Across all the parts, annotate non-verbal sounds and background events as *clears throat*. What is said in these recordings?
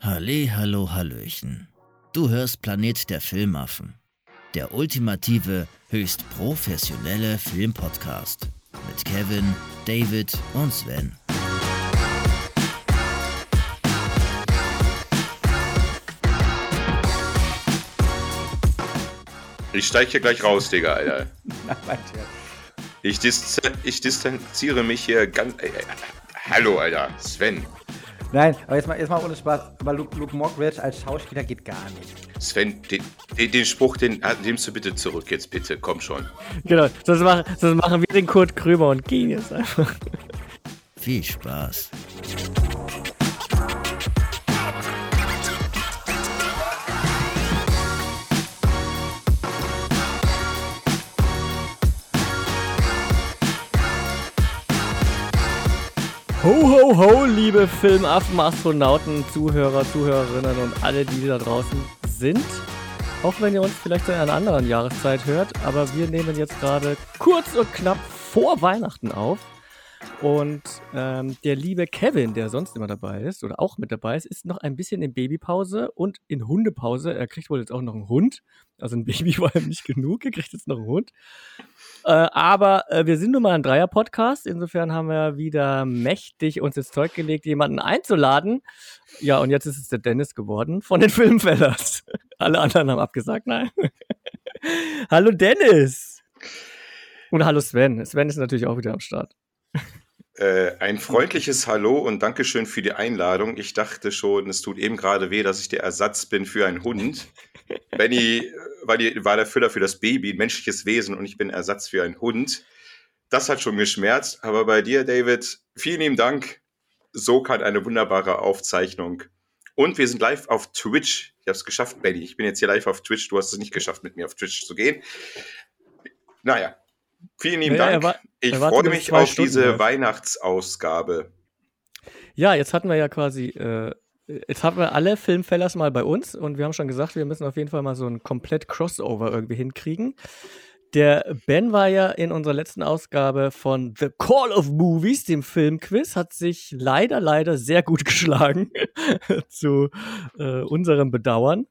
Halle, hallo, hallöchen. Du hörst Planet der Filmaffen. Der ultimative, höchst professionelle Filmpodcast. Mit Kevin, David und Sven. Ich steige hier gleich raus, Digga, Alter. *laughs* Ich, dis ich distanziere mich hier ganz. Äh, äh, hallo, Alter. Sven. Nein, aber jetzt mal, jetzt mal ohne Spaß. Aber Luke, Luke Mockridge als Schauspieler geht gar nicht. Sven, den, den, den Spruch, den äh, nimmst du bitte zurück jetzt, bitte. Komm schon. Genau, das machen, das machen wir den Kurt Krömer und gehen jetzt einfach. Viel Spaß. Ho, ho, ho, liebe Filmaffen, Astronauten, Zuhörer, Zuhörerinnen und alle, die da draußen sind. Auch wenn ihr uns vielleicht zu einer anderen Jahreszeit hört, aber wir nehmen jetzt gerade kurz und knapp vor Weihnachten auf. Und ähm, der liebe Kevin, der sonst immer dabei ist oder auch mit dabei ist, ist noch ein bisschen in Babypause und in Hundepause. Er kriegt wohl jetzt auch noch einen Hund. Also ein Baby war ihm nicht genug, er kriegt jetzt noch einen Hund. Äh, aber äh, wir sind nun mal ein Dreier-Podcast. Insofern haben wir wieder mächtig uns ins Zeug gelegt, jemanden einzuladen. Ja, und jetzt ist es der Dennis geworden von den *laughs* Filmfellers. Alle anderen haben abgesagt, nein. *laughs* hallo Dennis. Und hallo Sven. Sven ist natürlich auch wieder am Start. Äh, ein freundliches Hallo und Dankeschön für die Einladung. Ich dachte schon, es tut eben gerade weh, dass ich der Ersatz bin für einen Hund. Benny äh, war, die, war der Füller für das Baby, ein menschliches Wesen und ich bin Ersatz für einen Hund. Das hat schon geschmerzt, aber bei dir, David, vielen lieben Dank. So kann eine wunderbare Aufzeichnung. Und wir sind live auf Twitch. Ich habe es geschafft, Benny. Ich bin jetzt hier live auf Twitch. Du hast es nicht geschafft, mit mir auf Twitch zu gehen. Naja, Vielen lieben ja, Dank. Ich freue mich auf Stunden diese live. Weihnachtsausgabe. Ja, jetzt hatten wir ja quasi, äh, jetzt haben wir alle Filmfellers mal bei uns und wir haben schon gesagt, wir müssen auf jeden Fall mal so ein komplett Crossover irgendwie hinkriegen. Der Ben war ja in unserer letzten Ausgabe von The Call of Movies, dem Filmquiz, hat sich leider, leider sehr gut *laughs* geschlagen *laughs* zu äh, unserem Bedauern.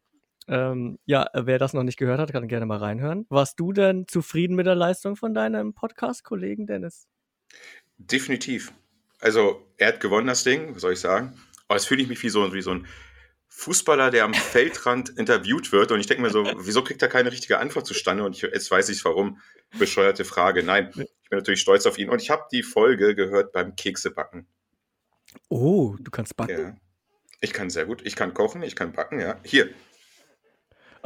Ähm, ja, wer das noch nicht gehört hat, kann gerne mal reinhören. Warst du denn zufrieden mit der Leistung von deinem Podcast-Kollegen, Dennis? Definitiv. Also, er hat gewonnen, das Ding, was soll ich sagen? Aber jetzt fühle ich mich wie so, wie so ein Fußballer, der am *laughs* Feldrand interviewt wird. Und ich denke mir so, wieso kriegt er keine richtige Antwort zustande? Und ich, jetzt weiß ich warum. Bescheuerte Frage. Nein, ich bin natürlich stolz auf ihn. Und ich habe die Folge gehört beim Keksebacken. Oh, du kannst backen? Ja. Ich kann sehr gut. Ich kann kochen, ich kann backen, ja. Hier,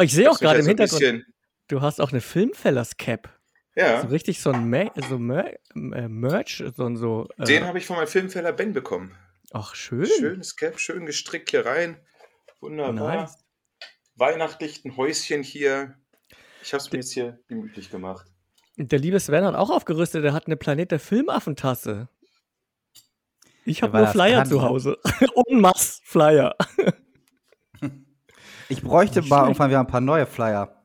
Oh, ich sehe auch gerade im Hintergrund, du hast auch eine Filmfellers-Cap. Ja. So richtig so ein Mer so Mer äh, Merch, so so. Äh Den habe ich von meinem Filmfeller Ben bekommen. Ach, schön. Schönes Cap, schön gestrickt hier rein. Wunderbar. Nice. Weihnachtlich ein Häuschen hier. Ich habe es mir jetzt hier gemütlich gemacht. Der liebe Sven hat auch aufgerüstet, er hat eine Planet der Filmaffentasse. Ich habe nur Flyer zu Hause. *laughs* Und Mass Flyer. *laughs* Ich bräuchte mal irgendwann wieder ein paar neue Flyer.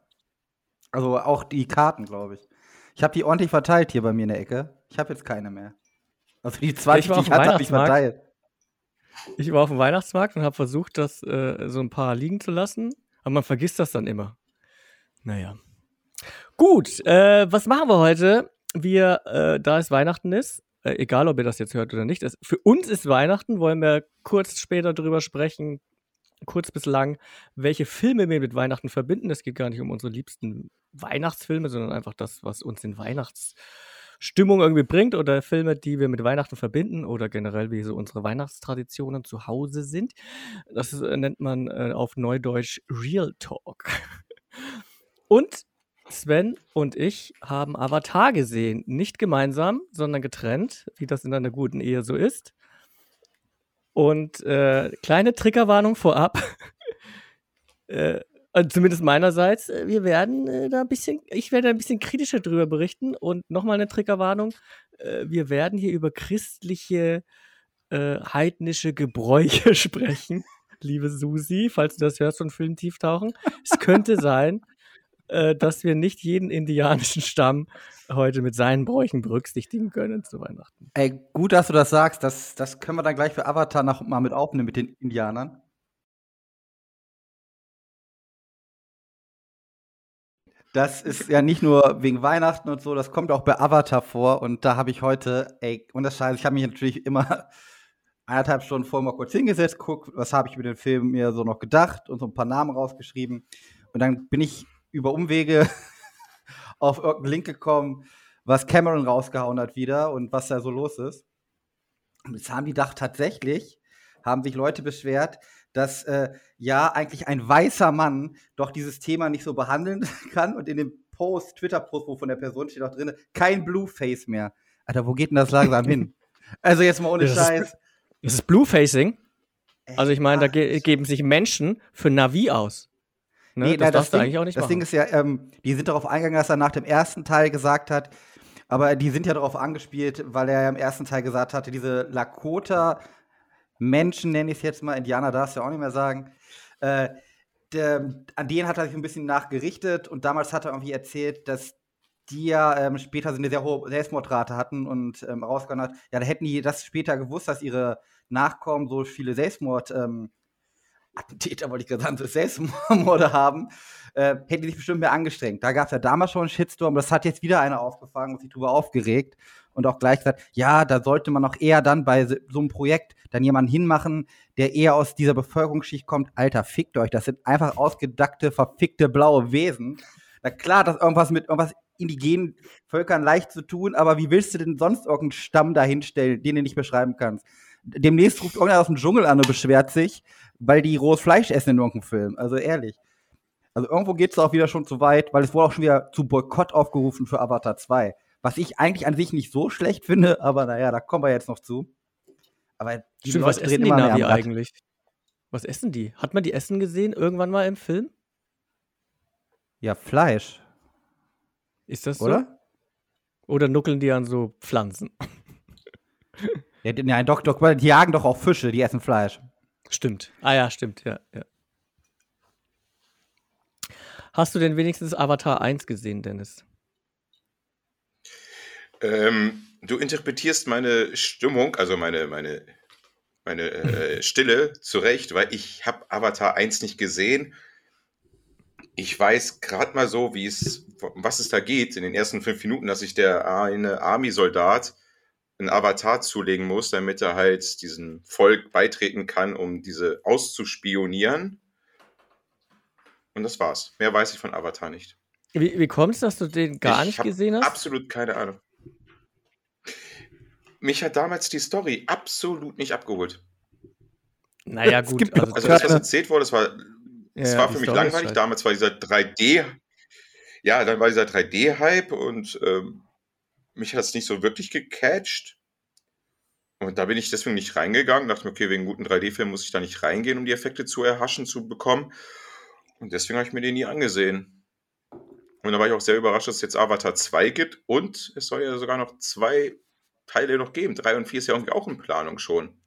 Also auch die Karten, glaube ich. Ich habe die ordentlich verteilt hier bei mir in der Ecke. Ich habe jetzt keine mehr. Also die 20, die ich hatte, habe ich verteilt. Ich war auf dem Weihnachtsmarkt und habe versucht, das äh, so ein paar liegen zu lassen. Aber man vergisst das dann immer. Naja. Gut, äh, was machen wir heute? Wir, äh, da es Weihnachten ist, äh, egal ob ihr das jetzt hört oder nicht, es, für uns ist Weihnachten, wollen wir kurz später drüber sprechen, kurz bis lang, welche Filme wir mit Weihnachten verbinden. Es geht gar nicht um unsere liebsten Weihnachtsfilme, sondern einfach das, was uns in Weihnachtsstimmung irgendwie bringt oder Filme, die wir mit Weihnachten verbinden oder generell wie so unsere Weihnachtstraditionen zu Hause sind. Das äh, nennt man äh, auf Neudeutsch Real Talk. *laughs* Und Sven und ich haben Avatar gesehen. Nicht gemeinsam, sondern getrennt, wie das in einer guten Ehe so ist. Und äh, kleine Triggerwarnung vorab. *laughs* äh, also zumindest meinerseits, äh, wir werden äh, da ein bisschen, ich werde ein bisschen kritischer drüber berichten und nochmal eine Triggerwarnung. Äh, wir werden hier über christliche, äh, heidnische Gebräuche *laughs* sprechen, liebe Susi, falls du das hörst von Film Tieftauchen. Es könnte sein, äh, dass wir nicht jeden indianischen Stamm heute mit seinen Bräuchen berücksichtigen können zu Weihnachten. Ey, gut, dass du das sagst. Das, das können wir dann gleich für Avatar noch mal mit aufnehmen mit den Indianern. Das ist ja nicht nur wegen Weihnachten und so, das kommt auch bei Avatar vor. Und da habe ich heute, ey, und das Scheiße, ich habe mich natürlich immer *laughs* eineinhalb Stunden vorher mal kurz hingesetzt, guck, was habe ich über den Film mir so noch gedacht und so ein paar Namen rausgeschrieben. Und dann bin ich über Umwege *laughs* auf irgendeinen Link gekommen, was Cameron rausgehauen hat wieder und was da so los ist. Und jetzt haben die gedacht, tatsächlich haben sich Leute beschwert, dass äh, ja eigentlich ein weißer Mann doch dieses Thema nicht so behandeln *laughs* kann. Und in dem Post, Twitter-Post, wo von der Person steht auch drin, kein Blueface mehr. Alter, wo geht denn das langsam hin? *laughs* Also jetzt mal ohne Das ist- Scheiß. Das ist Bluefacing. Also ich meine, da ge geben sich Menschen für Navi aus. Ne? Nee, das na, darfst du Ding, eigentlich auch nicht Das machen. Ding ist ja, ähm, die sind darauf eingegangen, dass er nach dem ersten Teil gesagt hat, aber die sind ja darauf angespielt, weil er ja im ersten Teil gesagt hatte, diese Lakota-Menschen, nenne ich es jetzt mal, Indianer darfst du ja auch nicht mehr sagen, äh, der, an denen hat er sich ein bisschen nachgerichtet und damals hat er irgendwie erzählt, dass die ja ähm, später so eine sehr hohe Selbstmordrate hatten und ähm, rausgegangen hat, ja, da hätten die das später gewusst, dass ihre Nachkommen so viele Selbstmord, ähm, Attentäter, wollte ich gerade sagen, so Selbstmorde haben, äh, hätten die sich bestimmt mehr angestrengt. Da gab es ja damals schon einen Shitstorm, das hat jetzt wieder einer aufgefangen und sich drüber aufgeregt und auch gleich gesagt, ja, da sollte man auch eher dann bei so einem Projekt dann jemanden hinmachen, der eher aus dieser Bevölkerungsschicht kommt. Alter, fickt euch, das sind einfach ausgedackte, verfickte blaue Wesen. Na klar, das irgendwas mit irgendwas indigenen Völkern leicht zu tun, aber wie willst du denn sonst irgendeinen Stamm dahinstellen, den du nicht beschreiben kannst? Demnächst ruft irgendeiner aus dem Dschungel an und beschwert sich, weil die rohes Fleisch essen in irgendeinem Film. Also ehrlich. Also irgendwo geht es auch wieder schon zu weit, weil es wurde auch schon wieder zu Boykott aufgerufen für Avatar 2. Was ich eigentlich an sich nicht so schlecht finde, aber naja, da kommen wir jetzt noch zu. Aber die Stimmt, was Leute essen drehen die Navi eigentlich? Was essen die? Hat man die essen gesehen irgendwann mal im Film? Ja, Fleisch, Ist das so? oder? Oder nuckeln die an so Pflanzen? *laughs* Ja, nein, doch, doch, die jagen doch auch Fische, die essen Fleisch. Stimmt. Ah ja, stimmt, ja, ja. Hast du denn wenigstens Avatar 1 gesehen, Dennis? Ähm, du interpretierst meine Stimmung, also meine, meine, meine äh, Stille zurecht, weil ich habe Avatar 1 nicht gesehen. Ich weiß gerade mal so, wie es, um was es da geht in den ersten fünf Minuten, dass sich der eine Army-Soldat einen Avatar zulegen muss, damit er halt diesem Volk beitreten kann, um diese auszuspionieren. Und das war's. Mehr weiß ich von Avatar nicht. Wie, wie kommt es, dass du den gar Ich nicht gesehen hast? Absolut keine Ahnung. Mich hat damals die Story absolut nicht abgeholt. Naja, *laughs* Es gut. gibt Also, Also das, was erzählt wurde, das war, das ja, war für mich Story langweilig. Damals war dieser 3D, ja, dann war dieser 3D-Hype und ähm, mich hat es nicht so wirklich gecatcht. Und da bin ich deswegen nicht reingegangen. Dachte mir, okay, wegen guten 3D-Film muss ich da nicht reingehen, um die Effekte zu erhaschen, zu bekommen. Und deswegen habe ich mir den nie angesehen. Und da war ich auch sehr überrascht, dass es jetzt Avatar 2 gibt. Und es soll ja sogar noch zwei Teile noch geben. 3 und 4 ist ja irgendwie auch in Planung schon.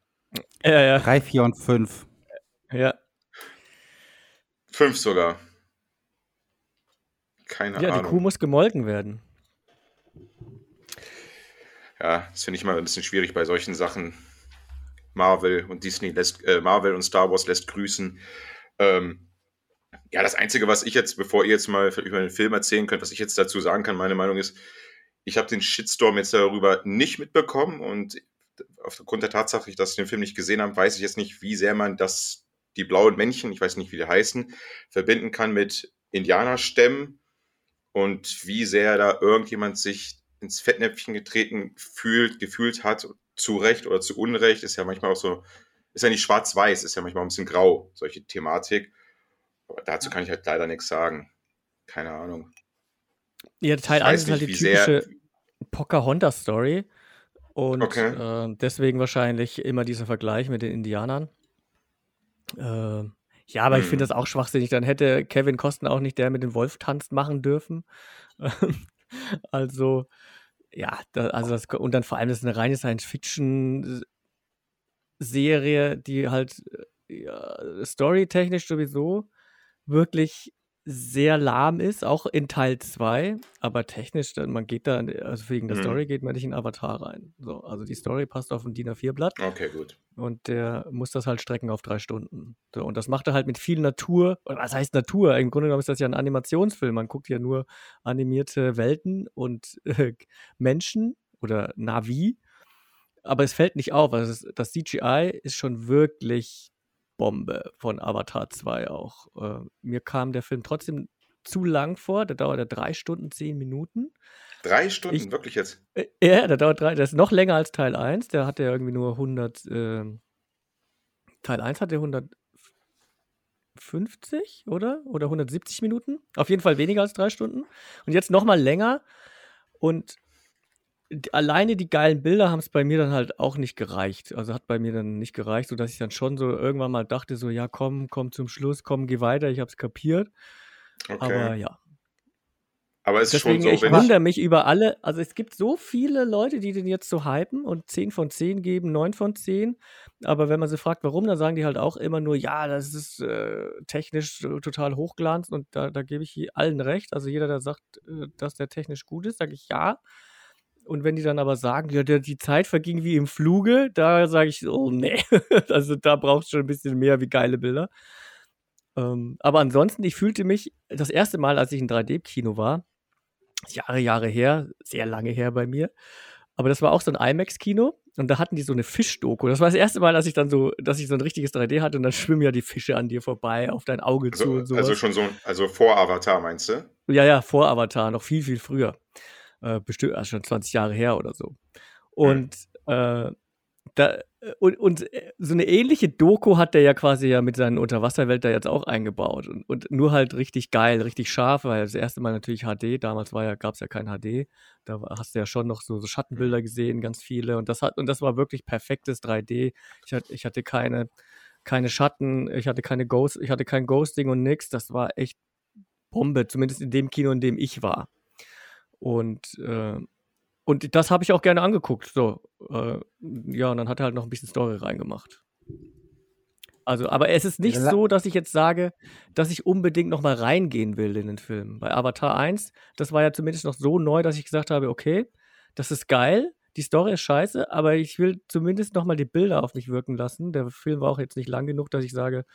Ja, ja, 3, 4 und 5. ja. 5 sogar. Keine Ja, die Ahnung. Kuh muss gemolken werden. Ja, das finde ich mal ein bisschen schwierig bei solchen Sachen. Marvel und Disney lässt, äh, Marvel und Star Wars lässt grüßen. Ähm, ja, das Einzige, was ich jetzt, bevor ihr jetzt mal über den Film erzählen könnt, was ich jetzt dazu sagen kann, meine Meinung ist, ich habe den Shitstorm jetzt darüber nicht mitbekommen und aufgrund der Tatsache, dass ich den Film nicht gesehen habe, weiß ich jetzt nicht, wie sehr man das, die blauen Männchen, ich weiß nicht, wie die heißen, verbinden kann mit Indianerstämmen und wie sehr da irgendjemand sich ins Fettnäpfchen getreten fühlt, gefühlt hat, zu Recht oder zu Unrecht, ist ja manchmal auch so, ist ja nicht schwarz-weiß, ist ja manchmal ein bisschen grau, solche Thematik. Aber dazu kann ich halt leider nichts sagen. Keine Ahnung. Ja, Teil Ich 1 weiß ist halt die wie sehr- typische Pocahontas-Story. Und Okay. äh, deswegen wahrscheinlich immer dieser Vergleich mit den Indianern. Äh, ja, aber ich finde Hm. das auch schwachsinnig. Dann hätte Kevin Costner auch nicht der mit dem Wolf tanzt machen dürfen. *laughs* also, ja, da, also das, und dann vor allem, das ist eine reine Science-Fiction-Serie, die halt äh, ja, storytechnisch sowieso wirklich sehr lahm ist, auch in Teil 2, aber technisch, man geht da, also wegen der mhm. Story geht man nicht in Avatar rein. So, also die Story passt auf ein DIN A4-Blatt. Okay, gut. Und der muss das halt strecken auf drei Stunden. So, und das macht er halt mit viel Natur. was heißt Natur? Im Grunde genommen ist das ja ein Animationsfilm. Man guckt ja nur animierte Welten und äh, Menschen oder Navi. Aber es fällt nicht auf. Also das CGI ist schon wirklich Bombe von Avatar 2 auch. Äh, mir kam der Film trotzdem zu lang vor. Der dauert ja drei Stunden, zehn Minuten. Drei Stunden, ich, wirklich jetzt? Äh, ja, der dauert drei, der ist noch länger als Teil 1. Der hatte ja irgendwie nur 100, äh, Teil 1 hatte 150, oder? Oder 170 Minuten? Auf jeden Fall weniger als drei Stunden. Und jetzt nochmal länger. Und alleine die geilen Bilder haben es bei mir dann halt auch nicht gereicht. Also hat bei mir dann nicht gereicht, sodass ich dann schon so irgendwann mal dachte, so, ja, komm, komm zum Schluss, komm, geh weiter, ich hab's kapiert. Okay. Aber ja. Aber es ist Deswegen, schon so, ich wundere mich über alle, also es gibt so viele Leute, die den jetzt so hypen und 10 von 10 geben, 9 von 10. Aber wenn man sie fragt, warum, dann sagen die halt auch immer nur, ja, das ist äh, technisch total hochglanz und da, da gebe ich allen recht. Also jeder, der sagt, äh, dass der technisch gut ist, sage ich ja. Und wenn die dann aber sagen, ja, die Zeit verging wie im Fluge, da sage ich, oh nee, *laughs* also da braucht es schon ein bisschen mehr wie geile Bilder. Ähm, aber ansonsten, ich fühlte mich das erste Mal, als ich in 3D-Kino war, Jahre, Jahre her, sehr lange her bei mir, aber das war auch so ein IMAX-Kino und da hatten die so eine Fischdoku. Das war das erste Mal, dass ich dann so, dass ich so ein richtiges 3D hatte und dann schwimmen ja die Fische an dir vorbei, auf dein Auge also, zu und so. Also schon so, also vor Avatar meinst du? Ja, ja, vor Avatar, noch viel, viel früher äh, bestimmt also schon 20 Jahre her oder so. Und äh, da, äh, und, und äh, so eine ähnliche Doku hat der ja quasi ja mit seinen Unterwasserwelt da jetzt auch eingebaut. Und, und nur halt richtig geil, richtig scharf, weil das erste Mal natürlich HD, damals war ja, gab es ja kein HD. Da hast du ja schon noch so, so Schattenbilder gesehen, ganz viele. Und das hat, und das war wirklich perfektes 3D. Ich hatte, ich hatte keine, keine Schatten, ich hatte keine Ghost, ich hatte kein Ghosting und nix. Das war echt Bombe, zumindest in dem Kino, in dem ich war. Und, äh, und das habe ich auch gerne angeguckt. So, äh, ja, und dann hat er halt noch ein bisschen Story reingemacht. Also, aber es ist nicht so, dass ich jetzt sage, dass ich unbedingt noch mal reingehen will in den Film. Bei Avatar 1, das war ja zumindest noch so neu, dass ich gesagt habe, okay, das ist geil, die Story ist scheiße, aber ich will zumindest noch mal die Bilder auf mich wirken lassen. Der Film war auch jetzt nicht lang genug, dass ich sage,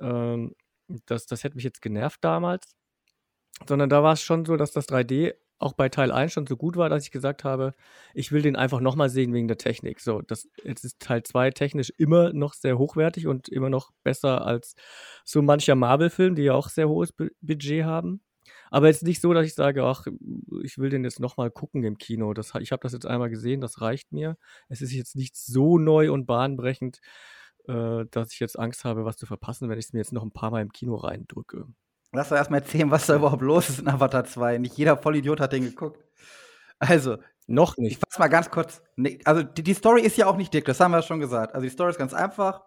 ähm, das, das hätte mich jetzt genervt damals. Sondern da war es schon so, dass das 3D auch bei Teil 1 schon so gut war, dass ich gesagt habe, ich will den einfach nochmal sehen wegen der Technik. So, das jetzt ist Teil 2 technisch immer noch sehr hochwertig und immer noch besser als so mancher Marvel-Film, die ja auch sehr hohes Budget haben. Aber jetzt nicht so, dass ich sage, ach, ich will den jetzt nochmal gucken im Kino. Das, ich habe das jetzt einmal gesehen, das reicht mir. Es ist jetzt nicht so neu und bahnbrechend, äh, dass ich jetzt Angst habe, was zu verpassen, wenn ich es mir jetzt noch ein paar Mal im Kino reindrücke. Lass doch erstmal erzählen, was da überhaupt los ist in Avatar 2. Nicht jeder Vollidiot hat den geguckt. Also. Noch nicht. Ich fass mal ganz kurz. Also, die, die Story ist ja auch nicht dick, das haben wir schon gesagt. Also, die Story ist ganz einfach.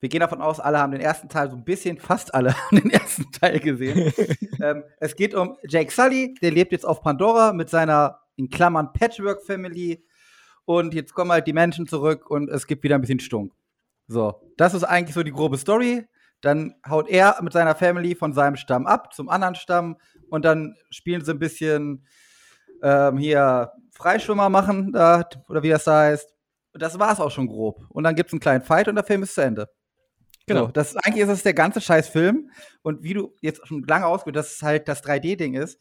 Wir gehen davon aus, alle haben den ersten Teil so ein bisschen, fast alle *laughs* haben den ersten Teil gesehen. *laughs* ähm, es geht um Jake Sully, der lebt jetzt auf Pandora mit seiner, in Klammern, Patchwork-Family. Und jetzt kommen halt die Menschen zurück und es gibt wieder ein bisschen Stunk. So, das ist eigentlich so die grobe Story. Dann haut er mit seiner Family von seinem Stamm ab zum anderen Stamm und dann spielen sie ein bisschen ähm, hier Freischwimmer machen, da, oder wie das da heißt. Und das war es auch schon grob. Und dann gibt es einen kleinen Fight und der Film ist zu Ende. Genau. So, das, eigentlich ist es der ganze scheiß Film. Und wie du jetzt schon lange ausgeführt dass es halt das 3D-Ding ist.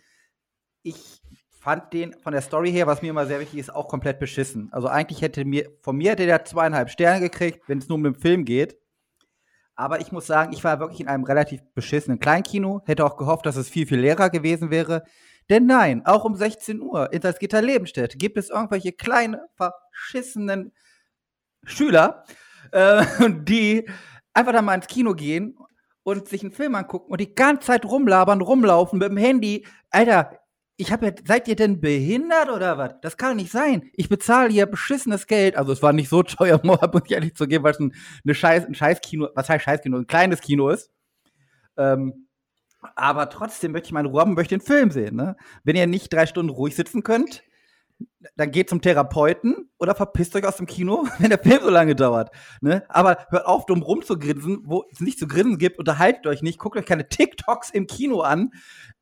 Ich fand den von der Story her, was mir immer sehr wichtig ist, auch komplett beschissen. Also eigentlich hätte mir, von mir hätte der zweieinhalb Sterne gekriegt, wenn es nur um den Film geht. Aber ich muss sagen, ich war wirklich in einem relativ beschissenen Kleinkino, hätte auch gehofft, dass es viel, viel leerer gewesen wäre. Denn nein, auch um 16 Uhr in Salzgitter Lebenstedt gibt es irgendwelche kleine, verschissenen Schüler, äh, *laughs* die einfach da mal ins Kino gehen und sich einen Film angucken und die ganze Zeit rumlabern, rumlaufen mit dem Handy. Alter, ich habe ja, seid ihr denn behindert oder was? Das kann nicht sein. Ich bezahle hier beschissenes Geld. Also es war nicht so teuer, *laughs* muss ich ehrlich zugeben, weil es ein, eine Scheiß, ein Scheißkino, was heißt Scheißkino, ein kleines Kino ist. Ähm, aber trotzdem möchte ich meine haben, möchte den Film sehen. Ne? Wenn ihr nicht drei Stunden ruhig sitzen könnt, dann geht zum Therapeuten oder verpisst euch aus dem Kino, *laughs* wenn der Film so lange dauert. Ne? Aber hört auf, dumm rumzugrinsen, wo es nicht zu grinsen gibt, unterhaltet euch nicht, guckt euch keine TikToks im Kino an.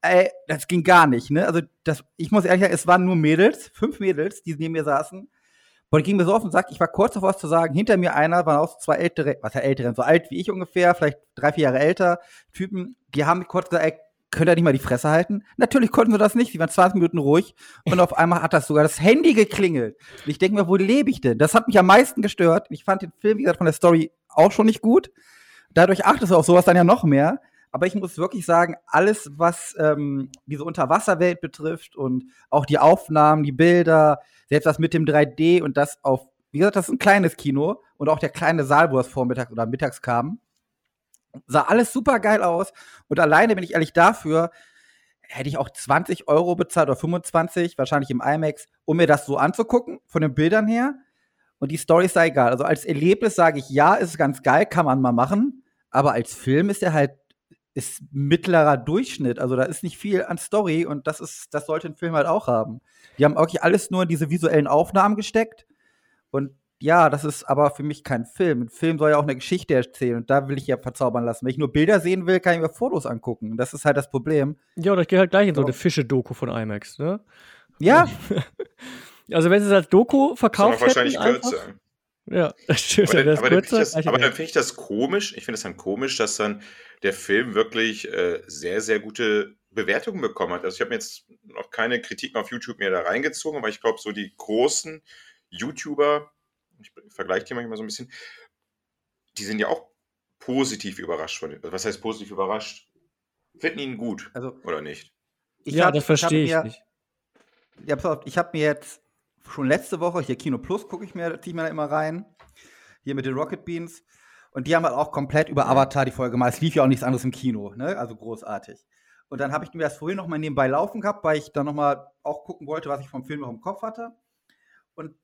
Ey, das ging gar nicht. Ne? Also das, ich muss ehrlich sagen, es waren nur Mädels, fünf Mädels, die neben mir saßen. Und ging mir so auf den Sack, ich war kurz davor zu sagen, hinter mir einer, waren auch zwei ältere, was ja älteren, so alt wie ich ungefähr, vielleicht drei, vier Jahre älter, Typen, die haben kurz gesagt, ey, könnt ihr nicht mal die Fresse halten? Natürlich konnten sie das nicht. Sie waren 20 Minuten ruhig und auf einmal hat das sogar das Handy geklingelt. Und ich denke mir, wo lebe ich denn? Das hat mich am meisten gestört. Ich fand den Film, wie gesagt, von der Story auch schon nicht gut. Dadurch achtest du auf sowas dann ja noch mehr. Aber ich muss wirklich sagen, alles, was ähm, diese Unterwasserwelt betrifft und auch die Aufnahmen, die Bilder, selbst das mit dem 3D und das auf, wie gesagt, das ist ein kleines Kino und auch der kleine Saal, wo es vormittags oder mittags kam, Sah alles super geil aus. Und alleine bin ich ehrlich dafür, hätte ich auch 20 Euro bezahlt oder 25, wahrscheinlich im IMAX, um mir das so anzugucken, von den Bildern her. Und die Story ist da egal. Also als Erlebnis sage ich, ja, ist ganz geil, kann man mal machen. Aber als Film ist er halt, ist mittlerer Durchschnitt. Also da ist nicht viel an Story und das ist, das sollte ein Film halt auch haben. Die haben wirklich alles nur in diese visuellen Aufnahmen gesteckt. Und ja, das ist aber für mich kein Film. Ein Film soll ja auch eine Geschichte erzählen und da will ich ja verzaubern lassen. Wenn ich nur Bilder sehen will, kann ich mir Fotos angucken. Das ist halt das Problem. Ja, oder ich gehe halt gleich in so eine Fische-Doku von IMAX, ne? Ja. *laughs* also wenn sie es als Doku verkauft das wahrscheinlich kürzer. Ja, *laughs* das stimmt. Aber, dann, aber, dann das, aber dann finde ich das komisch. Ich finde es dann komisch, dass dann der Film wirklich äh, sehr, sehr gute Bewertungen bekommen hat. Also ich habe mir jetzt noch keine Kritiken auf YouTube mehr da reingezogen, aber ich glaube, so die großen YouTuber, ich vergleiche die manchmal so ein bisschen, die sind ja auch positiv überrascht von. Also was heißt positiv überrascht? Finden ihn gut also, oder nicht? ja, hab, das verstehe ich, ich nicht. Ja, pass auf, ich habe mir jetzt schon letzte Woche, hier Kino Plus gucke ich mir, ziehe ich mir da immer rein, hier mit den Rocket Beans. Und die haben halt auch komplett über Avatar die Folge gemacht. Es lief ja auch nichts anderes im Kino, ne? Also großartig. Und dann habe ich mir das vorhin noch mal nebenbei laufen gehabt, weil ich dann noch mal auch gucken wollte, was ich vom Film noch im Kopf hatte. Und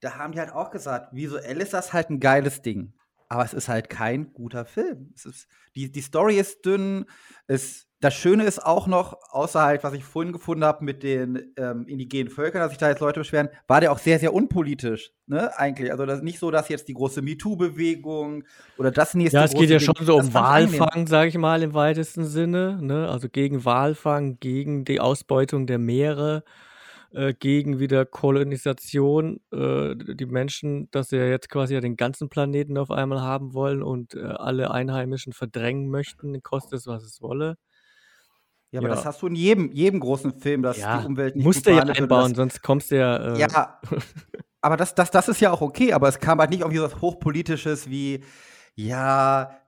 da haben die halt auch gesagt, visuell ist das halt ein geiles Ding. Aber es ist halt kein guter Film. Ist, die, die Story ist dünn. Es, das Schöne ist auch noch, außer halt, was ich vorhin gefunden habe mit den ähm, indigenen Völkern, dass sich da jetzt Leute beschweren, war der auch sehr, sehr unpolitisch, ne, eigentlich. Also das ist nicht so, dass jetzt die große MeToo-Bewegung oder das nächste Ja, es geht ja schon so um Walfang, sage ich mal, im weitesten Sinne, ne? Also gegen Walfang, gegen die Ausbeutung der Meere äh, gegen wieder Kolonisation, äh, die Menschen, dass sie ja jetzt quasi ja den ganzen Planeten auf einmal haben wollen und äh, alle Einheimischen verdrängen möchten, kostet es, was es wolle. Ja, aber ja. das hast du in jedem, jedem großen Film, dass ja, die Umwelt nicht musst du ja einbauen, sonst kommst du ja. Äh ja, *laughs* aber das, das, das ist ja auch okay, aber es kam halt nicht irgendwie so was Hochpolitisches wie, ja,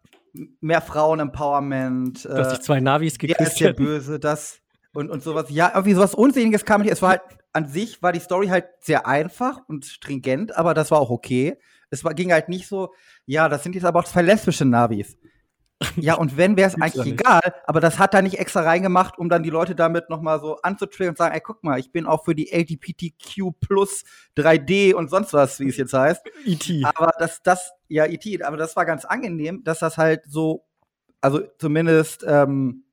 mehr Frauen-Empowerment. Dass äh, sich zwei Navis geküsst Wer ist der Böse, das und, und sowas. Ja, irgendwie sowas Unsinniges kam nicht. Es war halt, an sich war die Story halt sehr einfach und stringent, aber das war auch okay. Es war, ging halt nicht so, ja, das sind jetzt aber auch zwei lesbische Navis. Ja, und wenn, wäre es *laughs* eigentlich egal, aber das hat er nicht extra reingemacht, um dann die Leute damit nochmal so anzutriggern und sagen, ey, guck mal, ich bin auch für die LGBTQ plus 3D und sonst was, wie es jetzt heißt. E.T. Aber das, das, ja, E.T., aber das war ganz angenehm, dass das halt so, also zumindest, ähm,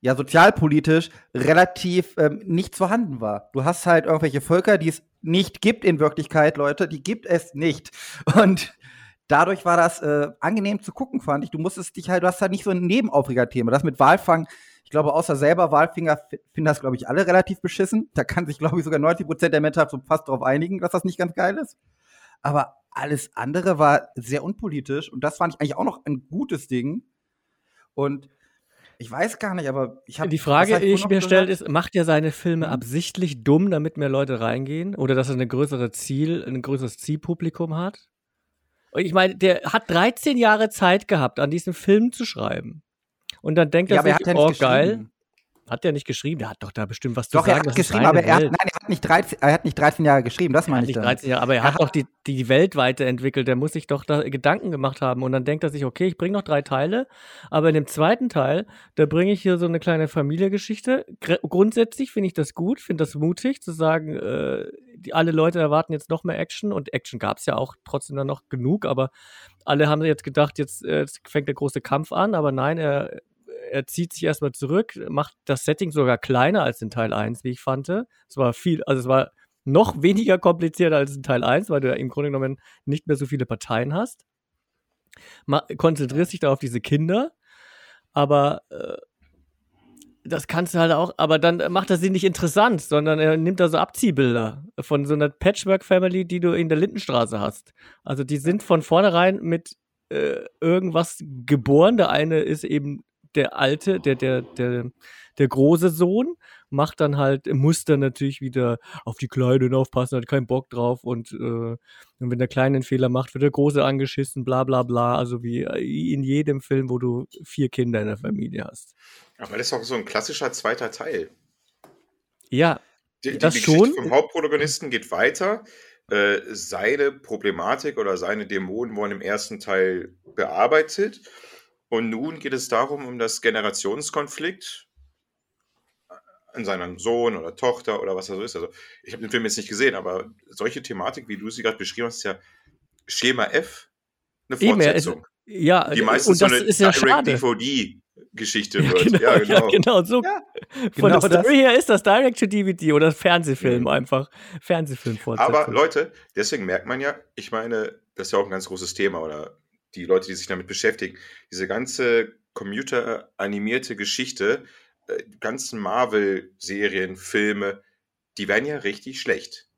ja sozialpolitisch relativ ähm, nicht vorhanden war. Du hast halt irgendwelche Völker, die es nicht gibt in Wirklichkeit, Leute, die gibt es nicht. *laughs* Und dadurch war das äh, angenehm zu gucken, fand ich. Du musstest dich halt, du hast halt nicht so ein Nebenaufregerthema. Das mit Walfang, ich glaube, außer selber Walfinger finden das, glaube ich, alle relativ beschissen. Da kann sich, glaube ich, sogar 90 Prozent der Menschheit so fast darauf einigen, dass das nicht ganz geil ist. Aber alles andere war sehr unpolitisch und das fand ich eigentlich auch noch ein gutes Ding. Und ich weiß gar nicht, aber ich habe. Die Frage, die ich mir stelle, ist: Macht er seine Filme mhm. absichtlich dumm, damit mehr Leute reingehen? Oder dass er eine größere Ziel, ein größeres Zielpublikum hat? Ich meine, der hat 13 Jahre Zeit gehabt, an diesem Film zu schreiben. Und dann denkt ja, er sich, oh geil, hat der nicht geschrieben? Der hat doch da bestimmt was doch, zu sagen. Doch, er hat geschrieben, aber er hat, nein, er hat, nicht 13, er hat nicht 13 Jahre geschrieben, das meine ich. Nicht 13 Jahre, aber er, er hat, hat doch die, die Welt weiterentwickelt. Der muss sich doch da Gedanken gemacht haben. Und dann denkt er sich, okay, ich bringe noch drei Teile, aber in dem zweiten Teil, da bringe ich hier so eine kleine Familiengeschichte. Grundsätzlich finde ich das gut, finde das mutig, zu sagen, äh, die, alle Leute erwarten jetzt noch mehr Action. Und Action gab es ja auch trotzdem dann noch genug, aber alle haben jetzt gedacht, jetzt, äh, jetzt fängt der große Kampf an. Aber nein, er er zieht sich erstmal zurück, macht das Setting sogar kleiner als in Teil 1, wie ich fand. Es war viel, also es war noch weniger kompliziert als in Teil 1, weil du ja im Grunde genommen nicht mehr so viele Parteien hast. Konzentrierst dich da auf diese Kinder, aber äh, das kannst du halt auch, aber dann macht er sie nicht interessant, sondern er nimmt da so Abziehbilder von so einer Patchwork-Family, die du in der Lindenstraße hast. Also die sind von vornherein mit äh, irgendwas geboren. Der eine ist eben der alte, der, der, der, der große Sohn, macht dann halt, muss dann natürlich wieder auf die Kleinen aufpassen, hat keinen Bock drauf und, äh, und wenn der Kleine einen Fehler macht, wird der Große angeschissen, bla bla bla. Also wie in jedem Film, wo du vier Kinder in der Familie hast. Aber das ist auch so ein klassischer zweiter Teil. Ja, Die, die, das die Geschichte schon. vom Hauptprotagonisten geht weiter. Äh, seine Problematik oder seine Dämonen wurden im ersten Teil bearbeitet. Und nun geht es darum, um das Generationskonflikt an seinem Sohn oder Tochter oder was da so ist. Also, ich habe den Film jetzt nicht gesehen, aber solche Thematik, wie du sie gerade beschrieben hast, ist ja Schema F, eine Eben, er ist- Fortsetzung. Ja, die meistens und so das eine ist ja schade. Direct-DVD-Geschichte Ja, wird. genau, Ja, genau. ja, genau so. Ja, Von genau der das. Story her ist das Direct-to-DVD oder Fernsehfilm Mhm. einfach. Fernsehfilm Aber Leute, deswegen merkt man ja, ich meine, das ist ja auch ein ganz großes Thema oder die Leute, die sich damit beschäftigen, diese ganze computeranimierte Geschichte, äh, die ganzen Marvel-Serien, Filme, die werden ja richtig schlecht.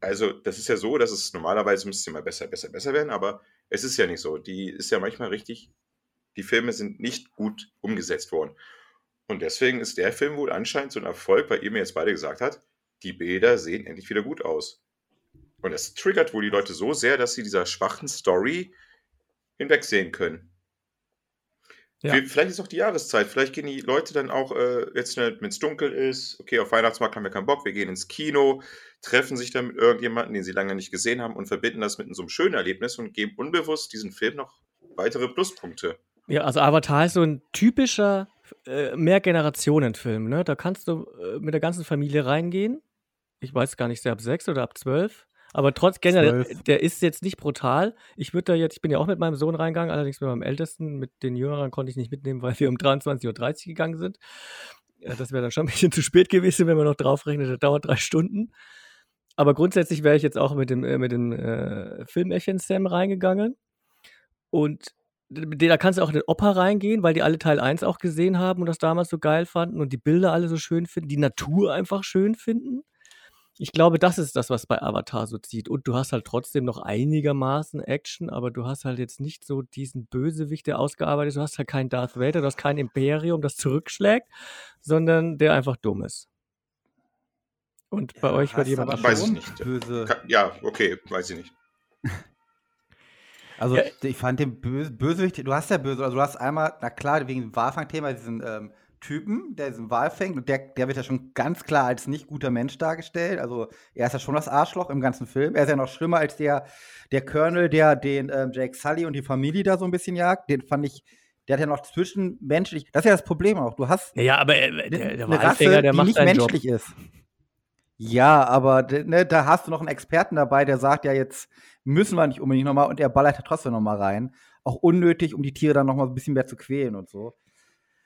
Also, das ist ja so, dass es normalerweise müsste immer besser, besser, besser werden, aber es ist ja nicht so. Die ist ja manchmal richtig, die Filme sind nicht gut umgesetzt worden. Und deswegen ist der Film wohl anscheinend so ein Erfolg, weil ihr mir jetzt beide gesagt habt, die Bilder sehen endlich wieder gut aus. Und das triggert wohl die Leute so sehr, dass sie dieser schwachen Story hinwegsehen können. Ja. Vi- Vielleicht ist auch die Jahreszeit. Vielleicht gehen die Leute dann auch, äh, jetzt wenn es dunkel ist, okay, auf Weihnachtsmarkt haben wir keinen Bock, wir gehen ins Kino, treffen sich dann mit irgendjemandem, den sie lange nicht gesehen haben und verbinden das mit so einem schönen Erlebnis und geben unbewusst diesen Film noch weitere Pluspunkte. Ja, also Avatar ist so ein typischer äh, Mehrgenerationen-Film, ne? Da kannst du äh, mit der ganzen Familie reingehen. Ich weiß gar nicht, der ab sechs oder ab zwölf. Aber trotz generell, Zwölf. der ist jetzt nicht brutal. Ich würde da jetzt, ich bin ja auch mit meinem Sohn reingegangen, allerdings mit meinem Ältesten, mit den Jüngeren konnte ich nicht mitnehmen, weil wir um 23.30 Uhr gegangen sind. Ja, das wäre dann schon ein bisschen *laughs* zu spät gewesen, wenn man noch draufrechnet, das dauert drei Stunden. Aber grundsätzlich wäre ich jetzt auch mit dem, äh, mit dem äh, Filmäffchen Sam reingegangen. Und da kannst du auch in den Opa reingehen, weil die alle Teil 1 auch gesehen haben und das damals so geil fanden und die Bilder alle so schön finden, die Natur einfach schön finden. Ich glaube, das ist das, was bei Avatar so zieht. Und du hast halt trotzdem noch einigermaßen Action, aber du hast halt jetzt nicht so diesen Bösewicht, der ausgearbeitet ist. Du hast halt keinen Darth Vader, du hast kein Imperium, das zurückschlägt, sondern der einfach dumm ist. Und bei euch wird jemand aber Weiß ich nicht. Böse. Ja, okay, weiß ich nicht. Also Ja. ich fand den Böse, Bösewicht, du hast ja Böse, also du hast einmal, na klar, wegen dem Walfang-Thema diesen ähm, Typen, der diesen Wal fängt und der, der wird ja schon ganz klar als nicht guter Mensch dargestellt. Also er ist ja schon das Arschloch im ganzen Film. Er ist ja noch schlimmer als der, der Colonel, der den ähm, Jake Sully und die Familie da so ein bisschen jagt. Den fand ich, der hat ja noch zwischenmenschlich, das ist ja das Problem auch. Du hast Ja, aber äh, der, der eine Rasse, der die macht nicht seinen Job. menschlich ist. Ja, aber ne, da hast du noch einen Experten dabei, der sagt, ja, jetzt müssen wir nicht unbedingt nochmal und er ballert ja trotzdem nochmal rein. Auch unnötig, um die Tiere dann nochmal ein bisschen mehr zu quälen und so.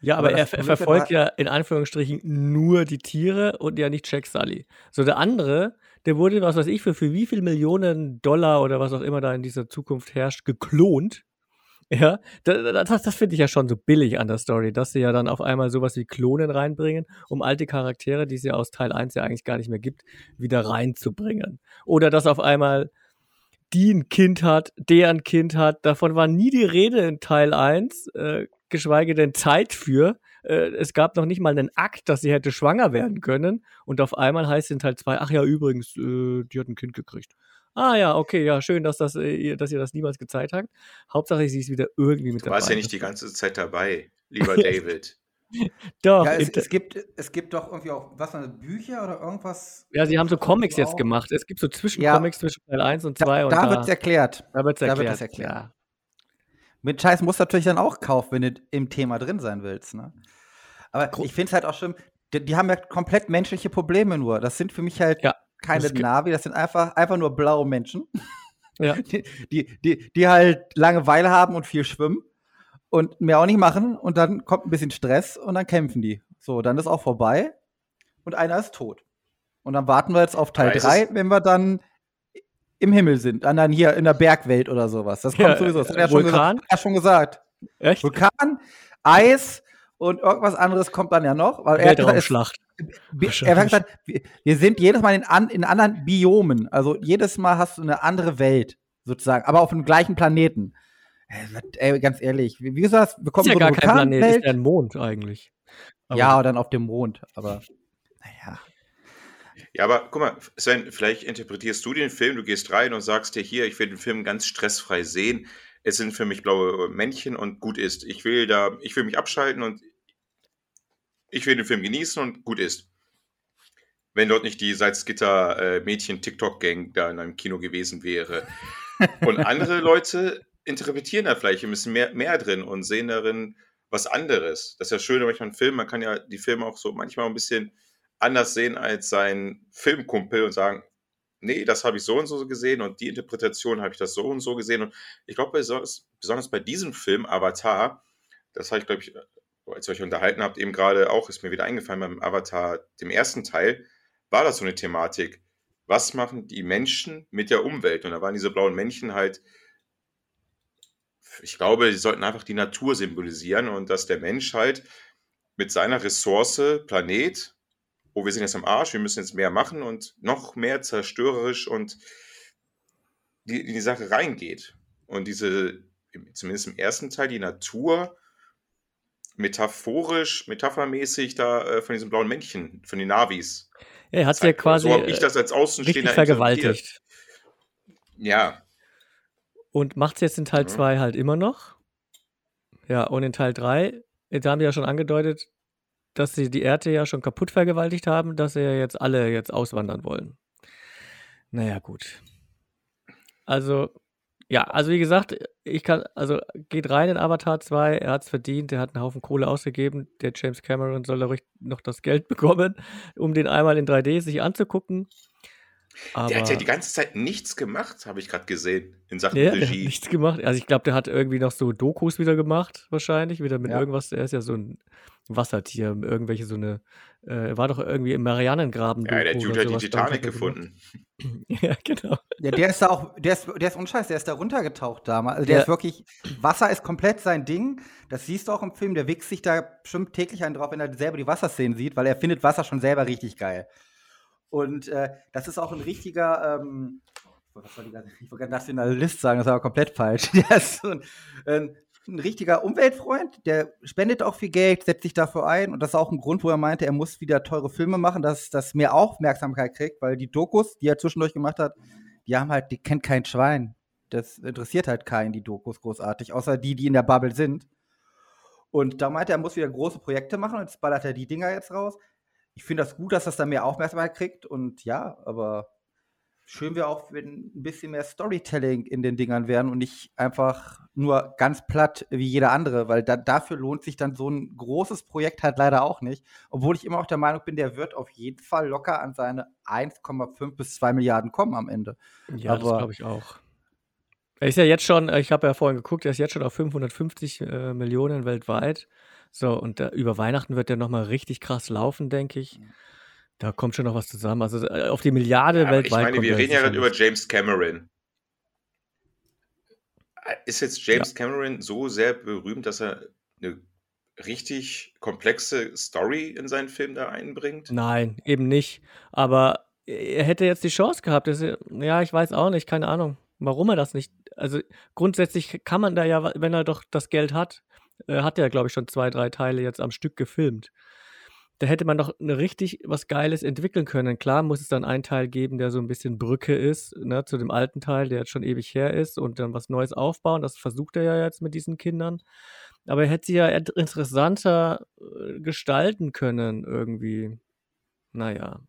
Ja, aber, Aber er, das er verfolgt ja in Anführungsstrichen nur die Tiere und ja nicht Jack Sully. So der andere, der wurde, was weiß ich, für, für wie viel Millionen Dollar oder was auch immer da in dieser Zukunft herrscht, geklont. Ja, da- da- das, das finde ich ja schon so billig an der Story, dass sie ja dann auf einmal sowas wie Klonen reinbringen, um alte Charaktere, die es ja aus Teil 1 ja eigentlich gar nicht mehr gibt, wieder reinzubringen. Oder dass auf einmal die ein Kind hat, der ein Kind hat. Davon war nie die Rede in Teil 1, äh, geschweige denn Zeit für. Äh, es gab noch nicht mal einen Akt, dass sie hätte schwanger werden können. Und auf einmal heißt es in Teil 2, ach ja, übrigens, äh, die hat ein Kind gekriegt. Ah ja, okay, ja, schön, dass, das, äh, ihr, dass ihr das niemals gezeigt habt. Hauptsache, sie ist wieder irgendwie mit Du warst ja nicht die ganze Zeit dabei, *laughs* lieber David. *laughs* Doch, ja, es, es, gibt, es gibt doch irgendwie auch, was Bücher oder irgendwas? ja, sie haben so Comics jetzt gemacht. Es gibt so Ja. Zwischencomics zwischen Teil 1 und 2. Da, und da da, wird es erklärt. da wird's da wird erklärt. das erklärt. Ja. Mit Scheiß musst du natürlich dann auch kaufen, wenn du im Thema drin sein willst. Ne? Aber Gro- ich finde es halt auch schlimm, die, die haben ja komplett menschliche Probleme nur. Das sind für mich halt Ja, keine das Navi, das sind einfach, einfach nur blaue Menschen, Ja. *laughs* die, die, die, die halt Langeweile haben und viel schwimmen. und mehr auch nicht machen und dann kommt ein bisschen Stress und dann kämpfen die. So, dann ist auch vorbei und einer ist tot. Und dann warten wir jetzt auf Teil 3, wenn wir dann im Himmel sind, dann hier in der Bergwelt oder sowas. Das kommt ja, sowieso. Das hat er schon gesagt. Ja, schon gesagt. Echt? Vulkan, Eis und irgendwas anderes kommt dann ja noch. Weil er Weltraumschlacht. Er hat gesagt, wir sind jedes Mal in, an, in anderen Biomen. Also jedes Mal hast du eine andere Welt, sozusagen, aber auf dem gleichen Planeten. Ey, ganz ehrlich, wie gesagt, wir kommen ist ja so gar kein Planet, ist ja ein Mond eigentlich. Aber ja, dann auf dem Mond, aber naja. Ja, aber guck mal, Sven, vielleicht interpretierst du den Film, du gehst rein und sagst dir hier, ich will den Film ganz stressfrei sehen. Es sind für mich blaue Männchen und gut ist. Ich will da, ich will mich abschalten und ich will den Film genießen und gut ist. Wenn dort nicht die Salzgitter-Mädchen-TikTok-Gang da in einem Kino gewesen wäre. *laughs* Und andere Leute interpretieren da vielleicht ein bisschen mehr, mehr drin und sehen darin was anderes. Das ist ja schön, manchmal ein Film, man kann ja die Filme auch so manchmal ein bisschen anders sehen als sein Filmkumpel und sagen, nee, das habe ich so und so gesehen und die Interpretation habe ich das so und so gesehen. Und ich glaube, besonders, besonders bei diesem Film, Avatar, das habe ich, glaube ich, als ihr euch unterhalten habt, eben gerade auch, ist mir wieder eingefallen beim Avatar, dem ersten Teil, war das so eine Thematik. Was machen die Menschen mit der Umwelt? Und da waren diese blauen Männchen halt, ich glaube, sie sollten einfach die Natur symbolisieren und dass der Mensch halt mit seiner Ressource, Planet, oh, wir sind jetzt am Arsch, wir müssen jetzt mehr machen und noch mehr zerstörerisch und die, in die Sache reingeht. Und diese, zumindest im ersten Teil, die Natur metaphorisch, metaphermäßig da äh, von diesen blauen Männchen, von den Navis. Ja, er hat ja quasi. So habe ich das als Außenstehender vergewaltigt. Ja. Und macht es jetzt in Teil 2 mhm. halt immer noch. Ja, und in Teil 3, da haben wir ja schon angedeutet, dass sie die Erde ja schon kaputt vergewaltigt haben, dass sie ja jetzt alle jetzt auswandern wollen. Naja, gut. Also, ja, also wie gesagt, ich kann, also geht rein in Avatar 2, er hat es verdient, er hat einen Haufen Kohle ausgegeben, der James Cameron soll ruhig noch das Geld *laughs* bekommen, um den einmal in 3D sich anzugucken. Aber der hat ja die ganze Zeit nichts gemacht, habe ich gerade gesehen, in Sachen ja, Regie. Der hat nichts gemacht. Also ich glaube, der hat irgendwie noch so Dokus wieder gemacht, wahrscheinlich, wieder mit ja. irgendwas. Er ist ja so ein Wassertier, irgendwelche so eine, äh, war doch irgendwie im Marianengraben. Ja, der Dude hat die Titanic gefunden. *laughs* ja, genau. Ja, der ist da auch, der ist, der ist unscheiß, der ist da runtergetaucht damals. Also der ja. ist wirklich, Wasser ist komplett sein Ding. Das siehst du auch im Film, der wichst sich da bestimmt täglich einen drauf, wenn er selber die Wasserszenen sieht, weil er findet Wasser schon selber richtig geil. Und äh, das ist auch ein richtiger, ähm, was soll ich, ich wollte Nationalist sagen, das ist aber komplett falsch. *laughs* Der ist so ein, ein ein richtiger Umweltfreund, der spendet auch viel Geld, setzt sich dafür ein. Und das ist auch ein Grund, wo er meinte, er muss wieder teure Filme machen, dass das mehr Aufmerksamkeit kriegt, weil die Dokus, die er zwischendurch gemacht hat, die haben halt, die kennt kein Schwein. Das interessiert halt keinen, die Dokus großartig, außer die, die in der Bubble sind. Und da meinte er, er muss wieder große Projekte machen und jetzt ballert er die Dinger jetzt raus. Ich finde das gut, dass das da mehr Aufmerksamkeit kriegt und ja, aber schön wäre auch, wenn ein bisschen mehr Storytelling in den Dingern wären und nicht einfach nur ganz platt wie jeder andere, weil da, dafür lohnt sich dann so ein großes Projekt halt leider auch nicht. Obwohl ich immer auch der Meinung bin, der wird auf jeden Fall locker an seine 1,5 bis 2 Milliarden kommen am Ende. Ja, Aber, das glaube ich auch. Er ist ja jetzt schon, ich habe ja vorhin geguckt, er ist jetzt schon auf 550 äh, Millionen weltweit. So, und äh, über Weihnachten wird der nochmal richtig krass laufen, denke ich. Mhm. Da kommt schon noch was zusammen. Also äh, auf die Milliarde ja, weltweit. Ich meine, wir reden ja gerade über James Cameron. Ist jetzt James ja. Cameron so sehr berühmt, dass er eine richtig komplexe Story in seinen Film da einbringt? Nein, eben nicht. Aber er hätte jetzt die Chance gehabt. Er, ja, ich weiß auch nicht, keine Ahnung, warum er das nicht. Also grundsätzlich kann man da ja, wenn er doch das Geld hat, äh, hat er, glaube ich, schon zwei, drei Teile jetzt am Stück gefilmt da hätte man doch eine richtig was Geiles entwickeln können. Klar muss es dann einen Teil geben, der so ein bisschen Brücke ist, ne, zu dem alten Teil, der jetzt schon ewig her ist und dann was Neues aufbauen. Das versucht er ja jetzt mit diesen Kindern. Aber er hätte sie ja interessanter äh, gestalten können, irgendwie. Naja.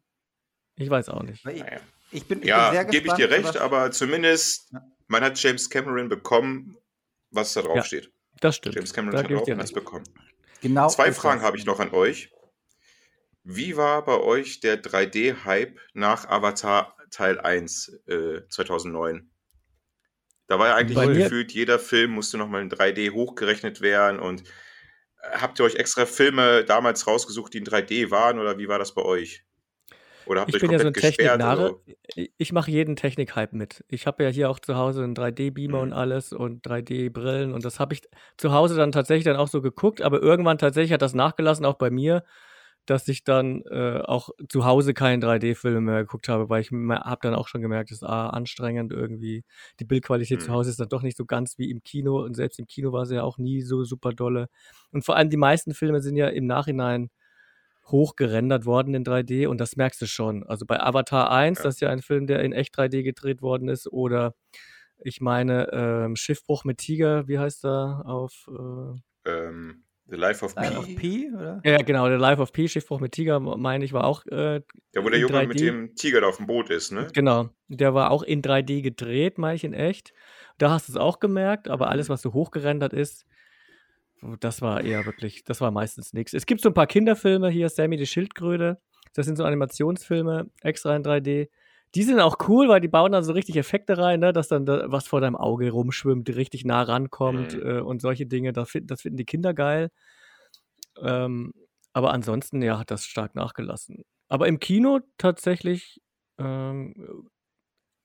Ich weiß auch nicht. Ich, ich bin, ich ja, gebe ich dir recht, aber zumindest ja. man hat James Cameron bekommen, was da drauf ja, steht. Das stimmt. James Cameron da hat auch was bekommen. Genau Zwei Fragen habe ich noch an euch. Wie war bei euch der 3D-Hype nach Avatar Teil 1 äh, 2009? Da war ja eigentlich so gefühlt, jeder Film musste nochmal in 3D hochgerechnet werden und äh, habt ihr euch extra Filme damals rausgesucht, die in 3D waren oder wie war das bei euch? Oder habt ihr euch bin ja so ein Technik-Narre. Ich mache jeden Technik-Hype mit. Ich habe ja hier auch zu Hause einen 3D-Beamer mhm. und alles und 3D-Brillen und das habe ich zu Hause dann tatsächlich dann auch so geguckt, aber irgendwann tatsächlich hat das nachgelassen, auch bei mir dass ich dann äh, auch zu Hause keinen 3D-Film mehr geguckt habe, weil ich habe dann auch schon gemerkt, es ist ah, anstrengend irgendwie. Die Bildqualität mhm. zu Hause ist dann doch nicht so ganz wie im Kino und selbst im Kino war sie ja auch nie so super dolle. Und vor allem die meisten Filme sind ja im Nachhinein hochgerendert worden in 3D und das merkst du schon. Also bei Avatar 1, ja. das ist ja ein Film, der in echt 3D gedreht worden ist, oder ich meine ähm, Schiffbruch mit Tiger, wie heißt er auf äh, ähm, The Life of Life P. Of P oder? Ja, genau, The Life of P, Schiffbruch mit Tiger, meine ich, war auch. Äh, ja, wo der Junge 3D. mit dem Tiger da auf dem Boot ist, ne? Genau, der war auch in 3D gedreht, meine ich in echt. Da hast du es auch gemerkt, aber alles, was so hochgerendert ist, das war eher wirklich, das war meistens nichts. Es gibt so ein paar Kinderfilme hier, Sammy die Schildkröte. Das sind so Animationsfilme, extra in 3D. Die sind auch cool, weil die bauen dann so richtig Effekte rein, ne? dass dann da was vor deinem Auge rumschwimmt, richtig nah rankommt mhm. äh, und solche Dinge. Das, das, finden die Kinder geil. Ähm, aber ansonsten, ja, hat das stark nachgelassen. Aber im Kino tatsächlich ähm,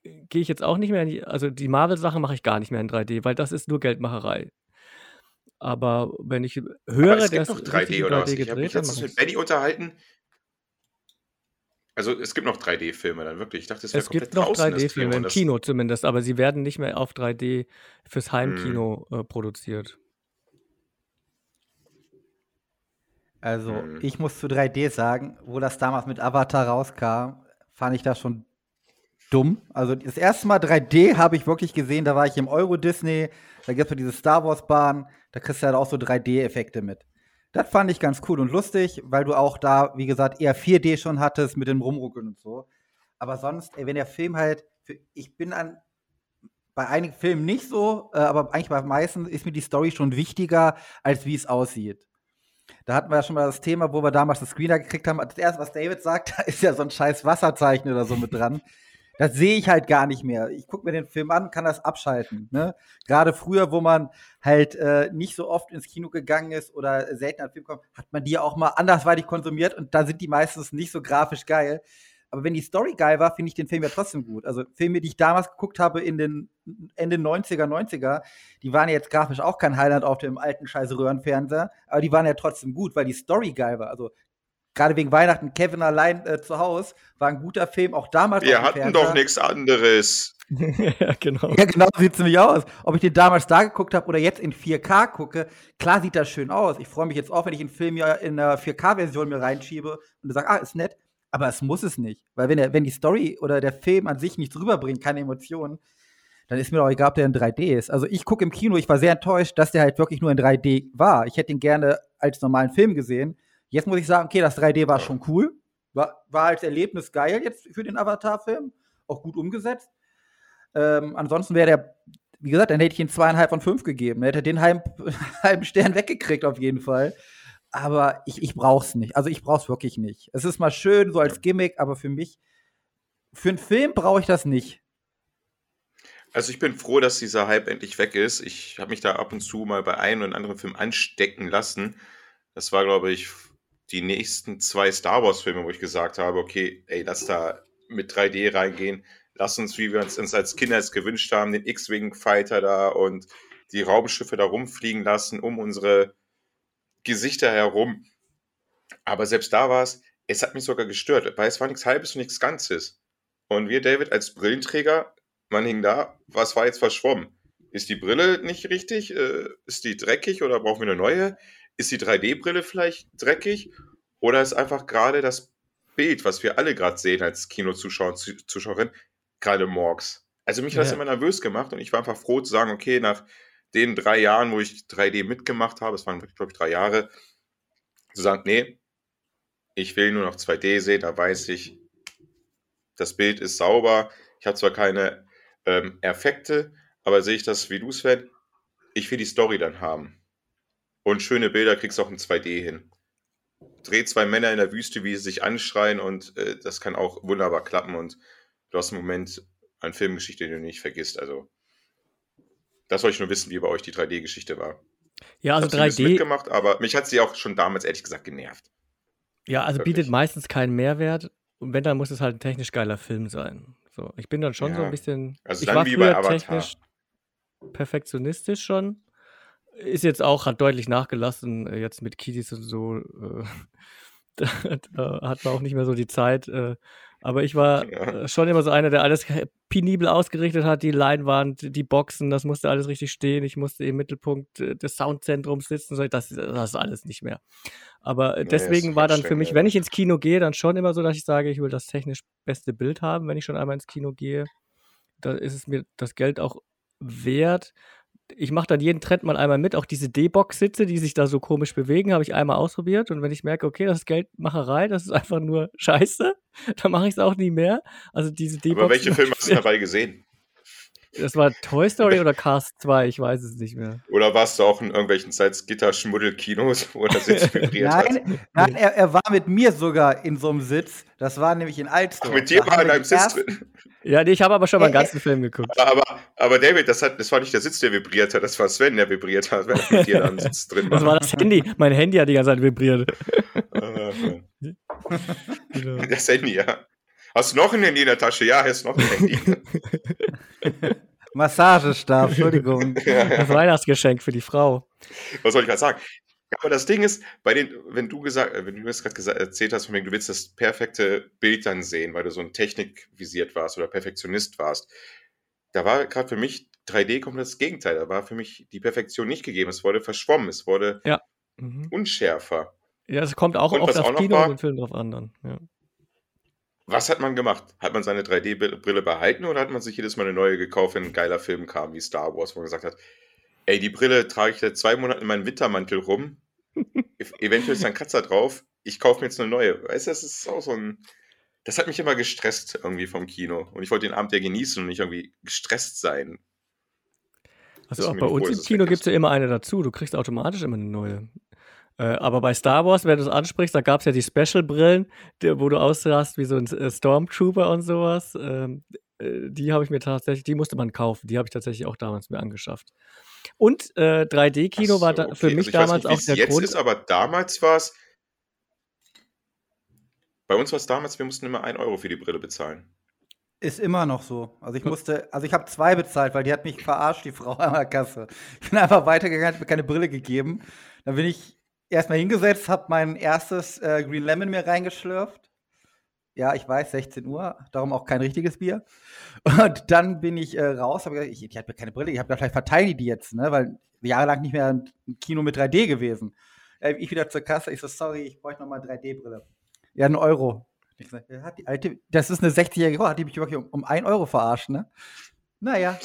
gehe ich jetzt auch nicht mehr in die, also die Marvel-Sache mache ich gar nicht mehr in 3D, weil das ist nur Geldmacherei. Aber wenn ich höre, Aber es gibt noch 3D oder 3D was? Ich habe mich letztens mit Benny unterhalten. Also es gibt noch 3D-Filme dann wirklich. Ich dachte, es wäre Es gibt noch 3D-Filme, im Kino zumindest, aber sie werden nicht mehr auf 3D fürs Heimkino hm. äh, produziert. Also, hm. ich muss zu 3D sagen, wo das damals mit Avatar rauskam, fand ich das schon dumm. Also, das erste Mal 3D habe ich wirklich gesehen, da war ich im Euro Disney, da gibt es diese Star Wars Bahn, da kriegst du halt auch so 3D-Effekte mit. Das fand ich ganz cool und lustig, weil du auch da, wie gesagt, eher 4D schon hattest mit dem Rumruckeln und so. Aber sonst, ey, wenn der Film halt, ich bin an, bei einigen Filmen nicht so, äh, aber eigentlich bei meisten ist mir die Story schon wichtiger, als wie es aussieht. Da hatten wir ja schon mal das Thema, wo wir damals das Screener gekriegt haben. Das erste, was David sagt, *laughs* da ist ja so ein scheiß Wasserzeichen oder so mit dran. Das sehe ich halt gar nicht mehr. Ich gucke mir den Film an, kann das abschalten. Ne? Gerade früher, wo man halt äh, nicht so oft ins Kino gegangen ist oder selten an Film kommt, hat man die auch mal andersweitig konsumiert und da sind die meistens nicht so grafisch geil. Aber wenn die Story geil war, finde ich den Film ja trotzdem gut. Also Filme, die ich damals geguckt habe in den Ende 90er, 90er, die waren jetzt grafisch auch kein Highlight auf dem alten scheiß Röhrenfernseher, aber die waren ja trotzdem gut, weil die Story geil war. Also gerade wegen Weihnachten, Kevin allein äh, zu Hause, war ein guter Film, auch damals. Wir hatten doch nichts anderes. *laughs* ja, genau. Ja, genau so sieht es nämlich aus. Ob ich den damals da geguckt habe oder jetzt in 4K gucke, klar sieht das schön aus. Ich freue mich jetzt auch, wenn ich einen Film ja in einer 4K-Version mir reinschiebe und sage, ah, ist nett. Aber es muss es nicht. Weil wenn, der, wenn die Story oder der Film an sich nichts rüberbringt, keine Emotionen, dann ist mir doch egal, ob der in 3D ist. Also ich gucke im Kino, ich war sehr enttäuscht, dass der halt wirklich nur in 3D war. Ich hätte ihn gerne als normalen Film gesehen. Jetzt muss ich sagen, okay, das 3D war schon cool. War, war als Erlebnis geil jetzt für den Avatar-Film. Auch gut umgesetzt. Ähm, ansonsten wäre der, wie gesagt, dann hätte ich ihn zweieinhalb von fünf gegeben. Dann hätte er den halben, *laughs* halben Stern weggekriegt auf jeden Fall. Aber ich, ich brauch's nicht. Also ich brauch's wirklich nicht. Es ist mal schön, so als Gimmick, aber für mich, für einen Film brauche ich das nicht. Also ich bin froh, dass dieser Hype endlich weg ist. Ich habe mich da ab und zu mal bei einem oder anderen Film anstecken lassen. Das war, glaube ich, die nächsten zwei Star Wars-Filme, wo ich gesagt habe, okay, ey, lass da mit 3D reingehen. Lass uns, wie wir uns, als Kinder es gewünscht haben, den X-Wing-Fighter da und die Raumschiffe da rumfliegen lassen, um unsere Gesichter herum. Aber selbst da war es, es hat mich sogar gestört, weil es war nichts Halbes und nichts Ganzes. Und wir, David, als Brillenträger, man hing da, was war jetzt verschwommen? Ist die Brille nicht richtig? Äh, ist die dreckig oder brauchen wir eine neue? Ist die 3D-Brille vielleicht dreckig? Oder ist einfach gerade das Bild, was wir alle gerade sehen als Kinozuschauer und Zuschauerin, gerade morgs? Also mich hat das immer nervös gemacht und ich war einfach froh zu sagen, okay, nach den drei Jahren, wo ich 3D mitgemacht habe, es waren, glaube ich, drei Jahre, zu sagen, nee, ich will nur noch 2D sehen, da weiß ich, das Bild ist sauber. Ich habe zwar keine ähm, Effekte, aber sehe ich das wie du, Sven, ich will die Story dann haben. Und schöne Bilder kriegst du auch in 2D hin. Dreh zwei Männer in der Wüste, wie sie sich anschreien und äh, das kann auch wunderbar klappen und du hast einen Moment an Filmgeschichte, den du nicht vergisst. Also Das wollte ich nur wissen, wie bei euch die 3D-Geschichte war. Ja, also ich hab sie 3D. mitgemacht, aber mich hat sie auch schon damals ehrlich gesagt genervt. Ja, also Wirklich. bietet meistens keinen Mehrwert. Und wenn, dann muss es halt ein technisch geiler Film sein. So, ich bin dann schon so Ja. ein bisschen. Also ich dann war wie bei früher technisch perfektionistisch schon. Ist jetzt auch, hat deutlich nachgelassen, äh, jetzt mit Kiddies und so. Äh, *laughs* da, da hat man auch nicht mehr so die Zeit. Äh, aber ich war Ja. schon immer so einer, der alles penibel ausgerichtet hat, die Leinwand, die Boxen, das musste alles richtig stehen. Ich musste im Mittelpunkt des Soundzentrums sitzen. Das, das ist alles nicht mehr. Aber Nee, deswegen ist war dann für mich, wenn ich ins Kino gehe, dann schon immer so, dass ich sage, ich will das technisch beste Bild haben, wenn ich schon einmal ins Kino gehe. Da ist es mir das Geld auch wert. Ich mache dann jeden Trend mal einmal mit. Auch diese D-Box-Sitze, die sich da so komisch bewegen, habe ich einmal ausprobiert. Und wenn ich merke, okay, das ist Geldmacherei, das ist einfach nur *laughs* Scheiße, dann mache ich es auch nie mehr. Also diese D-Box. Aber welche Filme hast du dabei gesehen? Das war Toy Story oder Cars 2, ich weiß es nicht mehr. Oder warst du auch in irgendwelchen Salzgitter-Schmuddelkinos, wo der Sitz vibriert hat? Nein, nein er, er war mit mir sogar in so einem Sitz. Das war nämlich in Alstom. Ach, mit dir Da war haben in die Sitz drin. Ja, nee, ich habe aber schon mal einen *laughs* ganzen Film geguckt. Aber, aber David, das, hat, das war nicht der Sitz, der vibriert hat, das war Sven, der vibriert hat, wenn er mit dir da am Sitz drin Das war das Handy. Mein Handy hat die ganze Zeit vibriert. *laughs* Äh, *laughs* Genau. Das Handy, ja. Hast du noch ein Handy in der Tasche? Ja, hier ist noch ein Handy. *laughs* Massagestab, Entschuldigung. *laughs* Das Weihnachtsgeschenk für die Frau. Was soll ich gerade sagen? Ja, aber das Ding ist, bei den, wenn du gesagt, äh, wenn du das gerade erzählt hast, von wegen, du willst das perfekte Bild dann sehen, weil du so ein Technikvisiert warst oder Perfektionist warst, da war gerade für mich 3D komplett das Gegenteil. Da war für mich die Perfektion nicht gegeben. Es wurde verschwommen, es wurde Mhm. unschärfer. Ja, es kommt auch Und auf das auch Kino war- und den Film drauf an. Dann. Ja. Was hat man gemacht? Hat man seine 3D-Brille behalten oder hat man sich jedes Mal eine neue gekauft, wenn ein geiler Film kam, wie Star Wars, wo man gesagt hat, ey, die Brille trage ich seit zwei Monaten in meinem Wintermantel rum. *laughs* Ev- Eventuell ist da ein Kratzer drauf. Ich kaufe mir jetzt eine neue. Weißt du, das ist auch so ein. Das hat mich immer gestresst irgendwie vom Kino. Und ich wollte den Abend ja genießen und nicht irgendwie gestresst sein. Also auch bei uns im Kino gibt es ja immer eine dazu. Du kriegst automatisch immer eine neue. Äh, aber bei Star Wars, wenn du es ansprichst, da gab es ja die Special-Brillen, wo du aussahst wie so ein äh, Stormtrooper und sowas. Ähm, äh, die habe ich mir tatsächlich, die musste man kaufen. Die habe ich tatsächlich auch damals mir angeschafft. Und äh, 3D-Kino Ach war so, da, für okay. mich Also damals nicht, auch der jetzt Grund. ist, aber damals war es. Bei uns war es damals, wir mussten immer 1 Euro für die Brille bezahlen. Ist immer noch so. Also ich musste, also ich habe zwei bezahlt, weil die hat mich verarscht, die Frau an der Kasse. Ich bin einfach weitergegangen, hat mir keine Brille gegeben. Dann bin ich erstmal hingesetzt, habe mein erstes äh, Green Lemon mir reingeschlürft. Ja, ich weiß, 16 Uhr, darum auch kein richtiges Bier. *laughs* Und dann bin ich äh, raus, habe ich, die hat mir keine Brille, ich habe gedacht, vielleicht verteile die jetzt, ne? weil jahrelang nicht mehr ein Kino mit 3D gewesen. Äh, ich wieder zur Kasse, ich so, sorry, ich bräuchte noch mal 3D-Brille. Ja, einen Euro. Ich ja, hat die alte, das ist eine 60-jährige Frau, hat die mich wirklich um, um 1 Euro verarscht, ne? Naja.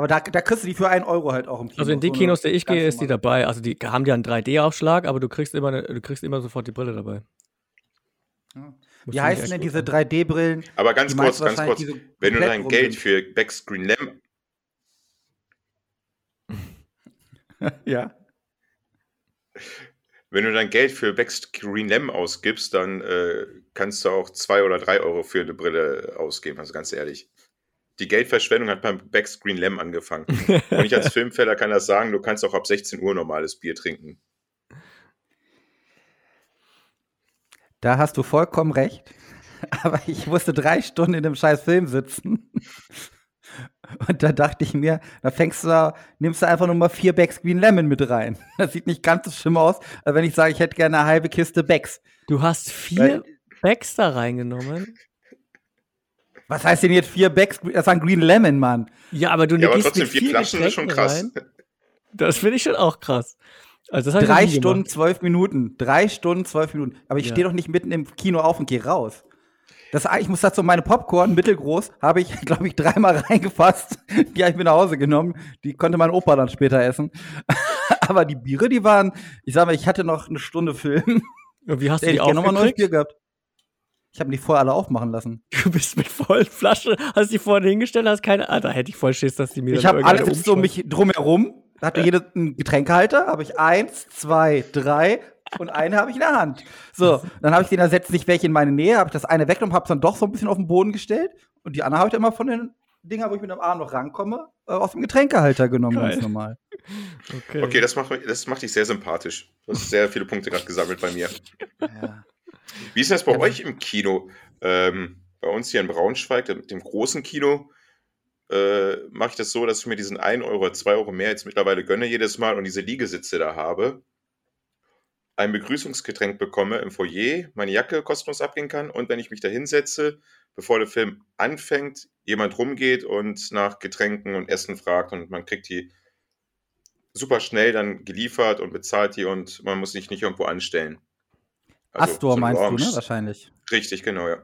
Aber da, da kriegst du die für 1 Euro halt auch im Kino. Also in die Kinos, die ich gehe, ist die dabei. Also die haben ja einen 3D-Aufschlag, aber du kriegst immer, eine, du kriegst immer sofort die Brille dabei. Ja. Wie heißen denn diese 3D-Brillen? Aber ganz kurz, ganz kurz. Wenn du dein Geld für Becks Green Lemon, *laughs* Ja. wenn du dein Geld für Becks Green Lemon ausgibst, dann äh, kannst du auch zwei oder drei Euro für eine Brille ausgeben, also ganz ehrlich. Die Geldverschwendung hat beim Becks Green Lemon angefangen. *laughs* Und ich als Filmfeller kann das sagen, du kannst auch ab 16 Uhr normales Bier trinken. Da hast du vollkommen recht. *laughs* Aber ich musste drei Stunden in dem scheiß Film sitzen. *laughs* Und da dachte ich mir, da fängst du, da- nimmst du einfach nur mal vier Becks Green Lemon mit rein. Das sieht nicht ganz so schlimm aus, als wenn ich sage, ich hätte gerne eine halbe Kiste Becks. Du hast vier Bags da reingenommen. Was heißt denn jetzt vier Becks? Das war ein Green Lemon, Mann. Ja, aber du Ja, aber trotzdem mit vier Flaschen ist schon krass. Rein. Das finde ich schon auch krass. Also das hab ich noch Drei Stunden, gemacht. zwölf Minuten. Drei Stunden, zwölf Minuten. Aber ich Ja. stehe doch nicht mitten im Kino auf und gehe raus. Das, ich muss dazu meine Popcorn, mittelgroß, habe ich, *laughs* glaube ich, dreimal reingefasst. *laughs* Die habe ich mit nach Hause genommen. Die konnte mein Opa dann später essen. *laughs* Aber die Biere, die waren, ich sag mal, ich hatte noch eine Stunde Film. Und wie hast du hätte die neues Bier aufgekriegt? gehabt. Ich habe die vorher alle aufmachen lassen. *laughs* Du bist mit vollen Flaschen, hast die vorne hingestellt, hast keine. Ah, da hätte ich voll Schiss, dass die mir Ich habe alles so umschmeißen. mich drumherum. Hatte jede einen Getränkehalter, habe ich eins, zwei, drei und eine habe ich in der Hand. So, dann habe ich den ersetzt, nicht welche in meine Nähe, habe ich das eine weggenommen, habe es dann doch so ein bisschen auf den Boden gestellt und die andere habe ich dann immer von den Dinger, wo ich mit dem Arm noch rankomme, äh, aus dem Getränkehalter genommen, Geil. ganz normal. *laughs* Okay. Okay, das macht, das macht dich sehr sympathisch. Du hast sehr viele Punkte gerade gesammelt bei mir. Ja. Wie ist das bei Ja, euch im Kino? Ähm, bei uns hier in Braunschweig, dem, dem großen Kino, äh, mache ich das so, dass ich mir diesen 1 Euro, 2 Euro mehr jetzt mittlerweile gönne jedes Mal und diese Liegesitze da habe. Ein Begrüßungsgetränk bekomme im Foyer, meine Jacke kostenlos abgehen kann und wenn ich mich da hinsetze, bevor der Film anfängt, jemand rumgeht und nach Getränken und Essen fragt und man kriegt die super schnell dann geliefert und bezahlt die und man muss sich nicht irgendwo anstellen. Also, Astor so ein meinst du, Orange- ne? Wahrscheinlich. Richtig, genau, ja.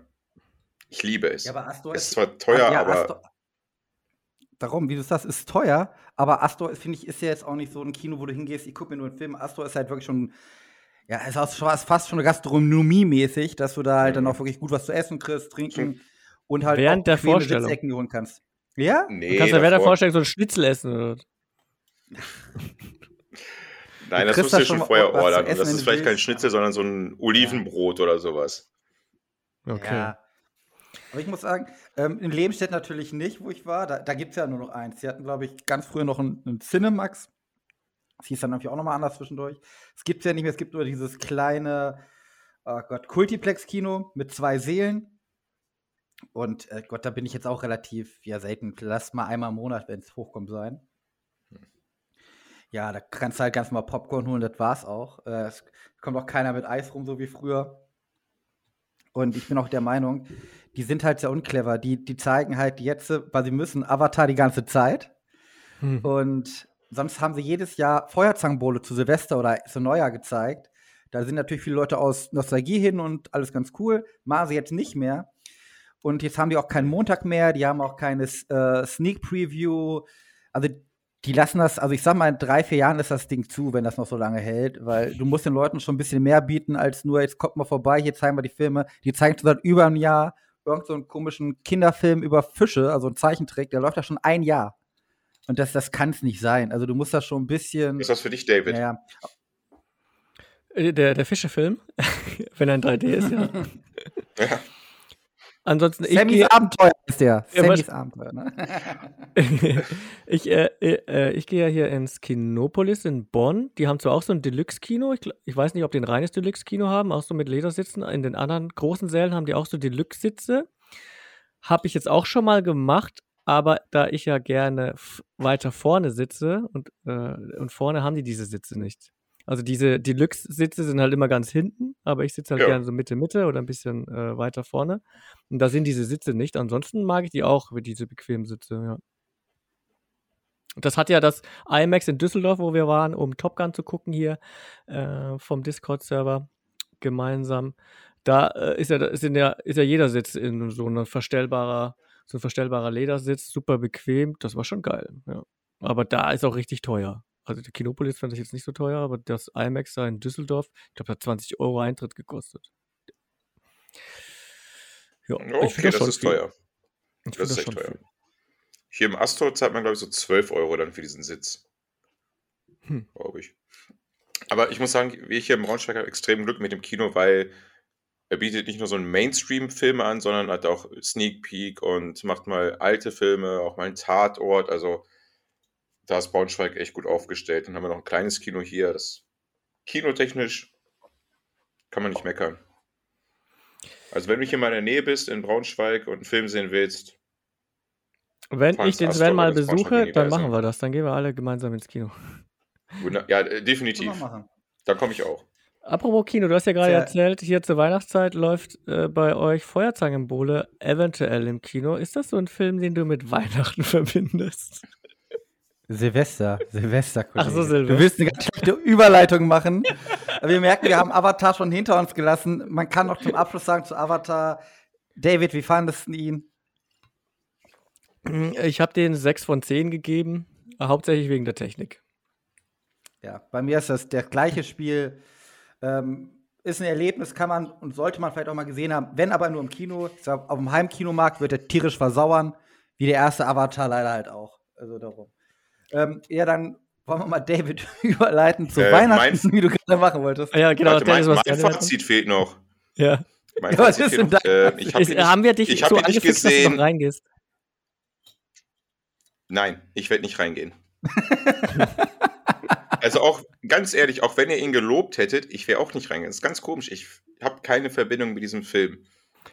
Ich liebe es. Ja, aber Astor es ist zwar teuer, ja, aber Astor, Darum, wie du sagst, ist teuer, aber Astor, finde ich, ist ja jetzt auch nicht so ein Kino, wo du hingehst, ich gucke mir nur einen Film. Astor ist halt wirklich schon, ja, ist auch schon- ist fast schon Gastronomie-mäßig, dass du da halt dann Mhm. auch wirklich gut was zu essen kriegst, trinken und halt Während auch der Vorstellung. Sitzecken holen kannst. Ja? nee, Du kannst ja während der Vorstellung so ein Schnitzel essen. Oder? *laughs* Nein, das musst du dir schon vorher ordern. Und essen, das ist vielleicht kein. Schnitzel, sondern so ein Olivenbrot oder sowas. Okay. Ja. Aber ich muss sagen, ähm, in Lebenstedt natürlich nicht, wo ich war. Da, da gibt es ja nur noch eins. Die hatten, glaube ich, ganz früher noch einen, einen Cinemax. Das hieß dann natürlich auch nochmal anders zwischendurch. Es gibt ja nicht mehr, es gibt nur dieses kleine, oh Gott, Kultiplex-Kino mit zwei Seelen. Und äh, Gott, da bin ich jetzt auch relativ ja, selten. Lass mal einmal im Monat, wenn es hochkommt, sein. Ja, da kannst du halt ganz mal Popcorn holen, das war's auch. Äh, es kommt auch keiner mit Eis rum, so wie früher. Und ich bin auch der Meinung, die sind halt sehr unclever. Die, die zeigen halt jetzt, weil sie müssen, Avatar die ganze Zeit. Hm. Und sonst haben sie jedes Jahr Feuerzangenbowle zu Silvester oder zu Neujahr gezeigt. Da sind natürlich viele Leute aus Nostalgie hin und alles ganz cool. Machen sie jetzt nicht mehr. Und jetzt haben die auch keinen Montag mehr, die haben auch keine äh, Sneak Preview. Also die lassen das, also ich sag mal, in drei, vier Jahren ist das Ding zu, wenn das noch so lange hält, weil du musst den Leuten schon ein bisschen mehr bieten, als nur, jetzt kommt mal vorbei, hier zeigen wir die Filme. Die zeigen schon seit über einem Jahr irgend so einen komischen Kinderfilm über Fische, also ein Zeichentrick, der läuft ja schon ein Jahr. Und das, das kann es nicht sein. Also du musst das schon ein bisschen. Ist das für dich, David? ja, ja. Äh, Der, der Fischefilm, *laughs* wenn er in 3D ist, ja. *laughs* Ja. Ansonsten, ich Sammys gehe Abenteuer ist der. Ja, Sammys Abenteuer, ne? *laughs* ich, äh, äh, ich gehe ja hier ins Kinopolis in Bonn. Die haben zwar auch so ein Deluxe-Kino. Ich, ich weiß nicht, ob die ein reines Deluxe-Kino haben, auch so mit Ledersitzen. In den anderen großen Sälen haben die auch so Deluxe-Sitze. Habe ich jetzt auch schon mal gemacht, aber da ich ja gerne weiter vorne sitze und, äh, und vorne haben die diese Sitze nicht. Also diese Deluxe-Sitze sind halt immer ganz hinten, aber ich sitze halt Ja. gerne so Mitte, Mitte oder ein bisschen äh, weiter vorne. Und da sind diese Sitze nicht. Ansonsten mag ich die auch, diese bequemen Sitze, ja. Das hat ja das IMAX in Düsseldorf, wo wir waren, um Top Gun zu gucken hier äh, vom Discord-Server gemeinsam. Da äh, ist, ja, ist, in der, ist ja jeder Sitz in so einer verstellbarer, so ein verstellbarer Ledersitz, super bequem. Das war schon geil, ja. Aber da ist auch richtig teuer. Also der Kinopolis fand ich jetzt nicht so teuer, aber das IMAX da in Düsseldorf, ich glaube, hat 20 Euro Eintritt gekostet. Ja, Okay, find das schon ist viel. teuer. Ich Das ist echt teuer. viel. Hier im Astor zahlt man, glaube ich, so 12 Euro dann für diesen Sitz. Hm. Glaube ich. Aber ich muss sagen, wir hier im Braunschweig haben extrem Glück mit dem Kino, weil er bietet nicht nur so einen Mainstream-Filme an, sondern hat auch Sneak Peek und macht mal alte Filme, auch mal einen Tatort. Also da ist Braunschweig echt gut aufgestellt. Dann haben wir noch ein kleines Kino hier. Das kinotechnisch kann man nicht meckern. Also wenn du hier mal in der Nähe bist in Braunschweig und einen Film sehen willst, Wenn ich den Sven mal besuche, dann machen wir das. Dann gehen wir alle gemeinsam ins Kino. wunder- ja, definitiv. Da komme ich auch. Apropos Kino, du hast ja gerade Tja. erzählt, hier zur Weihnachtszeit läuft äh, bei euch Feuerzangenbowle eventuell im Kino. Ist das so ein Film, den du mit Weihnachten *laughs* verbindest? Silvester, Silvester. Ach so, Kollege. Silvester. Du willst eine ganz schlechte Überleitung machen. Wir merken, wir haben Avatar schon hinter uns gelassen. Man kann noch zum Abschluss sagen zu Avatar. David, wie fandest du ihn? Ich habe den 6 von 10 gegeben, hauptsächlich wegen der Technik. Ja, bei mir ist das das gleiche Spiel. Ähm, ist ein Erlebnis, kann man und sollte man vielleicht auch mal gesehen haben. Wenn aber nur im Kino. Ich sag, auf dem Heimkinomarkt wird er tierisch versauern. Wie der erste Avatar leider halt auch. Also darum. Ähm, ja, dann wollen wir mal David *laughs* überleiten zu Äh, Weihnachten, mein- *laughs* wie du gerade machen wolltest. Ja, genau, Warte, mein, mein Fazit fehlt noch. Ja. Mein Ja, was ist fehlt denn noch. dein Äh, Fazit? ich hab Ist, ihn nicht, haben wir dich ich hab so nicht angefixt, dass du gesehen. reingehst? Nein, ich werde nicht reingehen. *laughs* also auch, ganz ehrlich, auch wenn ihr ihn gelobt hättet, ich wäre auch nicht reingegangen. Das ist ganz komisch. Ich habe keine Verbindung mit diesem Film.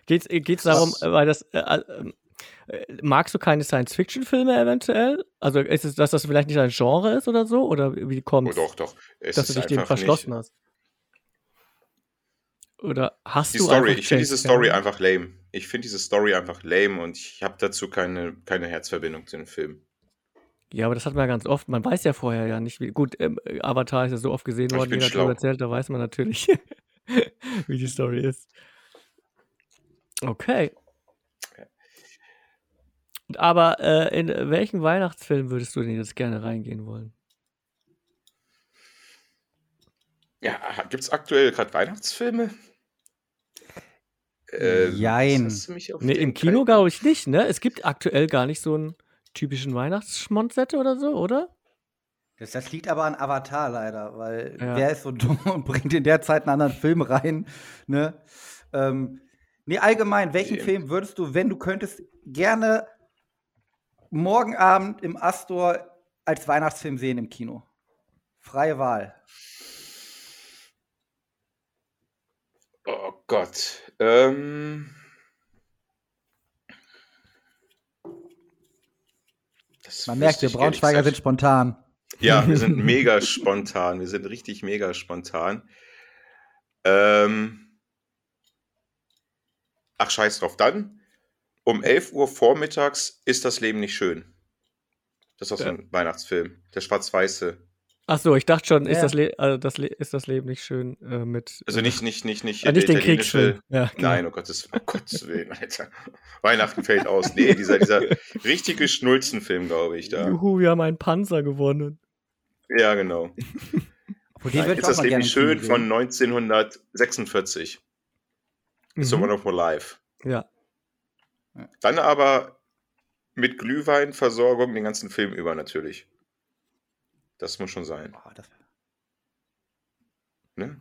Geht's, äh, geht's darum, äh, weil das, äh, äh, magst du keine Science-Fiction-Filme eventuell? Also ist es, dass das vielleicht nicht ein Genre ist oder so? Oder wie kommt Oh, doch, doch. Es dass du dich dem verschlossen nicht. hast? Oder hast Die du Story, ich finde diese Story einfach lame. Ich finde diese Story einfach lame und ich habe dazu keine, keine Herzverbindung zu dem Film. Ja, aber das hat man ja ganz oft. Man weiß ja vorher ja nicht, wie. Gut, ähm, Avatar ist ja so oft gesehen worden, schlau. darüber erzählt, da weiß man natürlich, *laughs* wie die Story ist. Okay. Aber äh, in welchen Weihnachtsfilm würdest du denn jetzt gerne reingehen wollen? Ja, gibt es aktuell gerade Weihnachtsfilme? Ähm, Jein. Nee, im Kino glaube ich nicht, ne? Es gibt aktuell gar nicht so einen typischen Weihnachtsschmonzette oder so, oder? Das, das liegt aber an Avatar leider, weil Ja. wer ist so dumm *laughs* und bringt in der Zeit einen anderen Film rein, ne? Ähm, nee, allgemein, welchen. Film würdest du, wenn du könntest, gerne morgen Abend im Astor als Weihnachtsfilm sehen im Kino? Freie Wahl. Oh Gott. Ähm, Man merkt, wir Braunschweiger sind spontan. Ja, wir sind *laughs* mega spontan. Wir sind richtig mega spontan. Ähm, ach, scheiß drauf. Dann, um 11 Uhr vormittags ist das Leben nicht schön. Das ist auch so ein Weihnachtsfilm. Der schwarz-weiße. Ach so, ich dachte schon, ist, Ja. das, Le also das, Le ist das Leben nicht schön äh, mit. Also äh, nicht, nicht, nicht, nicht, ah, nicht den Kriegsfilm. Ja, genau. Nein, oh Gottes, oh Gottes Willen, Alter. Weihnachten fällt aus. Nee, dieser, dieser *laughs* richtige Schnulzenfilm, glaube ich, da. Juhu, wir haben einen Panzer gewonnen. Ja, genau. Obwohl, den Nein, ist das mal Leben nicht schön sehen. von 1946. It's a Mhm. Wonderful Life. Ja. Dann aber mit Glühweinversorgung den ganzen Film über natürlich. Das muss schon sein. Das, Ne?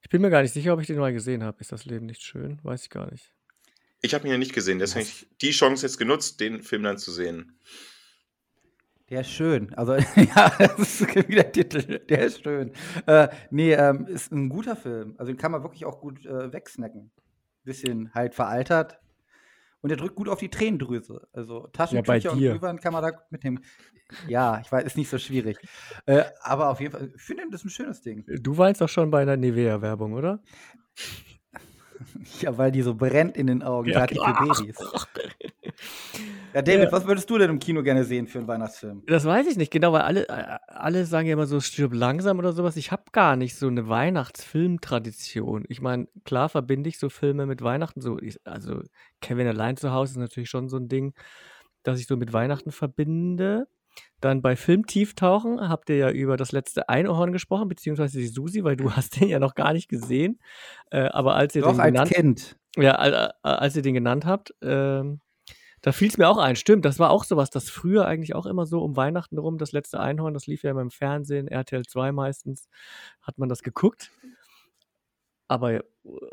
Ich bin mir gar nicht sicher, ob ich den mal gesehen habe. Ist das Leben nicht schön? Weiß ich gar nicht. Ich habe ihn ja nicht gesehen, deswegen habe ich die Chance jetzt genutzt, den Film dann zu sehen. Der ist schön. Also, *laughs* ja, das ist wie der Titel. Der ist schön. Äh, nee, ähm, ist ein guter Film. Also, den kann man wirklich auch gut äh, wegsnacken. Bisschen halt veraltert. Und der drückt gut auf die Tränendrüse. Also, Taschentücher und dir. Glühwein kann man da gut mitnehmen. Ja, ich weiß, ist nicht so schwierig. Äh, aber auf jeden Fall, ich finde, das ist ein schönes Ding. Du weinst doch schon bei einer Nivea-Werbung, oder? *laughs* Ja, weil die so brennt in den Augen, Ja, gerade für Babys. *laughs* Ja, David, Ja. was würdest du denn im Kino gerne sehen für einen Weihnachtsfilm? Das weiß ich nicht genau, weil alle, äh, alle sagen ja immer so, stirb langsam oder sowas. Ich habe gar nicht so eine Weihnachtsfilmtradition. Ich meine, klar verbinde ich so Filme mit Weihnachten. So, ich, also Kevin allein zu Hause ist natürlich schon so ein Ding, das ich so mit Weihnachten verbinde. Dann bei Film Tieftauchen habt ihr ja über das letzte Einhorn gesprochen, beziehungsweise die Susi, weil du *laughs* hast den ja noch gar nicht gesehen. Äh, aber als ihr Doch, den als genannt Kind. ja, al- al- als ihr den genannt habt, ähm, da fiel es mir auch ein. Stimmt, das war auch sowas, das früher eigentlich auch immer so um Weihnachten rum, das letzte Einhorn, das lief ja immer im Fernsehen, RTL 2 meistens, hat man das geguckt. Aber äh,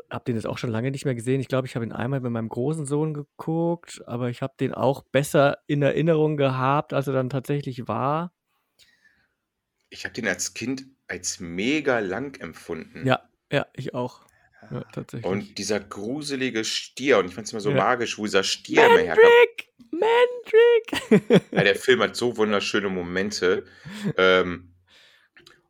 hab den jetzt auch schon lange nicht mehr gesehen. Ich glaube, ich habe ihn einmal mit meinem großen Sohn geguckt, aber ich habe den auch besser in Erinnerung gehabt, als er dann tatsächlich war. Ich habe den als Kind als mega lang empfunden. Ja, ja, ich auch. Ja, tatsächlich. Und dieser gruselige Stier, und ich fand es immer so Ja. magisch, wo dieser Stier immer herkam. Mandrick! Mandrick! *laughs* Ja, der Film hat so wunderschöne Momente, ähm,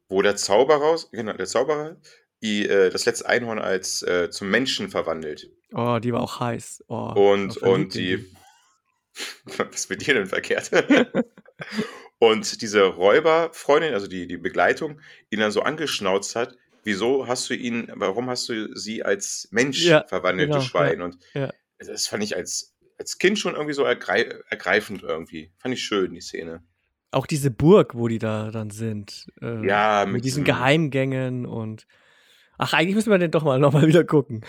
wo der Zauberer, genau, der Zauberer, die, äh, das letzte Einhorn als äh, zum Menschen verwandelt. oh, die war auch heiß. Oh, Und, und die. *laughs* Was ist mit dir denn verkehrt? *laughs* und diese Räuberfreundin, also die, die Begleitung, ihn dann so angeschnauzt hat, wieso hast du ihn, warum hast du sie als Mensch Ja, verwandelt, genau, du Schwein? Und ja. das fand ich als, als Kind schon irgendwie so ergrei ergreifend irgendwie. Fand ich schön, die Szene. Auch diese Burg, wo die da dann sind. Äh, Ja, mit, mit diesen Geheimgängen und. Ach, eigentlich müssen wir den doch mal nochmal wieder gucken.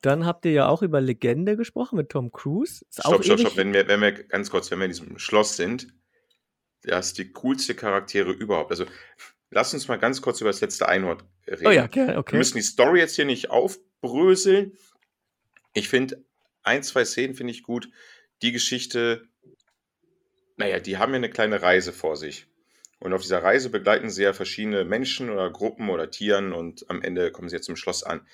Dann habt ihr ja auch über Legende gesprochen mit Tom Cruise. Ist auch Stopp, stopp, stopp. Wenn wir, wenn wir ganz kurz, wenn wir in diesem Schloss sind, das ist die coolste Charaktere überhaupt. Also lass uns mal ganz kurz über das letzte Einhorn reden. Oh ja, Wir okay. müssen die Story jetzt hier nicht aufbröseln. Ich finde, ein, zwei Szenen finde ich gut. Die Geschichte naja, die haben ja eine kleine Reise vor sich. Und auf dieser Reise begleiten sie ja verschiedene Menschen oder Gruppen oder Tieren und am Ende kommen sie ja zum Schloss an.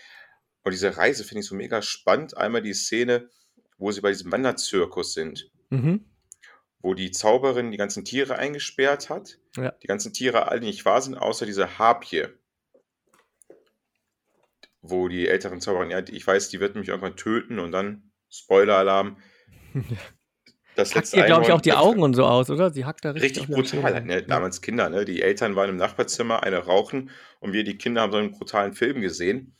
Und diese Reise finde ich so mega spannend. Einmal die Szene, wo sie bei diesem Wanderzirkus sind, Mhm. wo die Zauberin die ganzen Tiere eingesperrt hat. Ja. Die ganzen Tiere alle nicht wahr sind, außer diese Harpie. Wo die älteren Zauberin, ja, ich weiß, die wird mich irgendwann töten und dann, Spoiler-Alarm, *laughs* das Hackt ihr, glaube ich, auch die Augen und so aus, oder? Sie hackt da richtig. Richtig brutal. Ne? Damals Kinder, ne? Die Eltern waren im Nachbarzimmer, eine rauchen und wir, die Kinder, haben so einen brutalen Film gesehen.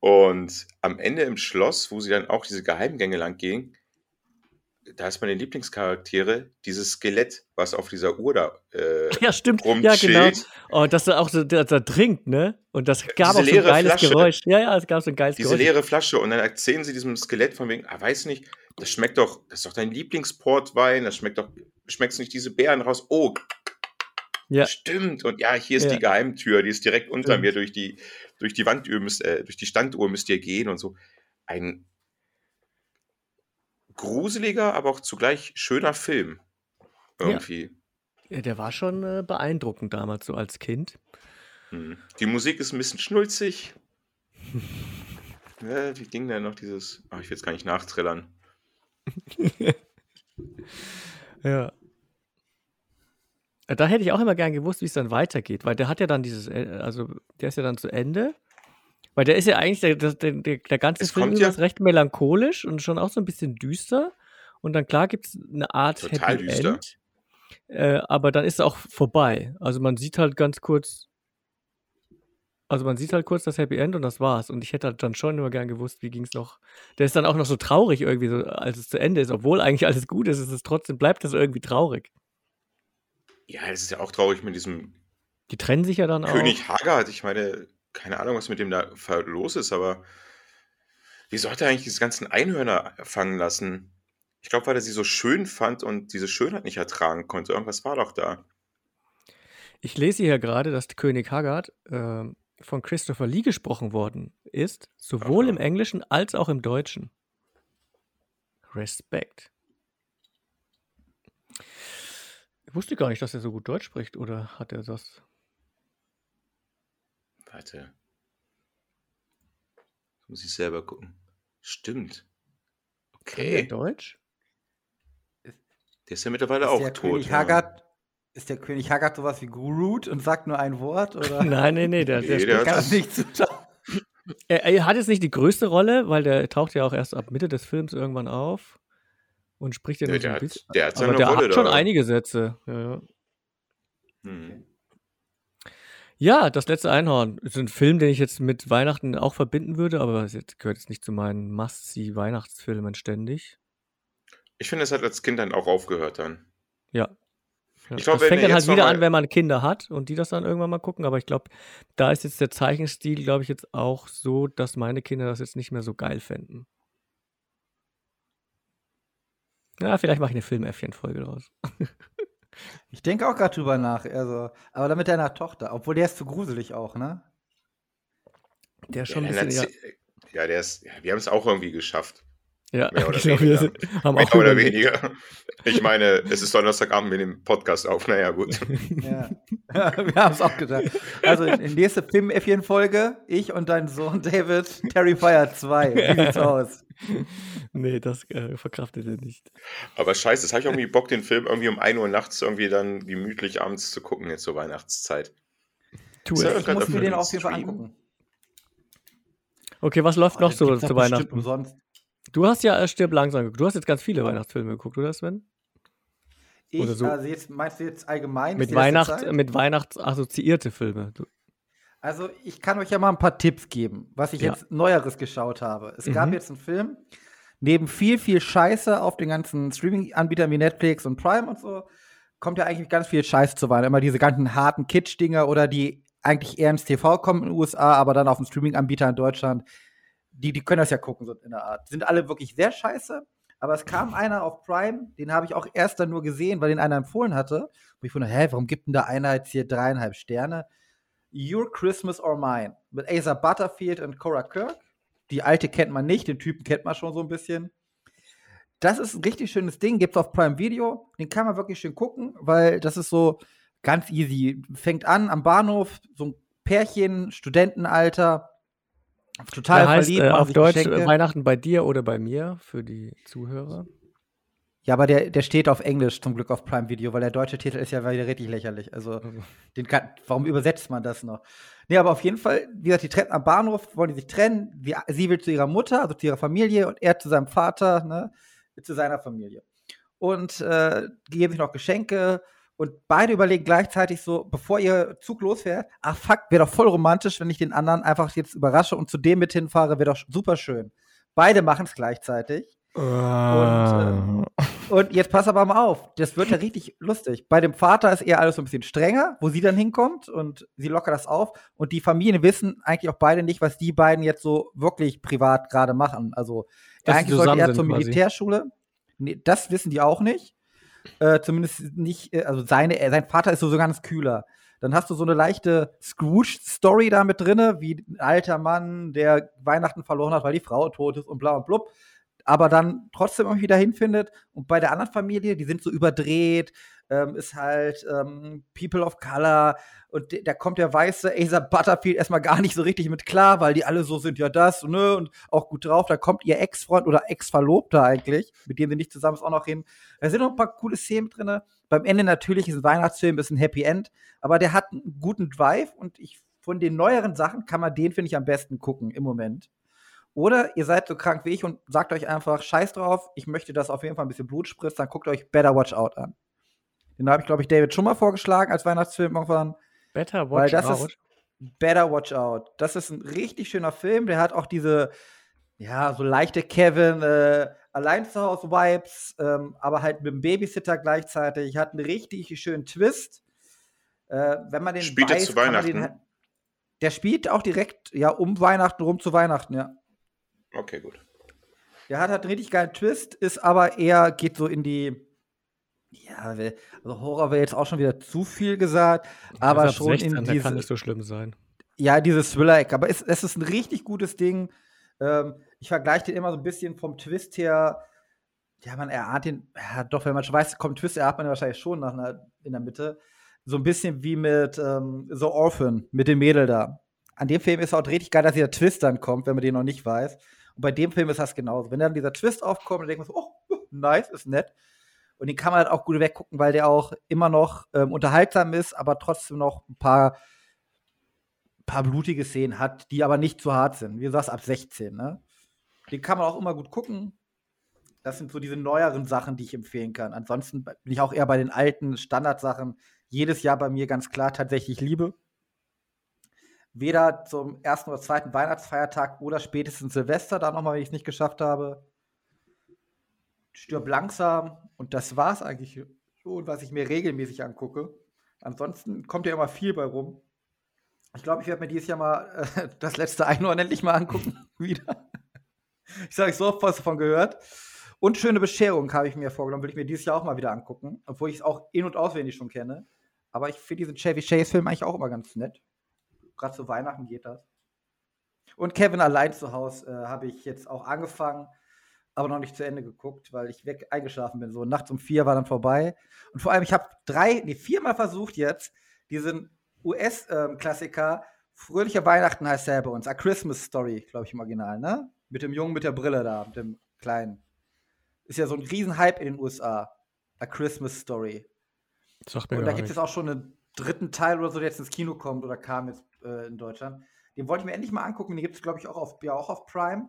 Und am Ende im Schloss, wo sie dann auch diese Geheimgänge lang gingen, da ist meine Lieblingscharaktere, dieses Skelett, was auf dieser Uhr da äh, Ja, stimmt. Ja, rumchillt. genau. Und dass er auch so dass er trinkt, ne? Und das gab Diese auch so ein geiles Flasche. Geräusch. Ja, ja, es gab so ein geiles Diese Geräusch. leere Flasche. Und dann erzählen sie diesem Skelett von wegen, ah, weiß nicht, das schmeckt doch, das ist doch dein Lieblingsportwein, das schmeckt doch, schmeckst du nicht diese Beeren raus? Oh, Ja. Stimmt. Und ja, hier ist Ja. die Geheimtür, die ist direkt unter Stimmt. mir durch die, durch die Wanduhr, müsst, äh, durch die Standuhr müsst ihr gehen und so. Ein gruseliger, aber auch zugleich schöner Film. Irgendwie. Ja, der war schon äh, beeindruckend damals, so als Kind. Hm. Die Musik ist ein bisschen schnulzig. *laughs* äh, wie ging denn noch dieses. Ach, ich will jetzt gar nicht nachtrillern. *laughs* Ja. Da hätte ich auch immer gern gewusst, wie es dann weitergeht, weil der hat ja dann dieses, äh, also der ist ja dann zu Ende. Weil der ist ja eigentlich, der, der, der, der ganze Es Film ja- ist recht melancholisch und schon auch so ein bisschen düster. Und dann klar gibt es eine Art Total Happy düster. End. Äh, aber dann ist es auch vorbei. Also man sieht halt ganz kurz, also man sieht halt kurz das Happy End und das war's. Und ich hätte halt dann schon immer gern gewusst, wie ging es noch. Der ist dann auch noch so traurig irgendwie, so, als es zu Ende ist. Obwohl eigentlich alles gut ist, ist es trotzdem, bleibt das irgendwie traurig. Ja, es ist ja auch traurig mit diesem Die trennen sich ja dann auch. König Haggard. Ich meine, keine Ahnung, was mit dem da los ist, aber wieso hat er eigentlich diese ganzen Einhörner fangen lassen? Ich glaube, weil er sie so schön fand und diese Schönheit nicht ertragen konnte. Irgendwas war doch da. Ich lese hier gerade, dass König Haggard ähm, von Christopher Lee gesprochen worden ist, sowohl Aha. im Englischen als auch im Deutschen. Respekt. Ich wusste gar nicht, dass er so gut Deutsch spricht, oder hat er das? Warte. Muss ich selber gucken. Stimmt. Okay. Deutsch? Der ist ja mittlerweile Ist auch der tot. König ja. Haggard, ist der König Haggard sowas wie Groot und sagt nur ein Wort? Oder *laughs* Nein, nee, nee, der, der, Nee, spricht der kann hat- das nicht zutrauen? Er, er hat jetzt nicht die größte Rolle, weil der taucht ja auch erst ab Mitte des Films irgendwann auf und spricht ja Der, nur so der, ein hat, bisschen. der hat seine Aber der Rolle hat schon da. einige Sätze. Ja, ja. Hm. Ja, das letzte Einhorn ist ein Film, den ich jetzt mit Weihnachten auch verbinden würde, aber es jetzt gehört jetzt nicht zu meinen Must-See-Weihnachtsfilmen ständig. Ich finde, es hat als Kind dann auch aufgehört dann. Ja. Ja. Ich glaub, das fängt dann halt wieder an, wenn man Kinder hat und die das dann irgendwann mal gucken, aber ich glaube, da ist jetzt der Zeichenstil, glaube ich, jetzt auch so, dass meine Kinder das jetzt nicht mehr so geil fänden. Ja, vielleicht mache ich eine Filmäffchen-Folge draus. *laughs* Ich denke auch gerade drüber nach. Also, aber dann mit deiner Tochter. Obwohl der ist zu gruselig auch, ne? Der ist Ja, schon ein dann bisschen, ja, ja, der ist, ja, wir haben es auch irgendwie geschafft. Ja, mehr oder ich glaube, wir weniger. sind, haben Mehr auch oder weniger. Ich meine, es ist Donnerstagabend, wir nehmen Podcast auf. Naja, gut. Ja. *laughs* Wir haben es auch gedacht. Also, in nächste Film-Folge, ich und dein Sohn David, Terrifier 2. Wie sieht's aus? *laughs* Nee, das äh, verkraftet er nicht. Aber scheiße, das habe ich irgendwie Bock, den Film irgendwie um 1 Uhr nachts irgendwie dann gemütlich abends zu gucken, jetzt zur Weihnachtszeit. Tu es. Ich muss mir den auf jeden Fall angucken. Okay, was läuft Oh, noch so zu Weihnachten? Umsonst. Du hast ja äh, Stirb langsam geguckt. Du hast jetzt ganz viele Weihnachtsfilme geguckt, oder Sven? Ich, so. also jetzt meinst du jetzt allgemein? Mit, Weihnacht, mit Weihnachts assoziierte Filme. Du, Also ich kann euch ja mal ein paar Tipps geben, was ich Ja. jetzt Neueres geschaut habe. Es gab Mhm. jetzt einen Film, neben viel, viel Scheiße auf den ganzen Streaming-Anbietern wie Netflix und Prime und so, kommt ja eigentlich ganz viel Scheiß zu Weihnachten. Immer diese ganzen harten Kitsch-Dinger oder die eigentlich eher ins TV kommen in den USA, aber dann auf dem Streaming-Anbieter in Deutschland. Die, die können das ja gucken, so in der Art. Sind alle wirklich sehr scheiße. Aber es kam einer auf Prime, den habe ich auch erst dann nur gesehen, weil den einer empfohlen hatte. Und ich wundere, hä, warum gibt denn da einer jetzt hier dreieinhalb Sterne? Your Christmas or Mine mit Asa Butterfield und Cora Kirk. Die alte kennt man nicht, den Typen kennt man schon so ein bisschen. das ist ein richtig schönes Ding, gibt's auf Prime Video. Den kann man wirklich schön gucken, weil das ist so ganz easy. Fängt an am Bahnhof, so ein Pärchen, Studentenalter, total Der heißt verliebt. äh, auf Deutsch Geschenke. äh, Weihnachten bei dir oder bei mir für die Zuhörer. Ja, aber der, der steht auf Englisch zum Glück auf Prime Video, weil der deutsche Titel ist ja wieder richtig lächerlich. Also, den kann, warum übersetzt man das noch? Nee, aber auf jeden Fall, wie gesagt, die trennen am Bahnhof, wollen die sich trennen. Sie, sie will zu ihrer Mutter, also zu ihrer Familie, und er zu seinem Vater, ne, zu seiner Familie. Und äh, die geben sich noch Geschenke. Und beide überlegen gleichzeitig so, bevor ihr Zug losfährt, ach fuck, wäre doch voll romantisch, wenn ich den anderen einfach jetzt überrasche und zu dem mit hinfahre, wäre doch super schön. Beide machen es gleichzeitig. Und, Und jetzt pass aber mal auf, das wird ja richtig lustig. Bei dem Vater ist eher alles so ein bisschen strenger, wo sie dann hinkommt und sie lockert das auf. Und die Familien wissen eigentlich auch beide nicht, was die beiden jetzt so wirklich privat gerade machen. Also Dass eigentlich sollte er zur quasi. Militärschule. Nee, das wissen die auch nicht. Äh, zumindest nicht, äh, also seine, äh, sein Vater ist so, so ganz kühler. Dann hast du so eine leichte Scrooge-Story da mit drinne, wie ein alter Mann, der Weihnachten verloren hat, weil die Frau tot ist und bla und blub aber dann trotzdem irgendwie dahin findet. Und bei der anderen Familie, die sind so überdreht, ähm, ist halt ähm, People of Color und da kommt der weiße Asa Butterfield erstmal gar nicht so richtig mit klar, weil die alle so sind, ja das, ne, und auch gut drauf. Da kommt ihr Ex-Freund oder Ex-Verlobter eigentlich, mit dem sie nicht zusammen ist, auch noch hin. Da sind noch ein paar coole Szenen drin. Beim Ende natürlich ist ein Weihnachtsfilm, ist ein Happy End, aber der hat einen guten Drive und ich von den neueren Sachen kann man den, finde ich, am besten gucken im Moment. Oder ihr seid so krank wie ich und sagt euch einfach, scheiß drauf, ich möchte, dass auf jeden Fall ein bisschen Blut spritzt, dann guckt euch Better Watch Out an. Den habe ich, glaube ich, David schon mal vorgeschlagen als Weihnachtsfilm irgendwann. Better Weil Watch das Out. ist Better Watch Out. Das ist ein richtig schöner Film. Der hat auch diese, ja, so leichte Kevin äh, allein zu Hause Vibes, ähm, aber halt mit dem Babysitter gleichzeitig. Hat einen richtig schönen Twist. Äh, wenn man den Spielt er weiß, zu den Weihnachten? halt- Der spielt auch direkt, ja, um Weihnachten rum zu Weihnachten, ja. Okay, gut. Der hat halt einen richtig geilen Twist, ist aber eher, geht so in die, ja, also Horror wäre jetzt auch schon wieder zu viel gesagt, aber ab schon 16, in der kann diese, nicht so schlimm sein. ja, dieses Thriller-Eck. Aber es, es ist ein richtig gutes Ding. Ähm, ich vergleiche den immer so ein bisschen vom Twist her. Ja, man erahnt den, ja, doch, wenn man schon weiß, kommt Twist, erahnt man den wahrscheinlich schon nach einer, in der Mitte. So ein bisschen wie mit ähm, The Orphan, mit dem Mädel da. An dem Film ist auch richtig geil, dass dieser Twist dann kommt, wenn man den noch nicht weiß. Und bei dem Film ist das genauso. Wenn dann dieser Twist aufkommt, dann denkt man so, oh, *laughs* nice, ist nett. Und den kann man halt auch gut weggucken, weil der auch immer noch ähm, unterhaltsam ist, aber trotzdem noch ein paar paar blutige Szenen hat, die aber nicht zu hart sind. Wie gesagt, ab 16, ne? Den kann man auch immer gut gucken. Das sind so diese neueren Sachen, die ich empfehlen kann. Ansonsten bin ich auch eher bei den alten Standardsachen jedes Jahr bei mir ganz klar tatsächlich liebe. Weder zum ersten oder zweiten Weihnachtsfeiertag oder spätestens Silvester, da nochmal, wenn ich es nicht geschafft habe. Stirb langsam und das war's eigentlich schon, was ich mir regelmäßig angucke. Ansonsten kommt ja immer viel bei rum. Ich glaube, ich werde mir dieses Jahr mal äh, *laughs* das letzte Einhorn endlich mal angucken. *laughs* wieder. Ich sage so oft was davon gehört. Und schöne Bescherung habe ich mir vorgenommen, will ich mir dieses Jahr auch mal wieder angucken. Obwohl ich es auch in- und auswendig schon kenne. Aber ich finde diesen Chevy Chase-Film eigentlich auch immer ganz nett. Gerade zu Weihnachten geht das. Und Kevin allein zu Hause äh, habe ich jetzt auch angefangen, aber noch nicht zu Ende geguckt, weil ich weg eingeschlafen bin. So nachts um vier war dann vorbei. Und vor allem, ich habe drei, nee, viermal versucht jetzt, diesen US-Klassiker Fröhliche Weihnachten heißt der bei uns. A Christmas Story, glaube ich, im Original, ne? Mit dem Jungen mit der Brille da, mit dem Kleinen. Ist ja so ein Riesenhype in den USA. A Christmas Story. Sagt mir Und da gibt es auch schon einen dritten Teil oder so, der jetzt ins Kino kommt oder kam jetzt äh, in Deutschland. Den wollte ich mir endlich mal angucken. Den gibt es, glaube ich, auch auf, ja, auch auf Prime.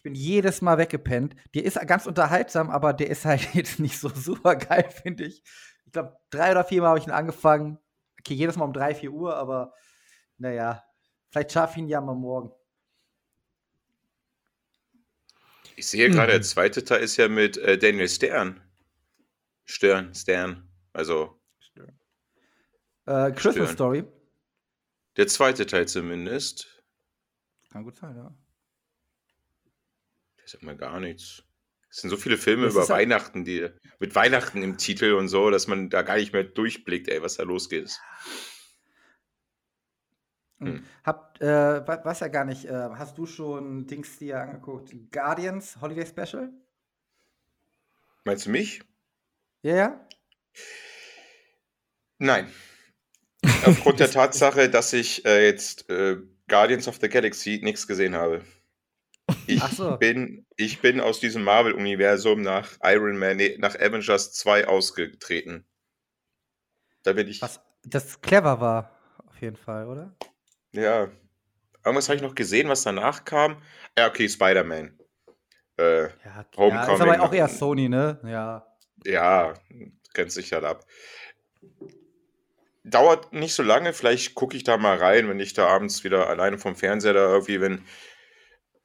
Ich bin jedes Mal weggepennt. Der ist ganz unterhaltsam, aber der ist halt *laughs* jetzt nicht so super geil, finde ich. Ich glaube, drei oder vier Mal habe ich ihn angefangen. Okay, jedes Mal um drei, vier Uhr, aber naja, vielleicht schaffe ich ihn ja mal morgen. Ich sehe gerade, Mhm. der zweite Teil ist ja mit äh, Daniel Stern. Stern, Stern. Also Äh, Christmas Stören. Story. der zweite Teil zumindest. Kann gut sein, ja. Das sagt mir gar nichts. Es sind so viele Filme Das über Weihnachten, die mit Weihnachten im Titel und so, dass man da gar nicht mehr durchblickt, ey, was da losgeht. Hm. Habt, äh, wa- was ja gar nicht, äh, hast du schon Dings dir angeguckt? Guardians Holiday Special? Meinst du mich? Ja, ja. Nein. Aufgrund der *laughs* Tatsache, dass ich äh, jetzt äh, Guardians of the Galaxy nichts gesehen habe. Ich, so. bin, ich bin aus diesem Marvel-Universum nach Iron Man, nee, nach Avengers 2 ausgetreten. Da bin ich. Was das clever war, auf jeden Fall, oder? Ja. Irgendwas habe ich noch gesehen, was danach kam. Ja, okay, Spider-Man. Äh, Ja, okay. ja ist Homecoming. aber auch eher Sony, ne? Ja. ja, grenzt sich halt ab. Dauert nicht so lange, vielleicht gucke ich da mal rein, wenn ich da abends wieder alleine vom Fernseher da irgendwie, wenn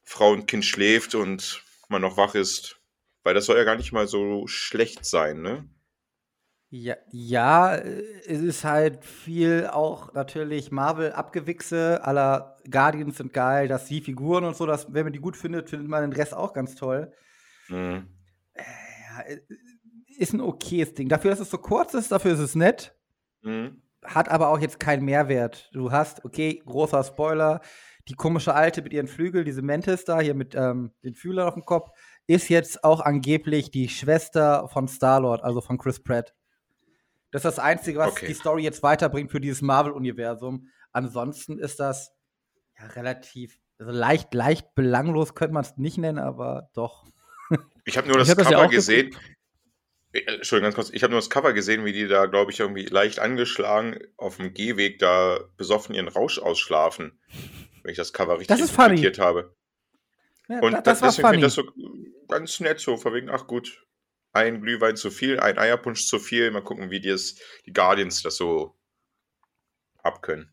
Frau und Kind schläft und man noch wach ist. Weil das soll ja gar nicht mal so schlecht sein, ne? Ja, ja, es ist halt viel auch natürlich Marvel-Abgewichse aller Guardians sind geil, dass die Figuren und so, dass, wenn man die gut findet, findet man den Rest auch ganz toll. Mhm. Ja, äh, ist ein okayes Ding. Dafür, dass es so kurz ist, dafür ist es nett. Mhm. Hat aber auch jetzt keinen Mehrwert. Du hast, okay, großer Spoiler, die komische Alte mit ihren Flügeln, diese Mantis da, hier mit ähm, den Fühlern auf dem Kopf, ist jetzt auch angeblich die Schwester von Star-Lord, also von Chris Pratt. Das ist das Einzige, was Okay. die Story jetzt weiterbringt für dieses Marvel-Universum. Ansonsten ist das ja relativ, also leicht, leicht belanglos könnte man es nicht nennen, aber doch. *laughs* Ich habe nur das hab das ja Cover auch gesehen. Äh, Entschuldigung, ganz kurz. Ich habe nur das Cover gesehen, wie die da, glaube ich, irgendwie leicht angeschlagen auf dem Gehweg da besoffen ihren Rausch ausschlafen. Wenn ich das Cover richtig Das funny. interpretiert habe. Ja, Und da- das, war deswegen finde ich das so ganz nett, so von wegen, ach gut, ein Glühwein zu viel, ein Eierpunsch zu viel. Mal gucken, wie die, es, die Guardians das so abkönnen.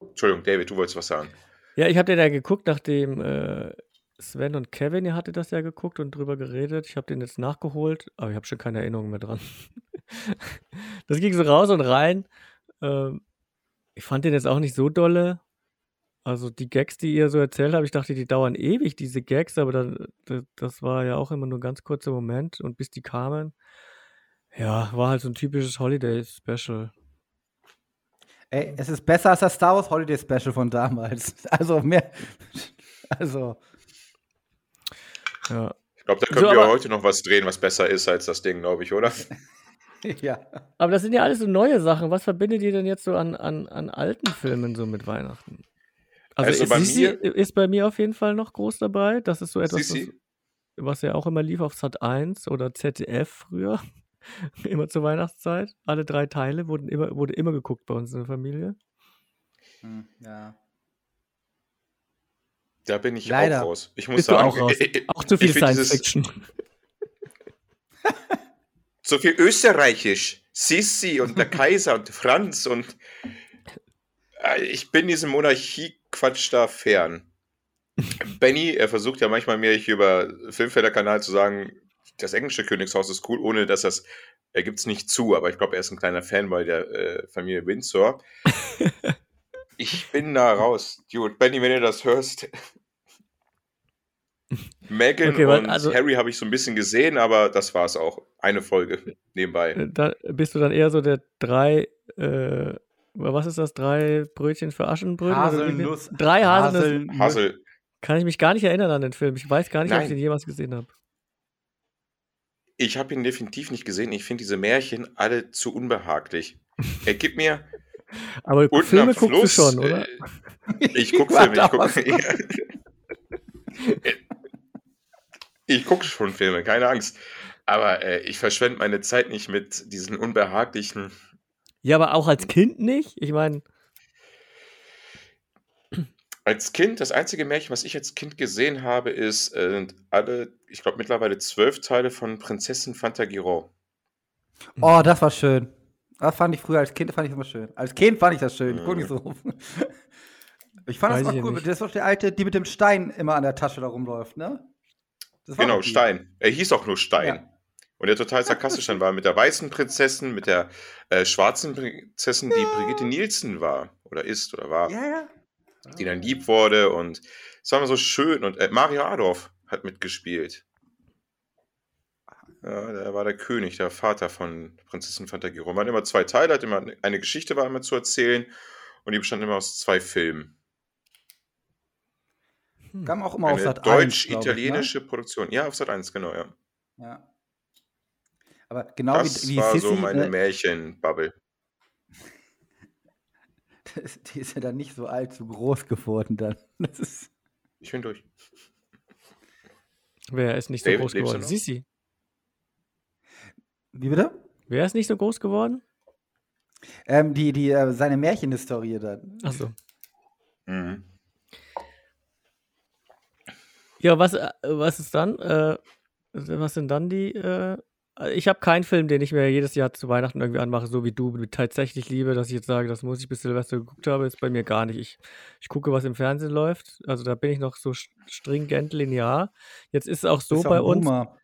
Entschuldigung, David, du wolltest was sagen. Ja, ich habe den ja geguckt, nachdem äh, Sven und Kevin, ihr hattet das ja geguckt und drüber geredet. Ich habe den jetzt nachgeholt, aber ich habe schon keine Erinnerung mehr dran. *laughs* das ging so raus und rein. Ähm, ich fand den jetzt auch nicht so dolle. Also die Gags, die ihr so erzählt habt, ich dachte, die dauern ewig, diese Gags, aber dann, das, das war ja auch immer nur ein ganz kurzer Moment und bis die kamen. Ja, war halt so ein typisches Holiday-Special. Ey, es ist besser als das Star Wars Holiday Special von damals. *laughs* Also mehr. Also. Ja. Ich glaube, da können So, wir aber- heute noch was drehen, was besser ist als das Ding, glaube ich, oder? *laughs* ja. Aber das sind ja alles so neue Sachen. Was verbindet ihr denn jetzt so an, an, an alten Filmen so mit Weihnachten? Also, Also ist, bei Sissi mir- ist bei mir auf jeden Fall noch groß dabei. Das ist so etwas, was, was ja auch immer lief auf Sat 1 oder ZDF früher. *laughs* immer zur Weihnachtszeit. Alle drei Teile wurden immer, wurde immer geguckt bei uns in der Familie. Hm, ja. Da bin ich Leider. auch raus. Ich muss Bist du sagen, auch raus? *laughs* äh, Auch zu viel Science Fiction. so *laughs* viel österreichisch. Sissi und der Kaiser und Franz und ich bin diesem Monarchie-Quatsch da fern. Benny, er versucht ja manchmal mir hier über Filmfelder-Kanal zu sagen, das englische Königshaus ist cool, ohne dass das, er gibt es nicht zu, aber ich glaube, er ist ein kleiner Fanboy der äh, Familie Windsor. *laughs* ich bin da raus. Dude, Benny, wenn du das hörst. Megan Okay, und also- Harry habe ich so ein bisschen gesehen, aber das war es auch. Eine Folge nebenbei. Äh, Da bist du dann eher so der drei, äh, was ist das? Drei Brötchen für wie- Haselnuss. Drei Haselnuss. Hassel, Kann ich mich gar nicht erinnern an den Film. Ich weiß gar nicht, ob ich Nein. den jemals gesehen habe. Ich habe ihn definitiv nicht gesehen. Ich finde diese Märchen alle zu unbehaglich. Er gibt mir Aber Filme guckst Fluss. du schon, oder? Äh, ich gucke Filme. *laughs* Ich gucke *laughs* ich guck schon Filme, keine Angst. Aber äh, ich verschwende meine Zeit nicht mit diesen unbehaglichen. Ja, aber auch als Kind nicht? Ich meine, Als Kind, das einzige Märchen, was ich als Kind gesehen habe, ist äh, sind alle, ich glaube mittlerweile zwölf Teile von Prinzessin Fantagiro. Oh, das war schön. Das fand ich früher als Kind, fand ich immer schön. Als Kind fand ich das schön. Ich guck nicht so. *laughs* Ich fand Weiß das auch cool. nicht. Das ist doch der alte, die mit dem Stein immer an der Tasche da rumläuft, ne? Das war Genau. Stein. Er hieß auch nur Stein. Ja. Und der total sarkastisch dann war mit der weißen Prinzessin, mit der äh, schwarzen Prinzessin, die Brigitte Nielsen war oder ist oder war, Ja, ja. die dann lieb wurde und es war immer so schön und äh, Mario Adorf hat mitgespielt. Ja, der war der König, der Vater von Prinzessin Fantagiro. Man hat immer zwei Teile, hat immer eine Geschichte war immer zu erzählen und die bestand immer aus zwei Filmen. Kam auch immer auf Eine Sat 1, glaub ich, deutsch-italienische Produktion. Ja, auf Sat 1, genau, ja. Ne? Ja. Aber genau das wie, wie war Sissy, so meine ne, Märchenbubble. *laughs* die ist ja dann nicht so allzu groß geworden dann. *laughs* Das ist, Ich bin durch. Wer ist nicht so David, groß geworden? Sisi. wie bitte? Wer ist nicht so groß geworden? Ähm, die, die, äh, seine Märchenhistorie dann. Achso. Mhm. Ja, was, äh, was ist dann? Äh, was sind dann die? Äh, ich habe keinen Film, den ich mir jedes Jahr zu Weihnachten irgendwie anmache, so wie du mit tatsächlich liebe, dass ich jetzt sage, das muss ich bis Silvester geguckt habe, ist bei mir gar nicht. Ich, ich gucke, was im Fernsehen läuft. Also da bin ich noch so st- stringent linear. Jetzt ist es auch so ja bei uns. Boomer.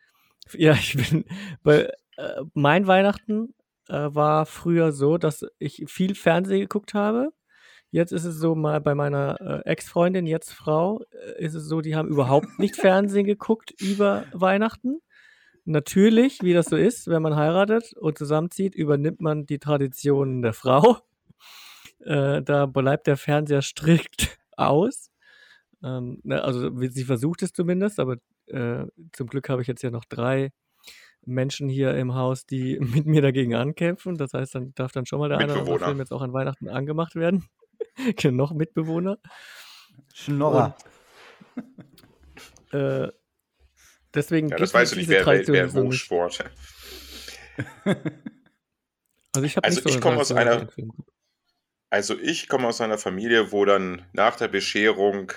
Ja, *laughs* ich bin bei äh, mein Weihnachten äh, war früher so, dass ich viel Fernsehen geguckt habe. Jetzt ist es so, mal bei meiner äh, Ex-Freundin, jetzt Frau, äh, ist es so, die haben überhaupt nicht *laughs* Fernsehen geguckt über Weihnachten. Natürlich, wie das so ist, wenn man heiratet und zusammenzieht, übernimmt man die Traditionen der Frau. Äh, da bleibt der Fernseher strikt aus. Ähm, ne, also sie versucht es zumindest, aber äh, zum Glück habe ich jetzt ja noch drei Menschen hier im Haus, die *laughs* mit mir dagegen ankämpfen. Das heißt, dann darf dann schon mal der eine oder andere. Film jetzt auch an Weihnachten angemacht werden. *laughs* Genau, noch Mitbewohner. Schnorrer. Äh, deswegen Ja, das weißt du nicht, diese wer, wer, Tradition wer nicht. Hochsport. Also ich Also so ich komme aus einer-. Also ich komme aus einer Familie, wo dann nach der Bescherung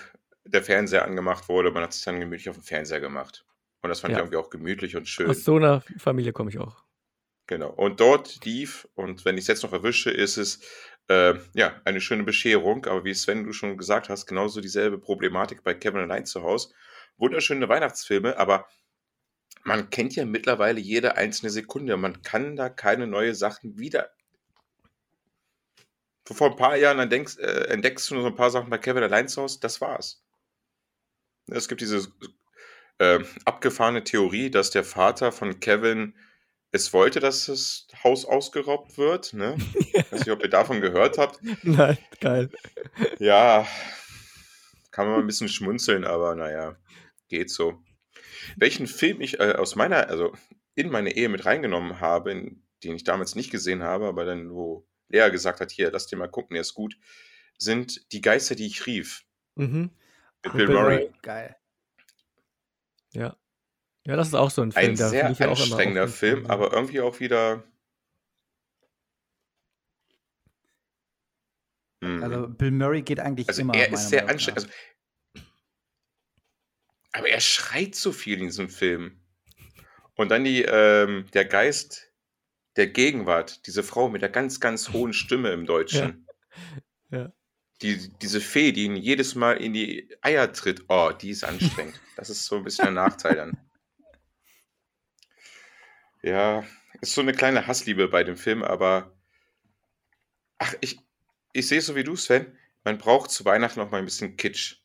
der Fernseher angemacht wurde. Man hat sich dann gemütlich auf den Fernseher gemacht. Und das fand ich Ja. irgendwie auch gemütlich und schön. Aus so einer Familie komme ich auch. Genau. Und dort lief, und wenn ich es jetzt noch erwische, ist es äh, ja eine schöne Bescherung. Aber wie Sven du schon gesagt hast, genauso dieselbe Problematik bei Kevin allein zu Hause. Wunderschöne Weihnachtsfilme, aber man kennt ja mittlerweile jede einzelne Sekunde. Man kann da keine neue Sachen wieder. Vor ein paar Jahren entdeckst, äh, entdeckst du nur so ein paar Sachen bei Kevin allein Hause, das war's. Es gibt diese äh, abgefahrene Theorie, dass der Vater von Kevin es wollte, dass das Haus ausgeraubt wird. Ne? Ich *laughs* weiß nicht, ob ihr davon gehört habt. Nein, geil. Ja, kann man ein bisschen schmunzeln, aber naja, geht so. Welchen Film ich äh, aus meiner, also in meine Ehe mit reingenommen habe, in, den ich damals nicht gesehen habe, aber dann, wo Lea gesagt hat, hier, lass dir mal gucken, der ist gut, sind Die Geister, die ich rief. Mhm. Mit Bill Bill Murray. Geil. Ja. Ja, das ist auch so ein Film. Ein sehr anstrengender Film, Fernsehen. aber irgendwie auch wieder. Mhm. Also Bill Murray geht eigentlich Also immer. er ist sehr anstrengend. Also, aber er schreit so viel in diesem Film. Und dann die, ähm, der Geist der Gegenwart, diese Frau mit der ganz, ganz hohen Stimme im Deutschen. *laughs* Ja. Die, diese Fee, die ihn jedes Mal in die Eier tritt. Oh, die ist anstrengend. *laughs* Das ist so ein bisschen ein Nachteil dann. Ja, ist so eine kleine Hassliebe bei dem Film, aber ach, ich, ich sehe es so wie du, Sven. Man braucht zu Weihnachten noch mal ein bisschen Kitsch.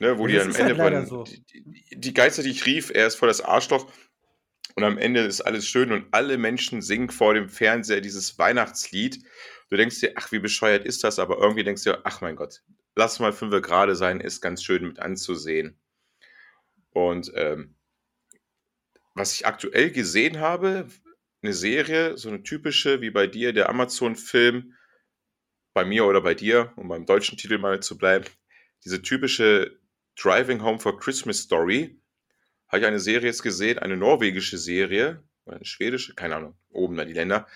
Ne, wo Ja, die das am Ende halt von, so. die, die, die Geister, die ich rief, er ist voll das Arschloch. Und am Ende ist alles schön und alle Menschen singen vor dem Fernseher dieses Weihnachtslied. Du denkst dir, ach, wie bescheuert ist das? Aber irgendwie denkst du dir, ach mein Gott, lass mal fünf gerade sein, ist ganz schön mit anzusehen. Und ähm, was ich aktuell gesehen habe, eine Serie, so eine typische, wie bei dir, der Amazon-Film, bei mir oder bei dir, um beim deutschen Titel mal zu bleiben, diese typische Driving Home for Christmas Story, habe ich eine Serie jetzt gesehen, eine norwegische Serie, eine schwedische, keine Ahnung, oben da die Länder,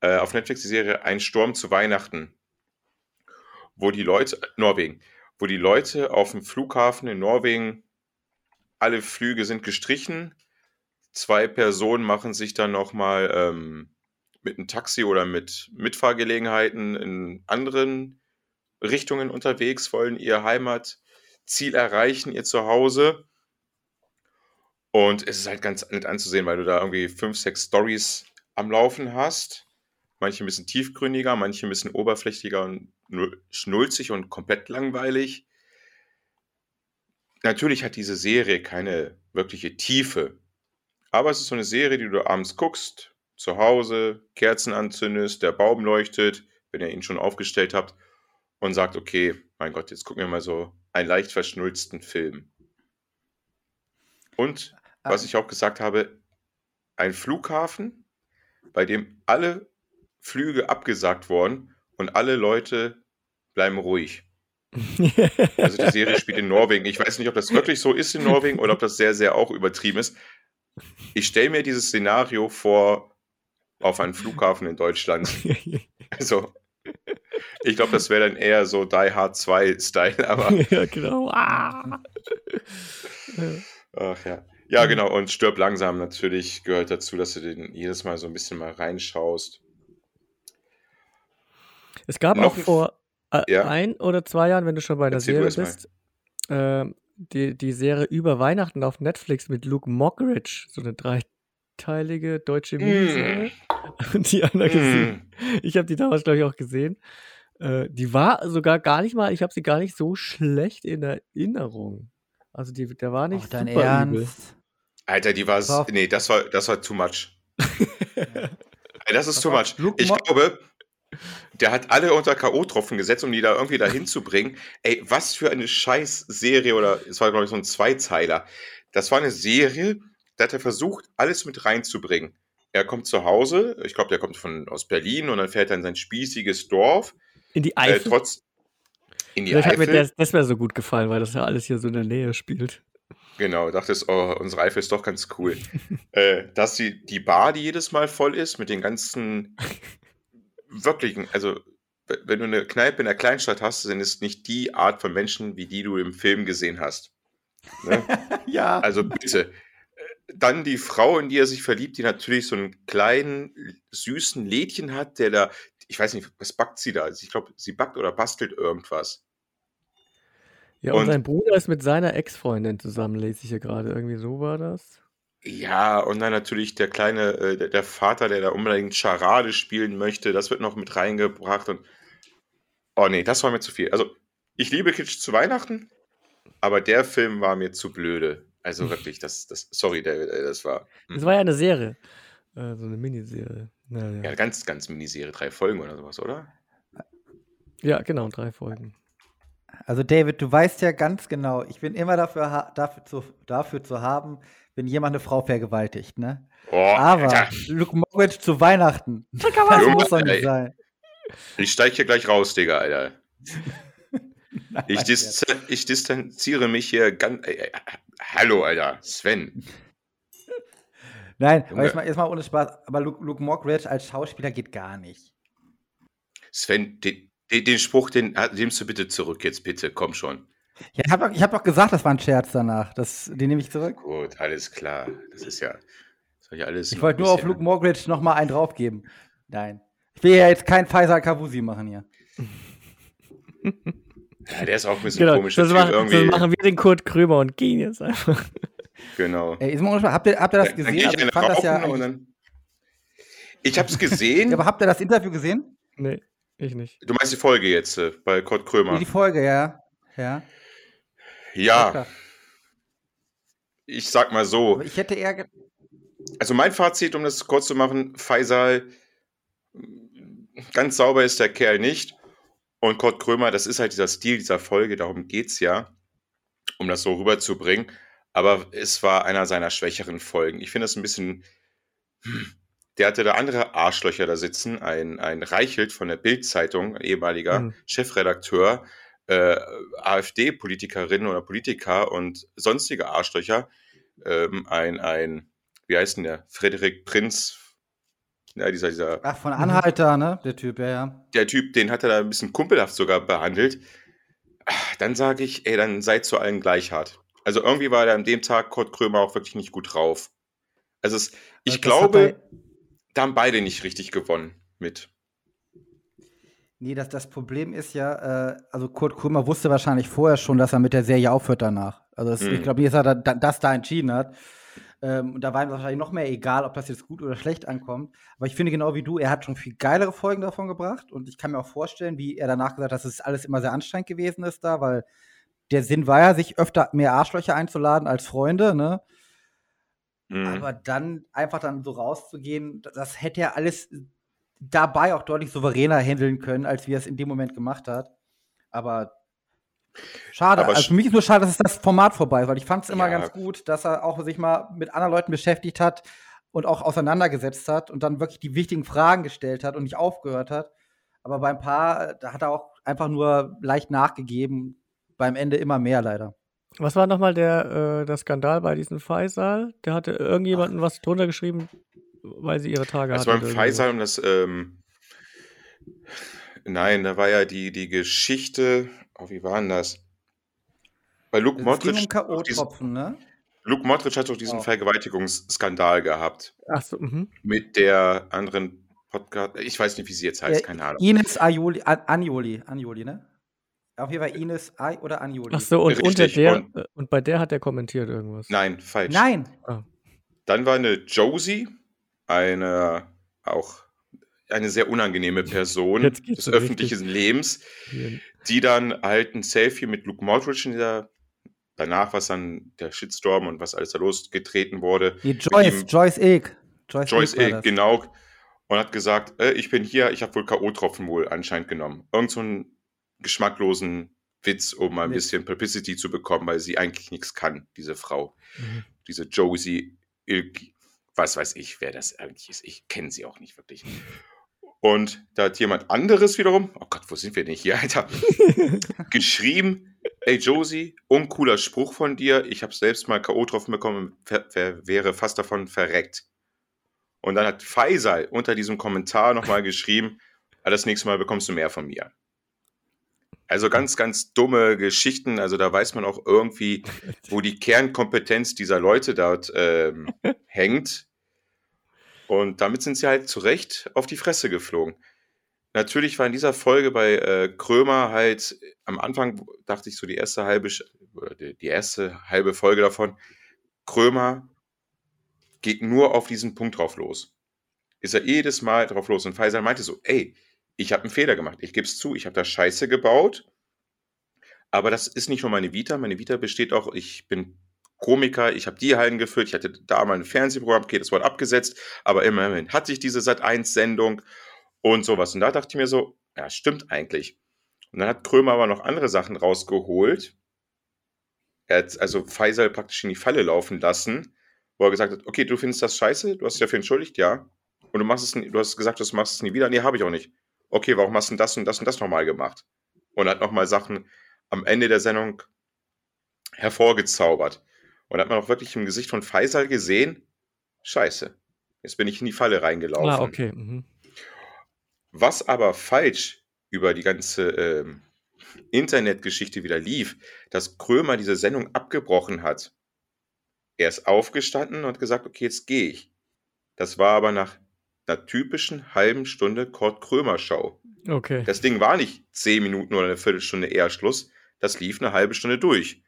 äh, auf Netflix die Serie Ein Sturm zu Weihnachten, wo die Leute, Norwegen, wo die Leute auf dem Flughafen in Norwegen, alle Flüge sind gestrichen, zwei Personen machen sich dann nochmal ähm, mit einem Taxi oder mit Mitfahrgelegenheiten in anderen Richtungen unterwegs, wollen ihr Heimatziel erreichen, ihr Zuhause. Und es ist halt ganz nett anzusehen, weil du da irgendwie fünf, sechs Stories am Laufen hast. Manche ein bisschen tiefgründiger, manche ein bisschen oberflächlicher und schnulzig und komplett langweilig. Natürlich hat diese Serie keine wirkliche Tiefe. Aber es ist so eine Serie, die du abends guckst, zu Hause, Kerzen anzündest, der Baum leuchtet, wenn ihr ihn schon aufgestellt habt, und sagt, okay, mein Gott, jetzt gucken wir mal so einen leicht verschnulzten Film. Und was Ah, ich auch gesagt habe, ein Flughafen, bei dem alle Flüge abgesagt wurden und alle Leute bleiben ruhig. *laughs* Also die Serie spielt in Norwegen. Ich weiß nicht, ob das wirklich so ist in Norwegen oder ob das sehr, sehr auch übertrieben ist. Ich stelle mir dieses Szenario vor auf einem Flughafen in Deutschland. *laughs* Also, ich glaube, das wäre dann eher so Die Hard 2-Style, aber. *laughs* ja, genau. Ah. Ach ja. Ja, genau. Und stirb langsam natürlich gehört dazu, dass du den jedes Mal so ein bisschen mal reinschaust. Es gab Noch auch vor äh, Ja. ein oder zwei Jahren, wenn du schon bei der Erzähl Serie bist, ähm, die, die Serie über Weihnachten auf Netflix mit Luke Mockridge, so eine dreiteilige deutsche Miniserie. *laughs* Und die Anna gesehen. Mm. Ich habe die damals, glaube ich, auch gesehen. Äh, die war sogar gar nicht mal, ich habe sie gar nicht so schlecht in Erinnerung. Also die, der war nicht Auch dein super übel. Ernst. Alter, die war. Pass auf. Nee, das war, das war too much. *laughs* Ey, das ist too much. Ich glaube, der hat alle unter K.O.-Tropfen gesetzt, um die da irgendwie dahin *laughs* zu bringen. Ey, was für eine Scheiß-Serie oder es war, glaube ich, so ein Zweizeiler. Das war eine Serie, da hat er versucht, alles mit reinzubringen. Er kommt zu Hause, ich glaube, der kommt von, aus Berlin und dann fährt er in sein spießiges Dorf. In die Äh, Eifel. trotz in die Vielleicht hat mir Eifel. das, das wäre so gut gefallen, weil das ja alles hier so in der Nähe spielt. Genau, dachtest, oh, unsere Eifel ist doch ganz cool. *laughs* äh, dass die, die Bar, die jedes Mal voll ist, mit den ganzen *laughs* wirklichen, also wenn du eine Kneipe in der Kleinstadt hast, sind es nicht die Art von Menschen, wie die du im Film gesehen hast. Ne? *laughs* Ja. Also bitte. Dann die Frau, in die er sich verliebt, die natürlich so einen kleinen, süßen Lädchen hat, der da, ich weiß nicht, was backt sie da? Ich glaube, sie backt oder bastelt irgendwas. Ja, und, Und- sein Bruder ist mit seiner Ex-Freundin zusammen, lese ich hier gerade. Irgendwie so war das. Ja, und dann natürlich der kleine, äh, der, der Vater, der da unbedingt Charade spielen möchte, das wird noch mit reingebracht und oh nee, das war mir zu viel. Also, ich liebe Kitsch zu Weihnachten, aber der Film war mir zu blöde. Also wirklich, das, das, sorry, der, äh, das war Das war ja eine Serie. Äh, so eine Miniserie. Naja. ja ganz, ganz Miniserie, drei Folgen oder sowas, oder? Ja, genau, drei Folgen. Also David, du weißt ja ganz genau, ich bin immer dafür, dafür, zu, dafür zu haben, wenn jemand eine Frau vergewaltigt, ne? Oh, Aber Alter, Luke Mockridge zu Weihnachten, das muss doch nicht sein. ich steige hier gleich raus, Digga, Alter. Ich, dis ich distanziere mich hier ganz. Äh, äh, hallo, Alter, Sven. Nein, aber Junge. jetzt mal, jetzt mal ohne Spaß. Aber Luke, Luke Mockridge als Schauspieler geht gar nicht. Sven, den, den, den Spruch, den ah, nimmst du bitte zurück jetzt, bitte, komm schon. Ja, ich habe doch, hab doch gesagt, das war ein Scherz danach. Das, den nehme ich zurück. Gut, alles klar. Das ist ja. Soll ja alles Ich wollte nur auf Luke Mockridge noch mal einen draufgeben. Nein. Ich will ja jetzt kein Faisal Kavusi machen hier. *laughs* Ja, der ist auch ein bisschen Genau, komischer das, machen, irgendwie. das machen wir den Kurt Krömer und gehen jetzt einfach. Genau. Ey, habt, ihr, habt ihr das Dann- dann gesehen? Also, ich fand das ja dann. Ich hab's gesehen. *laughs* ja, aber habt ihr das Interview gesehen? Nee, ich nicht. du meinst die Folge jetzt äh, bei Kurt Krömer. die Folge, ja. Ja. Ja, ich sag mal so. Aber ich hätte eher. Also mein Fazit, um das kurz zu machen, Faisal, ganz sauber ist der Kerl nicht. Und Kurt Krömer, das ist halt dieser Stil dieser Folge, darum geht's ja, um das so rüberzubringen. Aber es war einer seiner schwächeren Folgen. Ich finde es ein bisschen. hm, Der hatte da andere Arschlöcher da sitzen. Ein, ein Reichelt von der Bild-Zeitung, ehemaliger Mhm. Chefredakteur, äh, AfD-Politikerin oder Politiker und sonstige Arschlöcher. Ähm, ein, ein, wie heißt denn der? Frederik Prinz. Ja, dieser, dieser, Ach, von Anhalter, ne? Der Typ, ja, ja. der Typ, den hat er da ein bisschen kumpelhaft sogar behandelt. Ah, Dann sage ich, ey, dann seid zu allen gleich hart. Also irgendwie war er an dem Tag Kurt Krömer auch wirklich nicht gut drauf. Also es, ich Das glaube, da haben beide nicht richtig gewonnen mit. Nee, das, das Problem ist ja, äh, also Kurt Krömer wusste wahrscheinlich vorher schon, dass er mit der Serie aufhört danach. Also das, Mhm. ich glaube nicht, dass er da, das da entschieden hat. Ähm, und da war ihm wahrscheinlich noch mehr egal, ob das jetzt gut oder schlecht ankommt. Aber ich finde genau wie du, er hat schon viel geilere Folgen davon gebracht. Und ich kann mir auch vorstellen, wie er danach gesagt hat, dass es alles immer sehr anstrengend gewesen ist da, weil der Sinn war ja, sich öfter mehr Arschlöcher einzuladen als Freunde, ne? Mhm. Aber dann einfach dann so rauszugehen, das- hätte er alles dabei auch deutlich souveräner handeln können, als wie er es in dem Moment gemacht hat. Aber schade. Aber also für mich ist nur schade, dass es das Format vorbei ist, weil ich fand es immer Ja. ganz gut, dass er auch sich mal mit anderen Leuten beschäftigt hat, und auch auseinandergesetzt hat und dann wirklich die wichtigen Fragen gestellt hat und nicht aufgehört hat. Aber bei ein paar, da hat er auch einfach nur leicht nachgegeben. Beim Ende immer mehr leider. Was war nochmal der, äh, der Skandal bei diesem Faisal? Der hatte irgendjemanden Ach. was drunter geschrieben, weil sie ihre Tage also hatten. Also beim Faisal um das, ähm, nein, da war ja die, die Geschichte, oh, wie war denn das? Bei Luke Modric. Um K.O.-Tropfen, ne? Luke Modric hat doch diesen oh. Vergewaltigungsskandal gehabt. Ach so, mhm. Mit der anderen Podcast. Ich weiß nicht, wie sie jetzt heißt, äh, keine Ahnung. Ines Aioli, Anjoli, Anjoli, ne? Auf jeden Fall Ines Ai oder Anjoli. Ach so, und, unter der, und, äh, und, bei der hat er kommentiert irgendwas. Nein, falsch. Nein. Ah. Dann war eine Josie, eine auch eine sehr unangenehme Person des öffentlichen richtig. Lebens, die dann halt ein Selfie mit Luke Modric in dieser danach, was dann der Shitstorm und was alles da losgetreten wurde. Die Joyce, ihm, Joyce Egg. Joyce, Joyce Egg, genau. Und hat gesagt, äh, ich bin hier, ich habe wohl K.O.-Tropfen wohl anscheinend genommen. Irgend so einen geschmacklosen Witz, um mal ein nee. bisschen Publicity zu bekommen, weil sie eigentlich nichts kann, diese Frau. Mhm. Diese Josie Ilk, was weiß ich, wer das eigentlich ist. Ich kenne sie auch nicht wirklich. Und da hat jemand anderes wiederum, oh Gott, wo sind wir denn hier, Alter? *laughs* geschrieben, ey Josie, uncooler Spruch von dir, ich habe selbst mal K.O. getroffen bekommen, wäre fast davon verreckt. Und dann hat Faisal unter diesem Kommentar nochmal geschrieben, ah, das nächste Mal bekommst du mehr von mir. Also ganz, ganz dumme Geschichten. Also da weiß man auch irgendwie, wo die Kernkompetenz dieser Leute dort ähm, *laughs* hängt. Und damit sind sie halt zu Recht auf die Fresse geflogen. Natürlich war in dieser Folge bei äh, Krömer halt am Anfang, dachte ich so, die erste halbe, die erste halbe Folge davon, Krömer geht nur auf diesen Punkt drauf los. Ist er jedes Mal drauf los. Und Faisal meinte so, ey, ich habe einen Fehler gemacht. Ich gebe es zu, ich habe da Scheiße gebaut. Aber das ist nicht nur meine Vita. Meine Vita besteht auch, ich bin Komiker, ich habe die Hallen geführt, ich hatte da mal ein Fernsehprogramm, okay, das wurde abgesetzt, aber immerhin hatte ich diese Sat1-Sendung und sowas. Und da dachte ich mir so, ja, stimmt eigentlich. Und dann hat Krömer aber noch andere Sachen rausgeholt. Er hat also Faisal praktisch in die Falle laufen lassen, wo er gesagt hat, okay, du findest das scheiße, du hast dich dafür entschuldigt, ja. Und du machst es, du hast gesagt, du machst es nie wieder. Nee, habe ich auch nicht. Okay, warum hast du das und das und das nochmal gemacht? Und hat nochmal Sachen am Ende der Sendung hervorgezaubert. Und hat man auch wirklich im Gesicht von Faisal gesehen, scheiße, jetzt bin ich in die Falle reingelaufen. Ah, okay. Mhm. Was aber falsch über die ganze ähm, Internetgeschichte wieder lief, dass Krömer diese Sendung abgebrochen hat. Er ist aufgestanden und gesagt, okay, jetzt gehe ich. Das war aber nach einer typischen halben Stunde Kurt Krömer Show. Okay. Das Ding war nicht zehn Minuten oder eine Viertelstunde eher Schluss. Das lief eine halbe Stunde durch.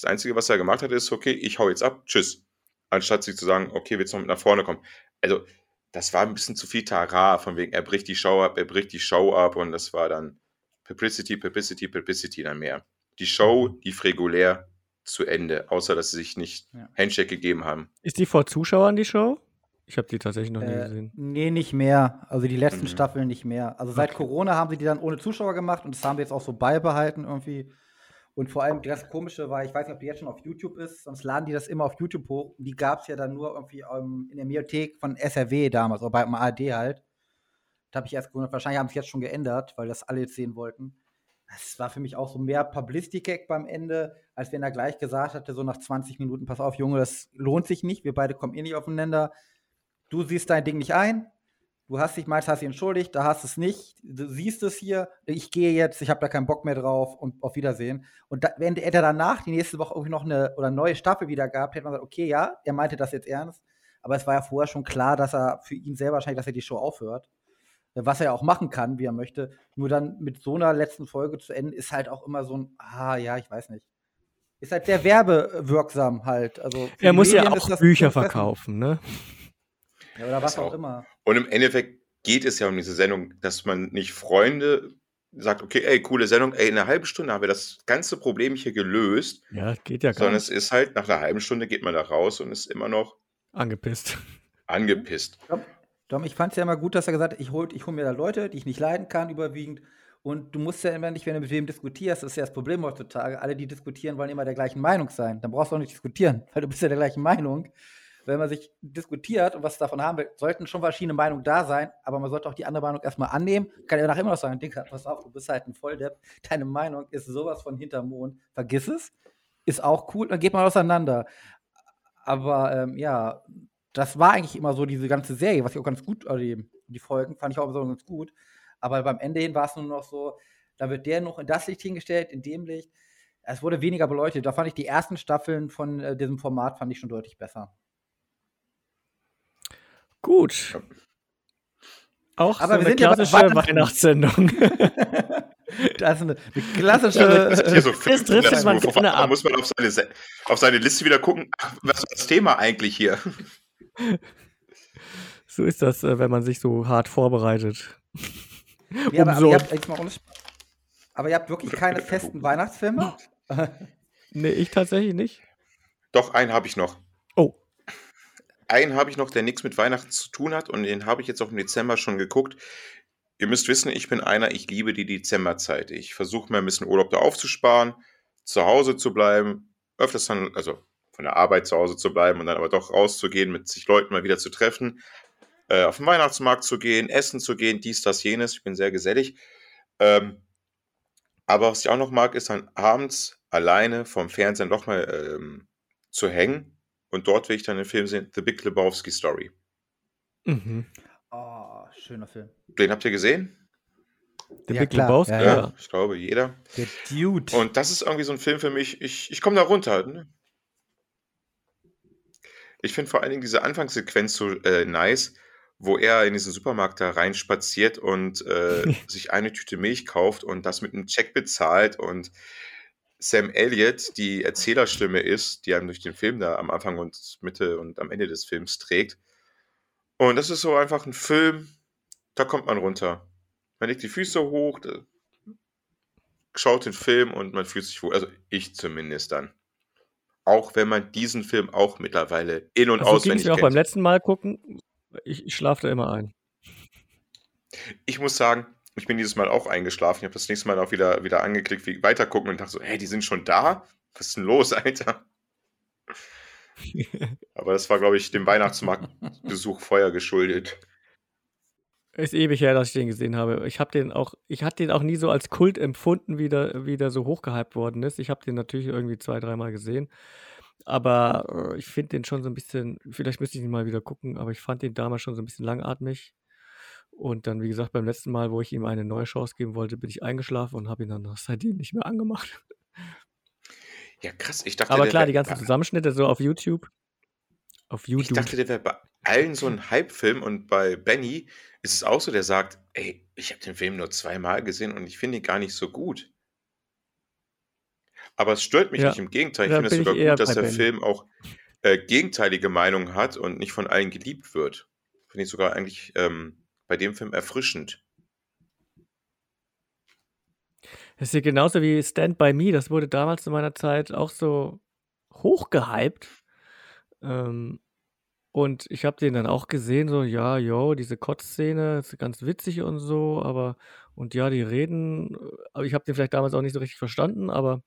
Das Einzige, was er gemacht hat, ist, okay, ich hau jetzt ab, tschüss. Anstatt sich zu sagen, okay, willst du noch mit nach vorne kommen. Also, das war ein bisschen zu viel Tara, von wegen, er bricht die Show ab, er bricht die Show ab und das war dann Publicity, Publicity, Publicity dann mehr. Die Show mhm. lief regulär zu Ende, außer dass sie sich nicht ja. Handshake gegeben haben. Ist die vor Zuschauern die Show? Ich habe die tatsächlich noch nie äh, gesehen. Nee, nicht mehr. Also die letzten mhm. Staffeln nicht mehr. Also seit okay. Corona haben sie die dann ohne Zuschauer gemacht und das haben wir jetzt auch so beibehalten irgendwie. Und vor allem das Komische war, ich weiß nicht, ob die jetzt schon auf YouTube ist, sonst laden die das immer auf YouTube hoch. Die gab es ja dann nur irgendwie um, ähm, in der Mediathek von SRW damals, oder beim ARD halt. Da habe ich erst gewundert, wahrscheinlich haben sie es jetzt schon geändert, weil das alle jetzt sehen wollten. Das war für mich auch so mehr Publicity-Gag beim Ende, als wenn er gleich gesagt hatte, so nach 20 Minuten, pass auf, Junge, das lohnt sich nicht, wir beide kommen eh nicht aufeinander. Du siehst dein Ding nicht ein, du hast dich meist hast dich entschuldigt, da hast es nicht, du siehst es hier, ich gehe jetzt, ich habe da keinen Bock mehr drauf und auf Wiedersehen. Und da, wenn er danach die nächste Woche irgendwie noch eine oder neue Staffel wieder gab, hätte man gesagt, okay, ja, er meinte das jetzt ernst, aber es war ja vorher schon klar, dass er für ihn selber wahrscheinlich, dass er die Show aufhört. Was er ja auch machen kann, wie er möchte. Nur dann mit so einer letzten Folge zu enden, ist halt auch immer so ein, ah ja, ich weiß nicht. Ist halt sehr werbewirksam halt. Also er muss Medien ja auch Bücher *laughs* verkaufen, ne? Ja, oder was auch, auch immer. Und im Endeffekt geht es ja um diese Sendung, dass man nicht Freunde sagt, okay, ey, coole Sendung, ey, in einer halben Stunde haben wir das ganze Problem hier gelöst. Ja, geht ja gar Sondern es ist halt, nach einer halben Stunde geht man da raus und ist immer noch angepisst. *laughs* Angepisst. Dom, Dom ich fand es ja immer gut, dass er gesagt hat, ich hole ich hol mir da Leute, die ich nicht leiden kann, überwiegend. Und du musst ja immer nicht, wenn du mit wem diskutierst, das ist ja das Problem heutzutage, alle, die diskutieren, wollen immer der gleichen Meinung sein. Dann brauchst du auch nicht diskutieren, weil du bist ja der gleichen Meinung. Wenn man sich diskutiert und was davon haben will, sollten schon verschiedene Meinungen da sein, aber man sollte auch die andere Meinung erstmal annehmen. Kann ja nachher immer noch sagen, Digga, pass auf, du bist halt ein Volldepp, deine Meinung ist sowas von hinterm Mond, vergiss es. Ist auch cool, dann geht man auseinander. Aber ähm, ja, das war eigentlich immer so diese ganze Serie, was ich auch ganz gut, also die, Folgen fand ich auch so ganz gut. Aber beim Ende hin war es nur noch so, da wird der noch in das Licht hingestellt, in dem Licht. Es wurde weniger beleuchtet. Da fand ich die ersten Staffeln von äh, diesem Format fand ich schon deutlich besser. Gut. Auch Aber so wir eine sind ja bei klassische Weihnachten. Weihnachtssendung. *laughs* Das ist eine, eine klassische. Das hier so Das fünf trifft man gerne da ab. muss man auf seine, Se- auf seine Liste wieder gucken, was ist das Thema eigentlich hier? *laughs* so ist das, äh, wenn man sich so hart vorbereitet. Ja, aber, aber, ihr habt, jetzt mal ohne aber ihr habt wirklich keine festen Weihnachtsfilme? *laughs* Nee, ich tatsächlich nicht. Doch, einen habe ich noch. Einen habe ich noch, der nichts mit Weihnachten zu tun hat und den habe ich jetzt auch im Dezember schon geguckt. Ihr müsst wissen, ich bin einer, ich liebe die Dezemberzeit. Ich versuche mir ein bisschen Urlaub da aufzusparen, zu Hause zu bleiben, öfters dann, also von der Arbeit zu Hause zu bleiben und dann aber doch rauszugehen, mit sich Leuten mal wieder zu treffen, äh, auf den Weihnachtsmarkt zu gehen, essen zu gehen, dies, das, jenes. Ich bin sehr gesellig. Ähm, aber was ich auch noch mag, ist dann abends alleine vom Fernseher nochmal ähm, zu hängen und dort will ich dann den Film sehen, The Big Lebowski Story. Mhm. Oh, schöner Film. Den habt ihr gesehen? Der Ja, Big klar. Lebowski, Ja, ja. Ich glaube, jeder. Der Dude. Und das ist irgendwie so ein Film für mich, ich, ich komme da runter. Ne? Ich finde vor allen Dingen diese Anfangssequenz so äh, nice, wo er in diesen Supermarkt da reinspaziert und äh, *laughs* sich eine Tüte Milch kauft und das mit einem Check bezahlt und Sam Elliott die Erzählerstimme ist, die einem durch den Film da am Anfang und Mitte und am Ende des Films trägt. Und das ist so einfach ein Film, da kommt man runter. Man legt die Füße hoch, schaut den Film und man fühlt sich wohl, also ich zumindest dann. Auch wenn man diesen Film auch mittlerweile in- und Also auswendig mir auch beim kennt. letzten Mal gucken. Ich, ich schlafe da immer ein. Ich muss sagen, ich bin dieses Mal auch eingeschlafen. Ich habe das nächste Mal auch wieder, wieder angeklickt, wie weiter gucken und dachte so, hey, die sind schon da? Was ist denn los, Alter? Aber das war, glaube ich, dem Weihnachtsmarktbesuch vorher geschuldet. Ist ewig her, dass ich den gesehen habe. Ich habe den auch, ich hatte den auch nie so als Kult empfunden, wie der, wie der so hochgehypt worden ist. Ich habe den natürlich irgendwie zwei, dreimal gesehen. Aber äh, ich finde den schon so ein bisschen, vielleicht müsste ich ihn mal wieder gucken, aber ich fand den damals schon so ein bisschen langatmig. Und dann, wie gesagt, beim letzten Mal, wo ich ihm eine neue Chance geben wollte, bin ich eingeschlafen und habe ihn dann seitdem nicht mehr angemacht. Ja, krass. Ich dachte, Aber klar, die ganzen Zusammenschnitte so auf YouTube. Auf Ich YouTube. dachte, der wäre bei allen so ein Hype-Film und bei Benny ist es auch so, der sagt, ey, ich habe den Film nur zweimal gesehen und ich finde ihn gar nicht so gut. Aber es stört mich Ja, nicht, im Gegenteil. Ich finde es ich sogar gut, dass der Benny. Film auch äh, gegenteilige Meinungen hat und nicht von allen geliebt wird. Finde ich sogar eigentlich ähm, bei dem Film erfrischend. Das ist ja genauso wie Stand By Me. Das wurde damals zu meiner Zeit auch so hochgehypt. Ähm, und ich habe den dann auch gesehen, so, ja, yo, diese Kotzszene ist ganz witzig und so, aber, und ja, die reden, äh, aber ich habe den vielleicht damals auch nicht so richtig verstanden, aber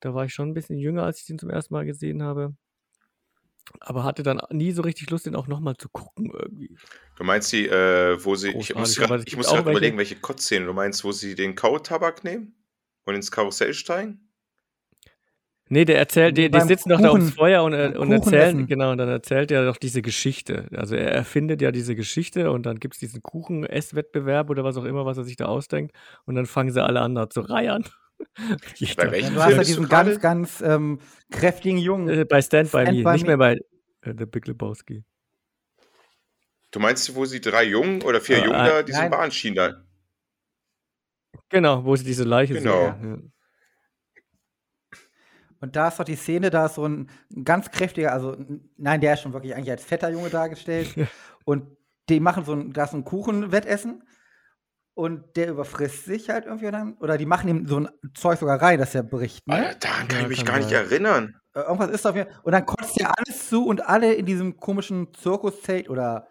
da war ich schon ein bisschen jünger, als ich den zum ersten Mal gesehen habe. Aber hatte dann nie so richtig Lust, den auch nochmal zu gucken irgendwie. Du meinst die, äh, wo sie, ich Großartig, muss gerade welche- überlegen, welche Kotzszene. Du meinst, wo sie den Kautabak nehmen und ins Karussell steigen? Nee, der erzählt, die, die sitzen doch da ums Feuer und, und Kuchen erzählen, essen. genau, und dann erzählt er doch diese Geschichte. Also er erfindet ja diese Geschichte und dann gibt es diesen Kuchen-Esswettbewerb oder was auch immer, was er sich da ausdenkt. Und dann fangen sie alle an, da zu reiern. *laughs* Bei welchem du hast ja du diesen ganz, ganz ähm, kräftigen Jungen. Äh, bei Stand By Stand Me, By nicht Me. mehr bei äh, The Big Lebowski. Du meinst, wo sie drei Jungen oder vier Äh, Jungen äh, da diese. Bahnschienen da Genau, wo sie diese Leiche Genau. sehen. Ja. Und da ist doch die Szene, da ist so ein ganz kräftiger, also nein, der ist schon wirklich eigentlich als fetter Junge dargestellt. *laughs* und die machen so ein, da ist so ein Kuchenwettessen und der überfrisst sich halt irgendwie dann. Oder die machen ihm so ein Zeug sogar rein, dass er bricht. Ne? Alter, daran kann Ja, ich mich kann gar nicht sein. erinnern. Äh, Irgendwas ist auf jeden Fall. Und dann kotzt ja alles zu und alle in diesem komischen Zirkuszelt oder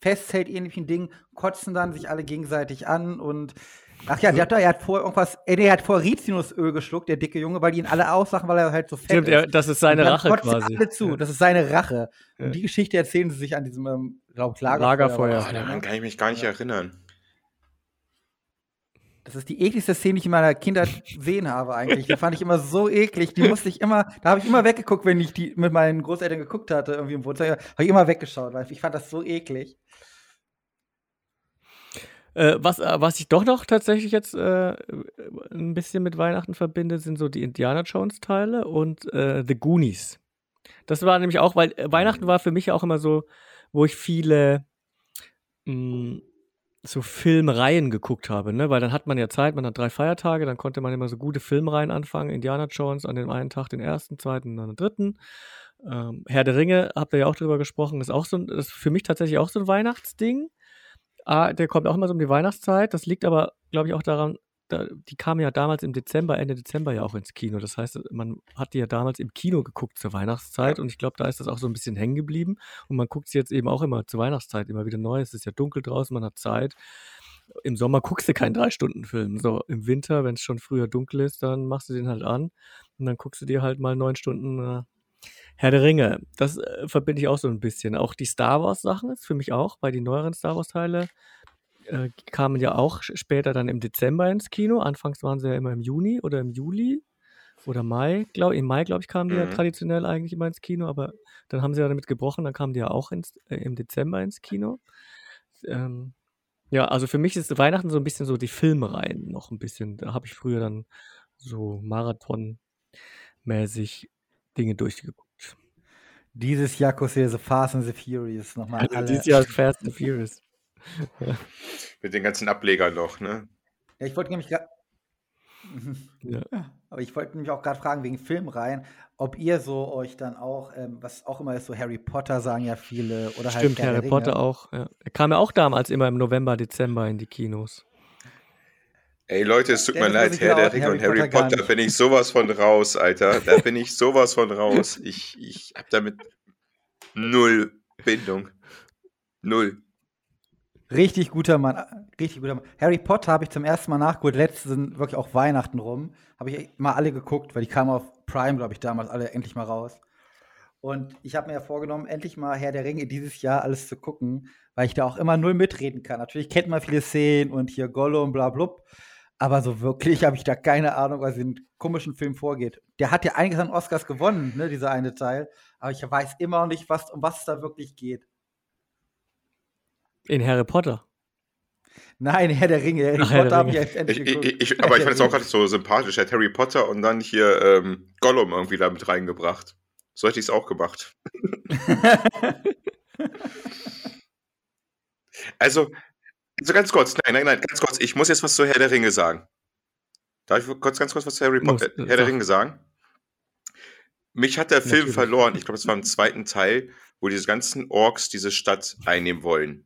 Festzelt ähnlichen Ding kotzen dann sich alle gegenseitig an und Ach ja, der hat, er hat vor irgendwas, äh, der hat vor Rizinusöl geschluckt, der dicke Junge, weil die ihn alle auslachen, weil er halt so fett Stimmt, ist. er, das ist seine Rache kotzt quasi. alle zu. Das ist seine Rache. Ja. Und die Geschichte erzählen sie sich an diesem, ähm, glaub, Lagerfeuer. Lagerfeuer. Oh, daran kann ich mich gar nicht erinnern. Das ist die ekligste Szene, die ich in meiner Kindheit gesehen habe eigentlich. Die fand ich immer so eklig. Die musste ich immer, da habe ich immer weggeguckt, wenn ich die mit meinen Großeltern geguckt hatte, irgendwie im Wohnzimmer, habe ich immer weggeschaut, weil ich fand das so eklig. Äh, was, äh, was ich doch noch tatsächlich jetzt äh, ein bisschen mit Weihnachten verbinde, sind so die Indiana Jones Teile und äh, The Goonies. Das war nämlich auch, weil äh, Weihnachten war für mich auch immer so, wo ich viele mh, so Filmreihen geguckt habe, ne? Weil dann hat man ja Zeit, man hat drei Feiertage, dann konnte man immer so gute Filmreihen anfangen. Indiana Jones an dem einen Tag den ersten, zweiten, dann den dritten. Ähm, Herr der Ringe, habt ihr ja auch drüber gesprochen, ist auch so ein, ist für mich tatsächlich auch so ein Weihnachtsding. Ah, der kommt auch immer so um die Weihnachtszeit. Das liegt aber, glaube ich, auch daran, da, die kamen ja damals im Dezember, Ende Dezember ja auch ins Kino. Das heißt, man hat die ja damals im Kino geguckt zur Weihnachtszeit und ich glaube, da ist das auch so ein bisschen hängen geblieben. Und man guckt sie jetzt eben auch immer zur Weihnachtszeit immer wieder neu. Es ist ja dunkel draußen, man hat Zeit. Im Sommer guckst du keinen Drei-Stunden-Film. So, im Winter, wenn es schon früher dunkel ist, dann machst du den halt an und dann guckst du dir halt mal neun Stunden äh, Herr der Ringe. Das äh, verbinde ich auch so ein bisschen. Auch die Star Wars-Sachen ist für mich auch, weil die neueren Star Wars-Teile äh, kamen ja auch später dann im Dezember ins Kino. Anfangs waren sie ja immer im Juni oder im Juli oder Mai. Glaub, Im Mai, glaube ich, kamen die ja Mhm. traditionell eigentlich immer ins Kino, aber dann haben sie ja damit gebrochen, dann kamen die ja auch ins, äh, im Dezember ins Kino. Ähm, ja, also für mich ist Weihnachten so ein bisschen so die Filmreihen noch ein bisschen. Da habe ich früher dann so Marathon-mäßig Dinge durchgeguckt. Dieses Jahr The Fast and the Furious nochmal alle. Dieses Jahr ist Fast and Furious. *laughs* Mit den ganzen Ablegern noch, ne? Ja, ich wollte nämlich gerade. *laughs* Ja. Aber ich wollte nämlich auch gerade fragen wegen Filmreihen, ob ihr so euch dann auch, ähm, was auch immer ist, so Harry Potter sagen ja viele oder halt Stimmt, Harry Potter Ringe. auch. Ja. Er kam ja auch damals immer im November, Dezember in die Kinos. Ey Leute, es tut mir leid, Herr ja der Ringe Harry und Harry Potter Potter nicht. bin ich sowas von raus, Alter. Da *laughs* bin ich sowas von raus. Ich, ich hab damit null Bindung. Null. Richtig guter Mann, richtig guter Mann. Harry Potter habe ich zum ersten Mal nachgeholt, sind wirklich auch Weihnachten rum. Habe ich mal alle geguckt, weil die kamen auf Prime, glaube ich, damals alle endlich mal raus. Und ich habe mir ja vorgenommen, endlich mal Herr der Ringe dieses Jahr alles zu gucken, weil ich da auch immer null mitreden kann. Natürlich kennt man viele Szenen und hier Gollum, bla blub. Aber so wirklich habe ich da keine Ahnung, was in komischen Film vorgeht. Der hat ja einiges an Oscars gewonnen, ne, dieser eine Teil. Aber ich weiß immer noch nicht, was, um was es da wirklich geht. In Harry Potter. Nein, Herr der Ringe. Harry Ach, der Potter habe ich endlich Ich, geguckt. ich, ich, aber ich *laughs* fand es auch gerade so sympathisch. Er hat Harry Potter und dann hier ähm, Gollum irgendwie da mit reingebracht. So hätte ich es auch gemacht. *laughs* Also, also ganz kurz, nein, nein, nein, ganz kurz. Ich muss jetzt was zu Herr der Ringe sagen. Darf ich kurz, ganz kurz was zu Harry Potter, äh, Herr der sag. Ringe sagen? Mich hat der Film Natürlich. verloren. Ich glaube, es war im zweiten Teil, wo diese ganzen Orks diese Stadt einnehmen wollen.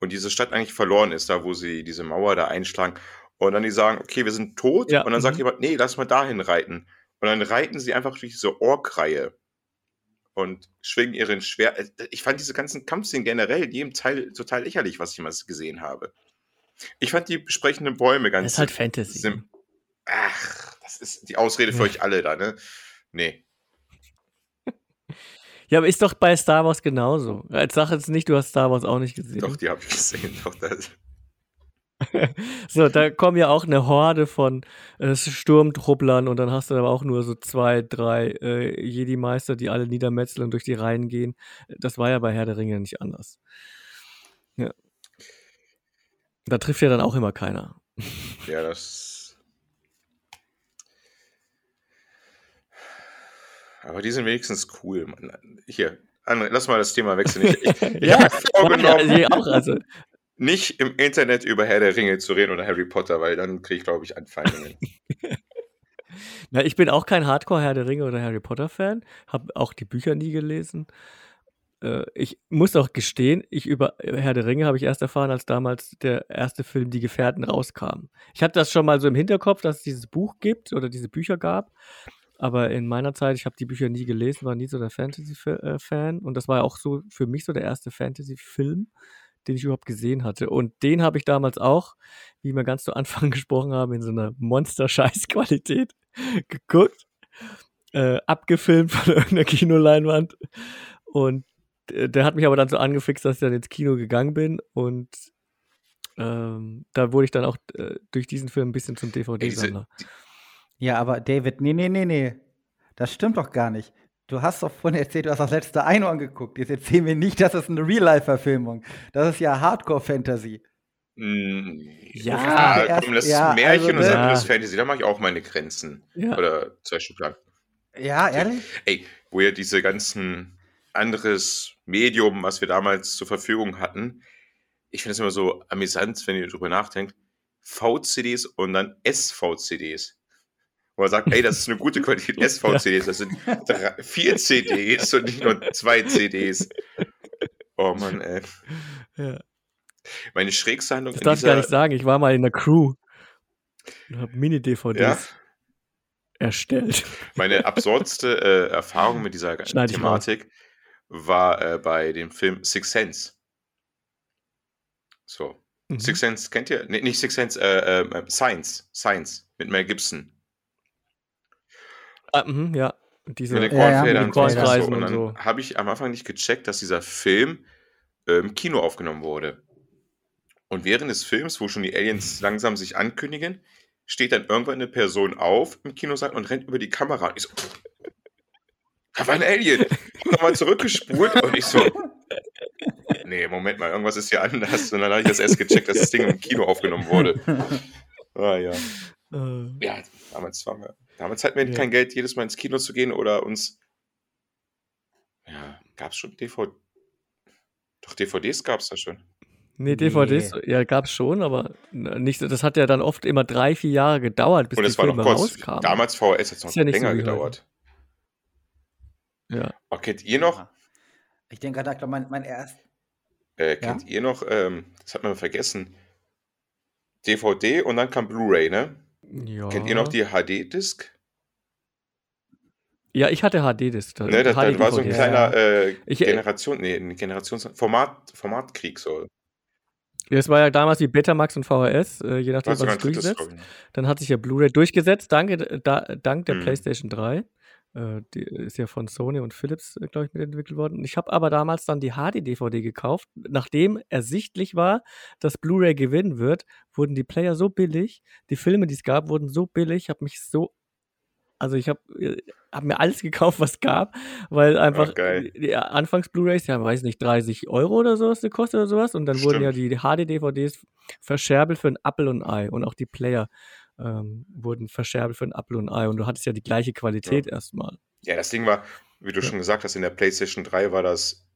Und diese Stadt eigentlich verloren ist, da wo sie diese Mauer da einschlagen. Und dann die sagen, okay, wir sind tot. Ja, Und dann sagt mhm. jemand, nee, lass mal dahin reiten. Und dann reiten sie einfach durch diese Ork-Reihe und schwingen ihren Schwert. Ich fand diese ganzen Kampfszenen generell in jedem Teil total lächerlich, was ich mal gesehen habe. Ich fand die besprechenden Bäume ganz Das ist halt Fantasy. Ach, das ist die Ausrede für euch alle da, ne? Nee. Ja, aber ist doch bei Star Wars genauso. Jetzt sag jetzt nicht, du hast Star Wars auch nicht gesehen. Doch, die habe ich gesehen. Doch, das, *laughs* So, da kommen ja auch eine Horde von äh, Sturmtrupplern und dann hast du aber auch nur so zwei, drei äh, Jedi-Meister, die alle niedermetzeln und durch die Reihen gehen. Das war ja bei Herr der Ringe nicht anders. Ja. Da trifft ja dann auch immer keiner. ja, das. Aber die sind wenigstens cool. Mann. Hier, André, lass mal das Thema wechseln. Ich, ich, *laughs* ich Ja, habe mir vorgenommen, ja, auch, also, nicht im Internet über Herr der Ringe zu reden oder Harry Potter, weil dann kriege ich, glaube ich, Anfeindungen. *laughs* na, ich bin auch kein Hardcore-Herr der Ringe oder Harry Potter-Fan, habe auch die Bücher nie gelesen. Äh, ich muss auch gestehen, ich über Herr der Ringe habe ich erst erfahren, als damals der erste Film Die Gefährten rauskam. Ich hatte das schon mal so im Hinterkopf, dass es dieses Buch gibt oder diese Bücher gab. Aber in meiner Zeit, ich habe die Bücher nie gelesen, war nie so der Fantasy-Fan. Und das war ja auch so für mich so der erste Fantasy-Film, den ich überhaupt gesehen hatte. Und den habe ich damals auch, wie wir ganz zu Anfang *laughs* gesprochen haben, in so einer Monster-Scheiß-Qualität *laughs* geguckt. Äh, abgefilmt von *laughs* irgendeiner Kinoleinwand. Und äh, der hat mich aber dann so angefixt, dass ich dann ins Kino gegangen bin. Und ähm, da wurde ich dann auch äh, durch diesen Film ein bisschen zum DVD-Sammler. Ja, aber David, nee, nee, nee, nee. Das stimmt doch gar nicht. Du hast doch vorhin erzählt, du hast das letzte Einhorn geguckt. Jetzt erzähl mir nicht, das ist eine Real-Life-Verfilmung. Das ist ja Hardcore-Fantasy. Mm, Ja, ja, komm, das ist ja, ein Märchen also, und ne? das Fantasy, da mache ich auch meine Grenzen. Ja. Oder zwei Schubladen. Ja, ehrlich? Ey, wo ja diese ganzen anderes Medium, was wir damals zur Verfügung hatten, ich finde es immer so amüsant, wenn ihr drüber nachdenkt, VCDs und dann SVCDs. Wo man sagt, ey, das ist eine gute *laughs* Qualität SVCDs, das sind drei, vier CDs und nicht nur zwei CDs. Oh Mann, ey. Ja. Meine schrägste Handlung Das darf ich gar nicht sagen. Ich war mal in der Crew und habe Mini-DVDs ja, erstellt. meine absurdste äh, Erfahrung mit dieser ganzen Schneid. Thematik war äh, bei dem Film Six Sense. So. Mhm. Six Sense kennt ihr? Nee, nicht Six Sense, äh, äh, Science. Science mit Mel Gibson. Ah, mhm, ja. Diese, mit den Ja, ja, Kornfeldern und so. Und dann so. habe ich am Anfang nicht gecheckt, dass dieser Film äh, im Kino aufgenommen wurde. Und während des Films, wo schon die Aliens langsam sich ankündigen, steht dann irgendwann eine Person auf im Kinosaal und rennt über die Kamera. Ich so, da war ein Alien. Nochmal zurückgespult und ich so, nee, Moment mal, irgendwas ist hier anders. Und dann habe ich das erst gecheckt, dass das Ding im Kino aufgenommen wurde. Ah ja. äh, Ja, damals waren wir. Damals hatten wir Ja. kein Geld, jedes Mal ins Kino zu gehen oder uns. Ja, gab es schon DVD? Doch, DVDs gab es da schon. nee, DVDs, ja, gab es schon, aber nicht, das hat ja dann oft immer drei, vier Jahre gedauert, bis Und die es war noch Filme kurz. rauskamen. Damals VHS hat es noch ja so länger heute. gedauert. Ja. Oh, kennt ihr noch? Ich denke gerade, mein, mein erst. Äh, kennt ihr noch? Ähm, das hat man vergessen. DVD und dann kam Blu-ray, ne? Ja. Kennt ihr noch die HD-Disc? Ja, ich hatte HD-Disc. Ne, das, das war so ein kleiner äh, Ich- äh, Generation, nee, ein Generations Format, Formatkrieg so. Das war ja damals wie Betamax und VHS, äh, je nachdem, was drittes, durchsetzt. ich. Dann hat sich ja Blu-ray durchgesetzt, dank, da, dank der Mhm. PlayStation 3. Äh, die ist ja von Sony und Philips, äh, glaube ich, mitentwickelt worden. Ich habe aber damals dann die HD-DVD gekauft. Nachdem ersichtlich war, dass Blu-ray gewinnen wird, wurden die Player so billig, die Filme, die es gab, wurden so billig. Ich habe mich so. Also ich habe hab mir alles gekauft, was gab, weil einfach geil. die Anfangs-Blu-rays, ja, weiß nicht, 30 Euro oder sowas gekostet oder sowas. Und dann wurden ja Stimmt. die HD-DVDs verscherbelt für ein Apple und ein Ei. Und auch die Player ähm, wurden verscherbelt für ein Apple und ein Ei. Und du hattest ja die gleiche Qualität erstmal. Ja, das Ding war, wie du Ja. schon gesagt hast, in der PlayStation 3 war das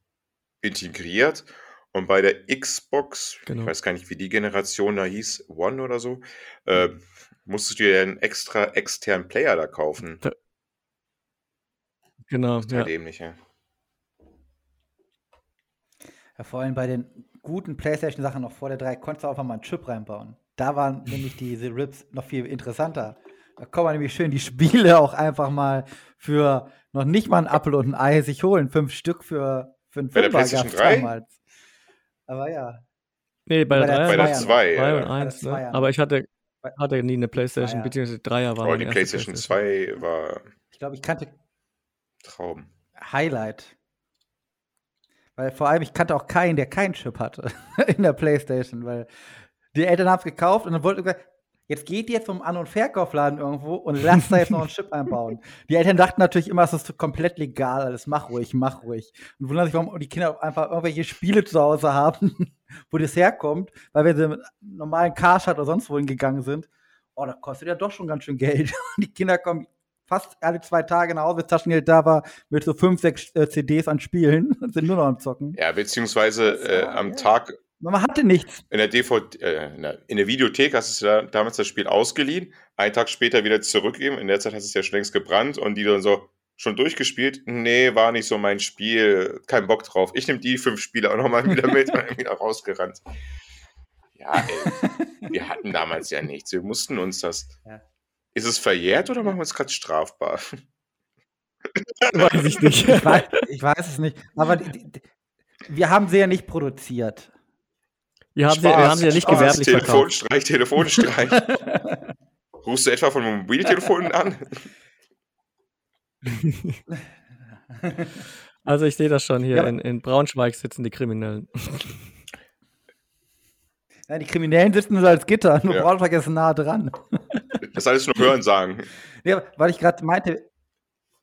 integriert und bei der Xbox, Genau. ich weiß gar nicht, wie die Generation da hieß, One oder so, äh, musstest du dir einen extra externen Player da kaufen. Genau, Total ja. dämlich, ja. Ja, vor allem bei den guten PlayStation-Sachen noch vor der 3 konntest du einfach mal einen Chip reinbauen. Da waren nämlich diese Rips noch viel interessanter. Da kann man nämlich schön die Spiele *laughs* auch einfach mal für noch nicht mal ein Apfel und ein Ei sich holen. Fünf Stück für, für einen Bei der Fünfer 3? damals. Aber ja. Nee, bei, Bei der der Dreier Bei der Zweier noch. 2, Zwei und ja. Bei der eins, ne? Aber ich hatte, hatte nie eine Playstation, Zweier. beziehungsweise Dreier war Aber Oh, die PlayStation 2 war Ich glaube, ich kannte Traum. Highlight. Weil vor allem, ich kannte auch keinen, der keinen Chip hatte *laughs* in der Playstation, weil die Eltern haben es gekauft und dann wollten gesagt, jetzt geht ihr zum An- und Verkaufladen irgendwo und lasst da jetzt noch einen Chip einbauen. Die Eltern dachten natürlich immer, es ist komplett legal, alles mach ruhig, mach ruhig. Und wundern sich, warum die Kinder einfach irgendwelche Spiele zu Hause haben, *laughs* wo das herkommt, weil wenn sie mit normalen Carshot oder sonst wohin gegangen sind, oh, das kostet ja doch schon ganz schön Geld. Und *laughs* die Kinder kommen fast alle zwei Tage nach Hause, wenn Taschengeld da war, mit so fünf, sechs äh, CDs an Spielen *laughs* und sind nur noch am Zocken. Ja, beziehungsweise Das äh, am. Tag Man hatte nichts. in der DVD, äh, in, der, in der Videothek hast du da, damals das Spiel ausgeliehen, einen Tag später wieder zurückgegeben. In der Zeit hast du es ja schon längst gebrannt und die dann so schon durchgespielt. Nee, war nicht so mein Spiel, kein Bock drauf. Ich nehme die fünf Spiele auch nochmal wieder mit und wieder rausgerannt. Ja, ey, wir hatten damals ja nichts. Wir mussten uns das. Ja. Ist es verjährt oder machen wir es gerade strafbar? Weiß ich nicht. Ich weiß, ich weiß es nicht. Aber die, die, wir haben sie ja nicht produziert. Wir haben, sie, wir haben sie ja nicht Spaß, gewerblich verkauft. Telefonstreich, Telefonstreich. *laughs* Rufst du etwa von einem Mobiltelefon an? *laughs* Also ich sehe das schon hier. Ja. In, in Braunschweig sitzen die Kriminellen. *laughs* Ja, die Kriminellen sitzen so als Gitter, nur Ja. Braunschweig ist nah dran. Das alles nur hören sagen. Ja, weil ich gerade meinte,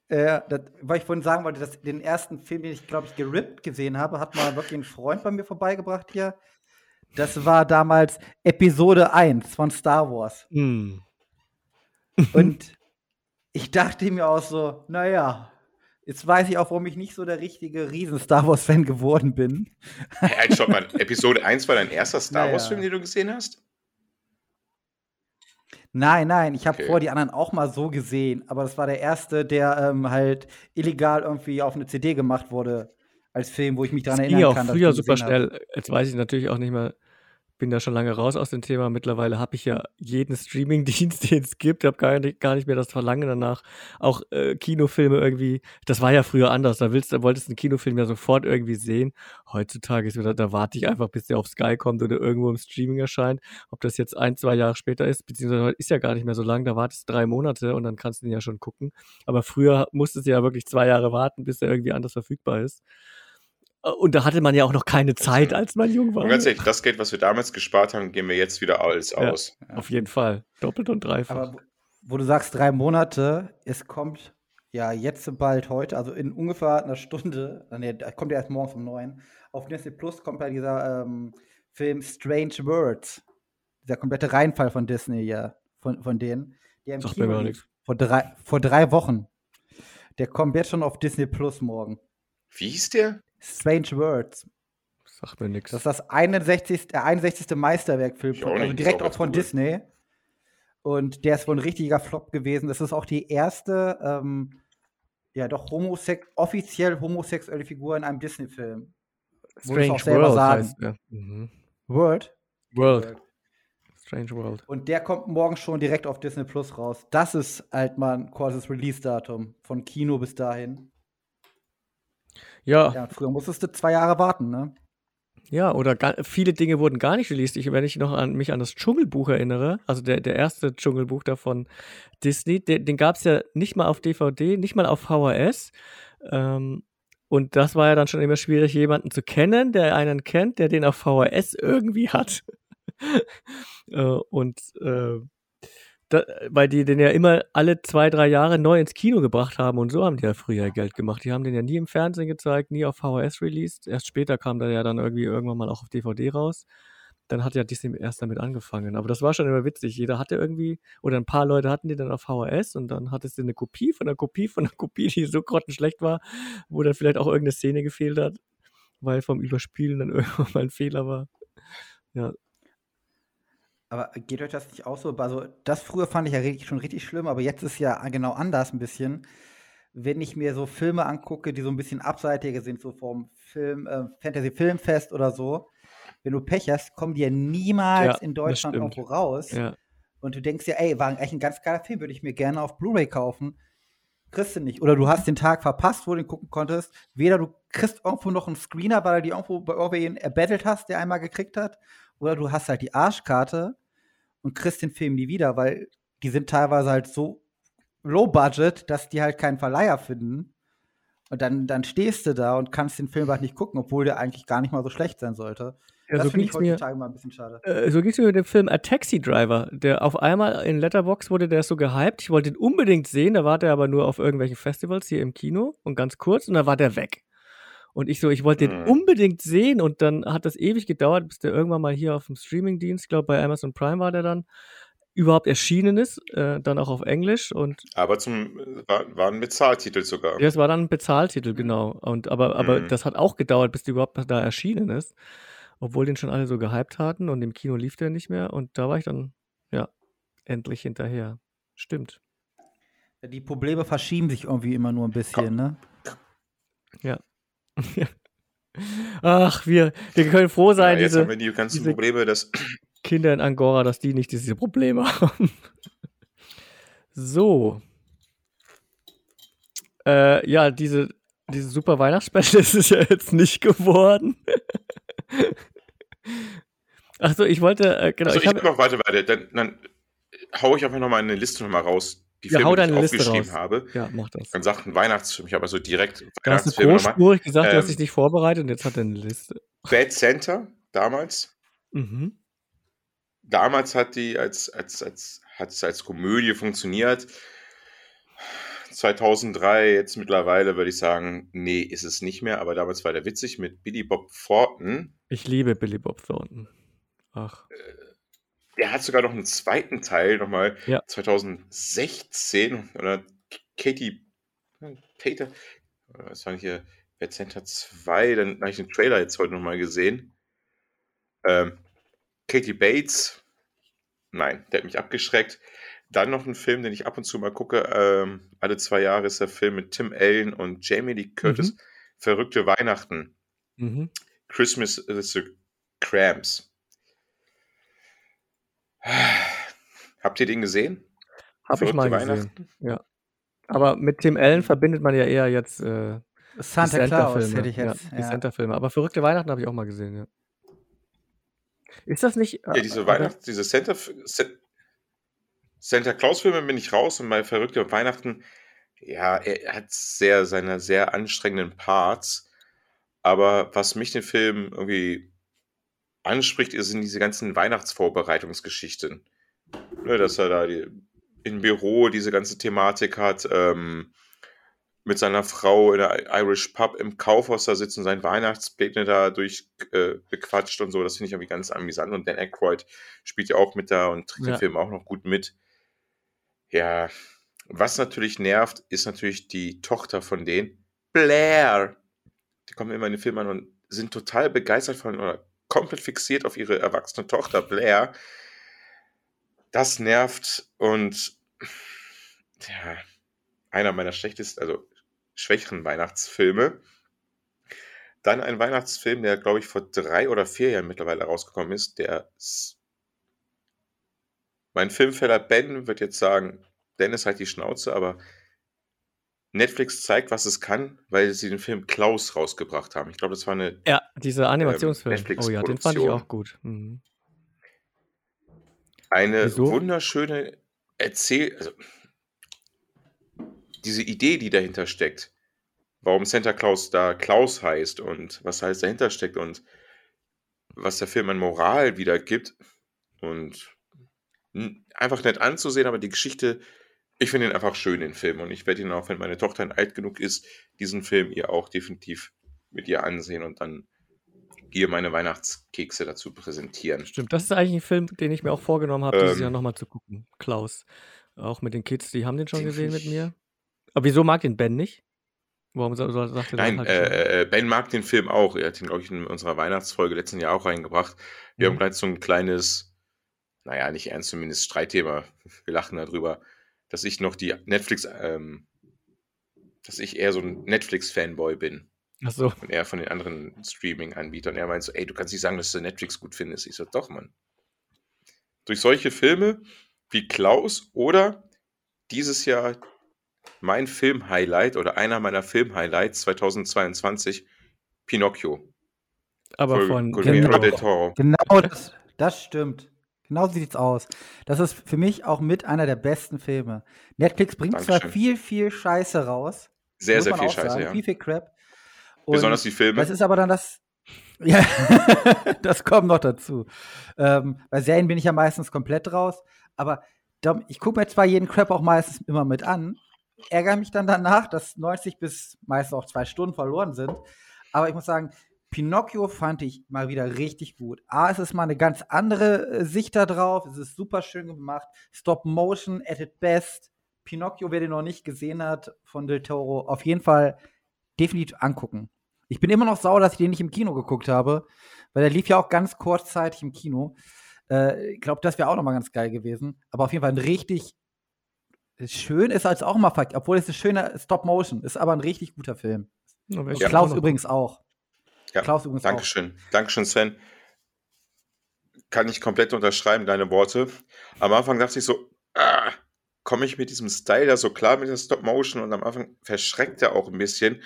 äh, das, weil ich vorhin sagen wollte, dass den ersten Film, den ich, glaube ich, gerippt gesehen habe, hat mal wirklich ein Freund bei mir vorbeigebracht hier. Das war damals Episode 1 von Star Wars. Hm. Und *laughs* ich dachte mir auch so, naja, jetzt weiß ich auch, warum ich nicht so der richtige Riesen-Star Wars-Fan geworden bin. Hey, halt, stopp mal. *laughs* Episode 1 war dein erster Star Naja. Wars-Film, den du gesehen hast? Nein, nein, ich habe Okay. vor die anderen auch mal so gesehen, aber das war der erste, der ähm, halt illegal irgendwie auf eine CD gemacht wurde als Film, wo ich mich daran erinnern auch kann. dass früher super schnell. Jetzt weiß ich natürlich auch nicht mehr, bin da schon lange raus aus dem Thema. Mittlerweile habe ich ja jeden Streaming-Dienst, *laughs* den es gibt. Ich habe gar nicht, gar nicht mehr das Verlangen danach. Auch äh, Kinofilme irgendwie. Das war ja früher anders. Da willst, da wolltest du einen Kinofilm ja sofort irgendwie sehen. Heutzutage ist wieder, da warte ich einfach, bis der auf Sky kommt oder irgendwo im Streaming erscheint. Ob das jetzt ein, zwei Jahre später ist, beziehungsweise heute ist ja gar nicht mehr so lang. Da wartest du drei Monate und dann kannst du den ja schon gucken. Aber früher musstest du ja wirklich zwei Jahre warten, bis der irgendwie anders verfügbar ist. Äh, Und da hatte man ja auch noch keine Zeit, als man jung war. Und ganz ehrlich, das Geld, was wir damals gespart haben, geben wir jetzt wieder alles Ja. aus. Auf jeden Fall. Doppelt und dreifach. Aber wo- du sagst drei Monate, es kommt ja jetzt bald heute, also in ungefähr einer Stunde, *laughs* nee, da kommt ja erst morgens um neun, auf Disney Plus kommt ja dieser ähm, Film Strange Words. Dieser komplette Reinfall von Disney, ja, von, von denen. Der im Sagt mir gar nichts. Vor drei, vor drei Wochen. Der kommt jetzt schon auf Disney Plus morgen. Wie hieß der? Strange Words. Sagt mir nichts. Das ist das 61. Der 61. Meisterwerkfilm, also nicht, direkt auch von cool. Disney. Und der ist wohl ein richtiger Flop gewesen. Das ist auch die erste, ähm, ja doch, homosex offiziell homosexuelle Figur in einem Disney-Film. Es auch selber sagen. heißt der. Mhm. World. World. Strange World. Und der kommt morgen schon direkt auf Disney Plus raus. Das ist halt mal ein kurzes Release-Datum. Von Kino bis dahin. Ja, Ja, früher musstest du zwei Jahre warten, ne? ja, oder ga, viele Dinge wurden gar nicht released. Ich, wenn ich noch an mich an das Dschungelbuch erinnere, also der, der erste Dschungelbuch da von Disney, den, den gab es ja nicht mal auf DVD, nicht mal auf VHS. Ähm, und das war ja dann schon immer schwierig, jemanden zu kennen, der einen kennt, der den auf VHS irgendwie hat. *laughs* äh, und äh, da, weil die den ja immer alle zwei, drei Jahre neu ins Kino gebracht haben und so haben die ja früher Geld gemacht. Die haben den ja nie im Fernsehen gezeigt, nie auf VHS released. Erst später kam der ja dann irgendwie irgendwann mal auch auf DVD raus. Dann hat ja Disney erst damit angefangen. Aber das war schon immer witzig. Jeder hatte irgendwie, oder ein paar Leute hatten die dann auf VHS und dann hattest du eine Kopie von einer Kopie von einer Kopie, die so grottenschlecht war, wo dann vielleicht auch irgendeine Szene gefehlt hat, weil vom Überspielen dann *laughs* irgendwann mal ein Fehler war. Ja, Aber geht euch das nicht auch so? Also, das früher fand ich ja richtig, schon richtig schlimm, aber jetzt ist ja genau anders ein bisschen. Wenn ich mir so Filme angucke, die so ein bisschen abseitiger sind, so vom Film, äh, Fantasy Filmfest oder so, wenn du Pech hast, kommen die ja niemals Ja, in Deutschland irgendwo raus. ja. Und du denkst ja, ey, war eigentlich ein ganz geiler Film, würde ich mir gerne auf Blu-ray kaufen. Kriegst du nicht. Oder du hast den Tag verpasst, wo du den gucken konntest. Weder du kriegst irgendwo noch einen Screener, weil du die irgendwo bei irgendwen erbettelt hast, der einmal gekriegt hat. Oder du hast halt die Arschkarte und kriegst den Film nie wieder, weil die sind teilweise halt so low budget, dass die halt keinen Verleiher finden. Und dann, dann stehst du da und kannst den Film halt nicht gucken, obwohl der eigentlich gar nicht mal so schlecht sein sollte. Ja, das so finde ich ging's mir- heutzutage mal ein bisschen schade. Äh, so ging es mir mit dem Film A Taxi Driver. Der auf einmal in Letterbox wurde der so gehypt. Ich wollte ihn unbedingt sehen. Da war der aber nur auf irgendwelchen Festivals hier im Kino und ganz kurz und dann war der weg. Und ich so, ich wollte den Hm. unbedingt sehen und dann hat das ewig gedauert, bis der irgendwann mal hier auf dem Streamingdienst, ich glaube bei Amazon Prime war der dann, überhaupt erschienen ist, äh, dann auch auf Englisch und Aber zum, war, war ein Bezahltitel sogar. ja, es war dann ein Bezahltitel, genau. Und aber, aber Mhm. das hat auch gedauert, bis der überhaupt da erschienen ist. Obwohl den schon alle so gehypt hatten und im Kino lief der nicht mehr. Und da war ich dann, ja, endlich hinterher. Stimmt. Die Probleme verschieben sich irgendwie immer nur ein bisschen, ne? *laughs* Ach, wir, wir können froh Ja, sein, jetzt diese haben wir die ganzen Probleme, dass *clears throat* Kinder in Angora, dass die nicht diese Probleme *laughs* haben. so. Äh, ja, diese, diese super Weihnachtsspecial *laughs* ist es ja jetzt nicht geworden. Achso, ich wollte, äh, genau. Also ich ich hab noch, warte, warte, dann, dann hau ich einfach nochmal eine Liste nochmal raus, die Ja, Filme, die ich aufgeschrieben raus. habe. Ja, mach das. Dann sagt ein Weihnachtsfilm, ich habe also direkt Da hast du Weihnachtsfilme großspurig gesagt, du hast Ähm, dich nicht vorbereitet und jetzt hat er eine Liste. Bad Center, damals. Mhm. Damals hat die als, als, als, hat es als Komödie funktioniert. 2003, jetzt mittlerweile würde ich sagen, nee, ist es nicht mehr, aber damals war der witzig mit Billy Bob Thornton. Ich liebe Billy Bob Thornton. Ach, Der hat sogar noch einen zweiten Teil, nochmal Ja. 2016. Oder Katie Tater. Das war nicht hier Bad Center 2. Dann habe ich den Trailer jetzt heute nochmal gesehen. Ähm, Katie Bates. Nein, der hat mich abgeschreckt. Dann noch ein Film, den ich ab und zu mal gucke. Ähm, alle zwei Jahre ist der Film mit Tim Allen und Jamie Lee Curtis. Verrückte Weihnachten. mhm. Christmas is the Cramps. *sighs* Habt ihr den gesehen? Hab ich mal gesehen. Aber mit Tim Allen verbindet man ja eher jetzt äh, die Santa Claus Santa-Filme. hätte ich jetzt. Ja, die Ja, Santa-Filme. Aber verrückte Weihnachten habe ich auch mal gesehen, ja. Ist das nicht. Ja, diese äh, Weihnachts-, diese Santa, Sa- Santa Claus-Filme bin ich raus und bei Verrückte Weihnachten, ja, er hat sehr, seine sehr anstrengenden Parts. Aber was mich den Film irgendwie anspricht, sind diese ganzen Weihnachtsvorbereitungsgeschichten. Ne, dass er da die, im Büro diese ganze Thematik hat, ähm, mit seiner Frau in der Irish Pub im Kaufhaus da sitzt und seinen Weihnachtspläne da durch äh, bequatscht und so. Das finde ich irgendwie ganz amüsant. Und Dan Aykroyd spielt ja auch mit da und trägt Ja. den Film auch noch gut mit. Ja, was natürlich nervt, ist natürlich die Tochter von denen, Blair. Die kommen immer in den Film an und sind total begeistert von oder komplett fixiert auf ihre erwachsene Tochter Blair. Das nervt und ja, einer meiner schlechtesten, also schwächeren Weihnachtsfilme. Dann ein Weihnachtsfilm, der, glaube ich, vor drei oder vier Jahren mittlerweile rausgekommen ist, der mein Filmfeller Ben wird jetzt sagen, Dennis halt die Schnauze, aber Netflix zeigt, was es kann, weil sie den Film Klaus rausgebracht haben. Ich glaube, das war eine Ja, dieser Animationsfilm. Ähm, oh ja, den fand ich auch gut. Mhm. Eine Wieso? wunderschöne Erzähl... Also, diese Idee, die dahinter steckt, warum Santa Claus da Klaus heißt und was alles dahinter steckt und was der Film an Moral wiedergibt und einfach nett anzusehen, aber die Geschichte, ich finde ihn einfach schön, den Film und ich werde ihn auch, wenn meine Tochter alt genug ist, diesen Film ihr auch definitiv mit ihr ansehen und dann ihr meine Weihnachtskekse dazu präsentieren. Stimmt, das ist eigentlich ein Film, den ich mir auch vorgenommen habe, dieses Ähm. Jahr nochmal zu gucken. Klaus. Auch mit den Kids, die haben den schon Den gesehen mit mir. Aber wieso mag den Ben nicht? Warum sagt er das Nein, halt äh, Ben mag den Film auch. Er hat ihn, glaube ich, in unserer Weihnachtsfolge letzten Jahr auch reingebracht. Wir Mhm. haben gleich so ein kleines, naja, nicht ernst, zumindest Streitthema. Wir lachen darüber, dass ich noch die Netflix, ähm, dass ich eher so ein Netflix-Fanboy bin Ach so. und er von den anderen Streaming-Anbietern. Er meint so, ey, du kannst nicht sagen, dass du Netflix gut findest. Ich so, doch, Mann. Durch solche Filme wie Klaus oder dieses Jahr mein Film-Highlight oder einer meiner Film-Highlights 2022, Pinocchio. Aber von Guillermo Genau. del Toro. Genau, das, das stimmt. Genau so sieht's aus. Das ist für mich auch mit einer der besten Filme. Netflix bringt zwar Dankeschön. viel, viel Scheiße raus. Sehr, sehr viel Scheiße, sagen, ja. Viel, viel Crap. Und Besonders die Filme. Das ist aber dann das. *laughs* Ja, *laughs* das kommt noch dazu. Ähm, bei Serien bin ich ja meistens komplett raus. Aber ich gucke mir zwar jeden Crap auch meistens immer mit an, ärgere mich dann danach, dass 90 bis meist auch zwei Stunden verloren sind. Aber ich muss sagen, Pinocchio fand ich mal wieder richtig gut. A, es ist mal eine ganz andere äh, Sicht da drauf. Es ist super schön gemacht. Stop Motion at its best. Pinocchio, wer den noch nicht gesehen hat, von Del Toro, auf jeden Fall definitiv angucken. Ich bin immer noch sauer, dass ich den nicht im Kino geguckt habe, weil der lief ja auch ganz kurzzeitig im Kino. Äh, ich glaube, das wäre auch noch mal ganz geil gewesen. Aber auf jeden Fall ein richtig schön ist als auch mal, obwohl es ein schöner Stop Motion ist, aber ein richtig guter Film. Ja, Klaus übrigens auch. Ja, Klaus übrigens auch. Dankeschön. Dankeschön, Sven. Kann ich komplett unterschreiben, deine Worte. Am Anfang dachte ich so, ah, komme ich mit diesem Style da so klar mit der Stop-Motion und am Anfang verschreckt er auch ein bisschen.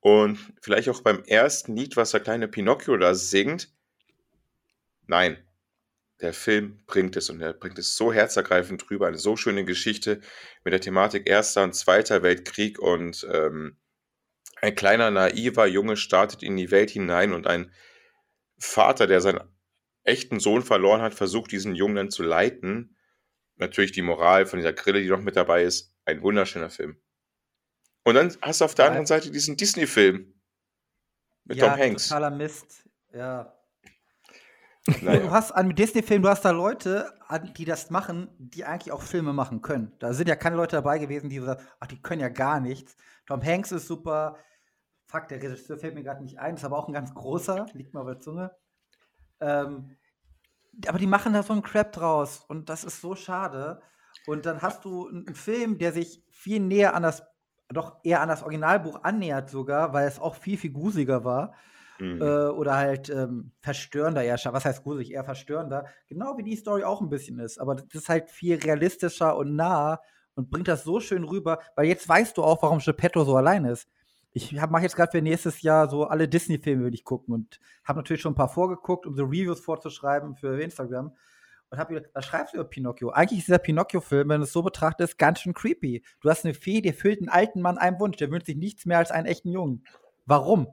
Und vielleicht auch beim ersten Lied, was der kleine Pinocchio da singt. Nein, der Film bringt es und er bringt es so herzergreifend drüber. Eine so schöne Geschichte mit der Thematik Erster und Zweiter Weltkrieg und ähm, ein kleiner, naiver Junge startet in die Welt hinein und ein Vater, der seinen echten Sohn verloren hat, versucht diesen Jungen dann zu leiten. Natürlich die Moral von dieser Grille, die noch mit dabei ist. Ein wunderschöner Film. Und dann hast du auf der anderen Seite diesen Disney-Film mit ja, Tom Hanks. totaler Mist. Ja. Naja. Du hast an Disney-Filmen, du hast da Leute, die das machen, die eigentlich auch Filme machen können. Da sind ja keine Leute dabei gewesen, die so sagen, ach, die können ja gar nichts. Tom Hanks ist super. Fuck, der Regisseur fällt mir gerade nicht ein, ist aber auch ein ganz großer, liegt mir auf der Zunge. Ähm, aber die machen da so einen Crap draus und das ist so schade. Und dann hast du einen Film, der sich viel näher an das, doch eher an das Originalbuch annähert sogar, weil es auch viel, viel gruseliger war Mhm. äh, oder halt ähm, verstörender eher. scha- Was heißt gruselig? Eher verstörender. Genau wie die Story auch ein bisschen ist. Aber das ist halt viel realistischer und nah und bringt das so schön rüber, weil jetzt weißt du auch, warum Geppetto so allein ist. Ich mache jetzt gerade für nächstes Jahr so alle Disney-Filme will ich gucken und habe natürlich schon ein paar vorgeguckt, um so Reviews vorzuschreiben für Instagram. Und habe gedacht, was schreibst du über Pinocchio? Eigentlich ist dieser Pinocchio-Film, wenn du es so betrachtest, ganz schön creepy. Du hast eine Fee, die erfüllt einen alten Mann einen Wunsch. Der wünscht sich nichts mehr als einen echten Jungen. Warum?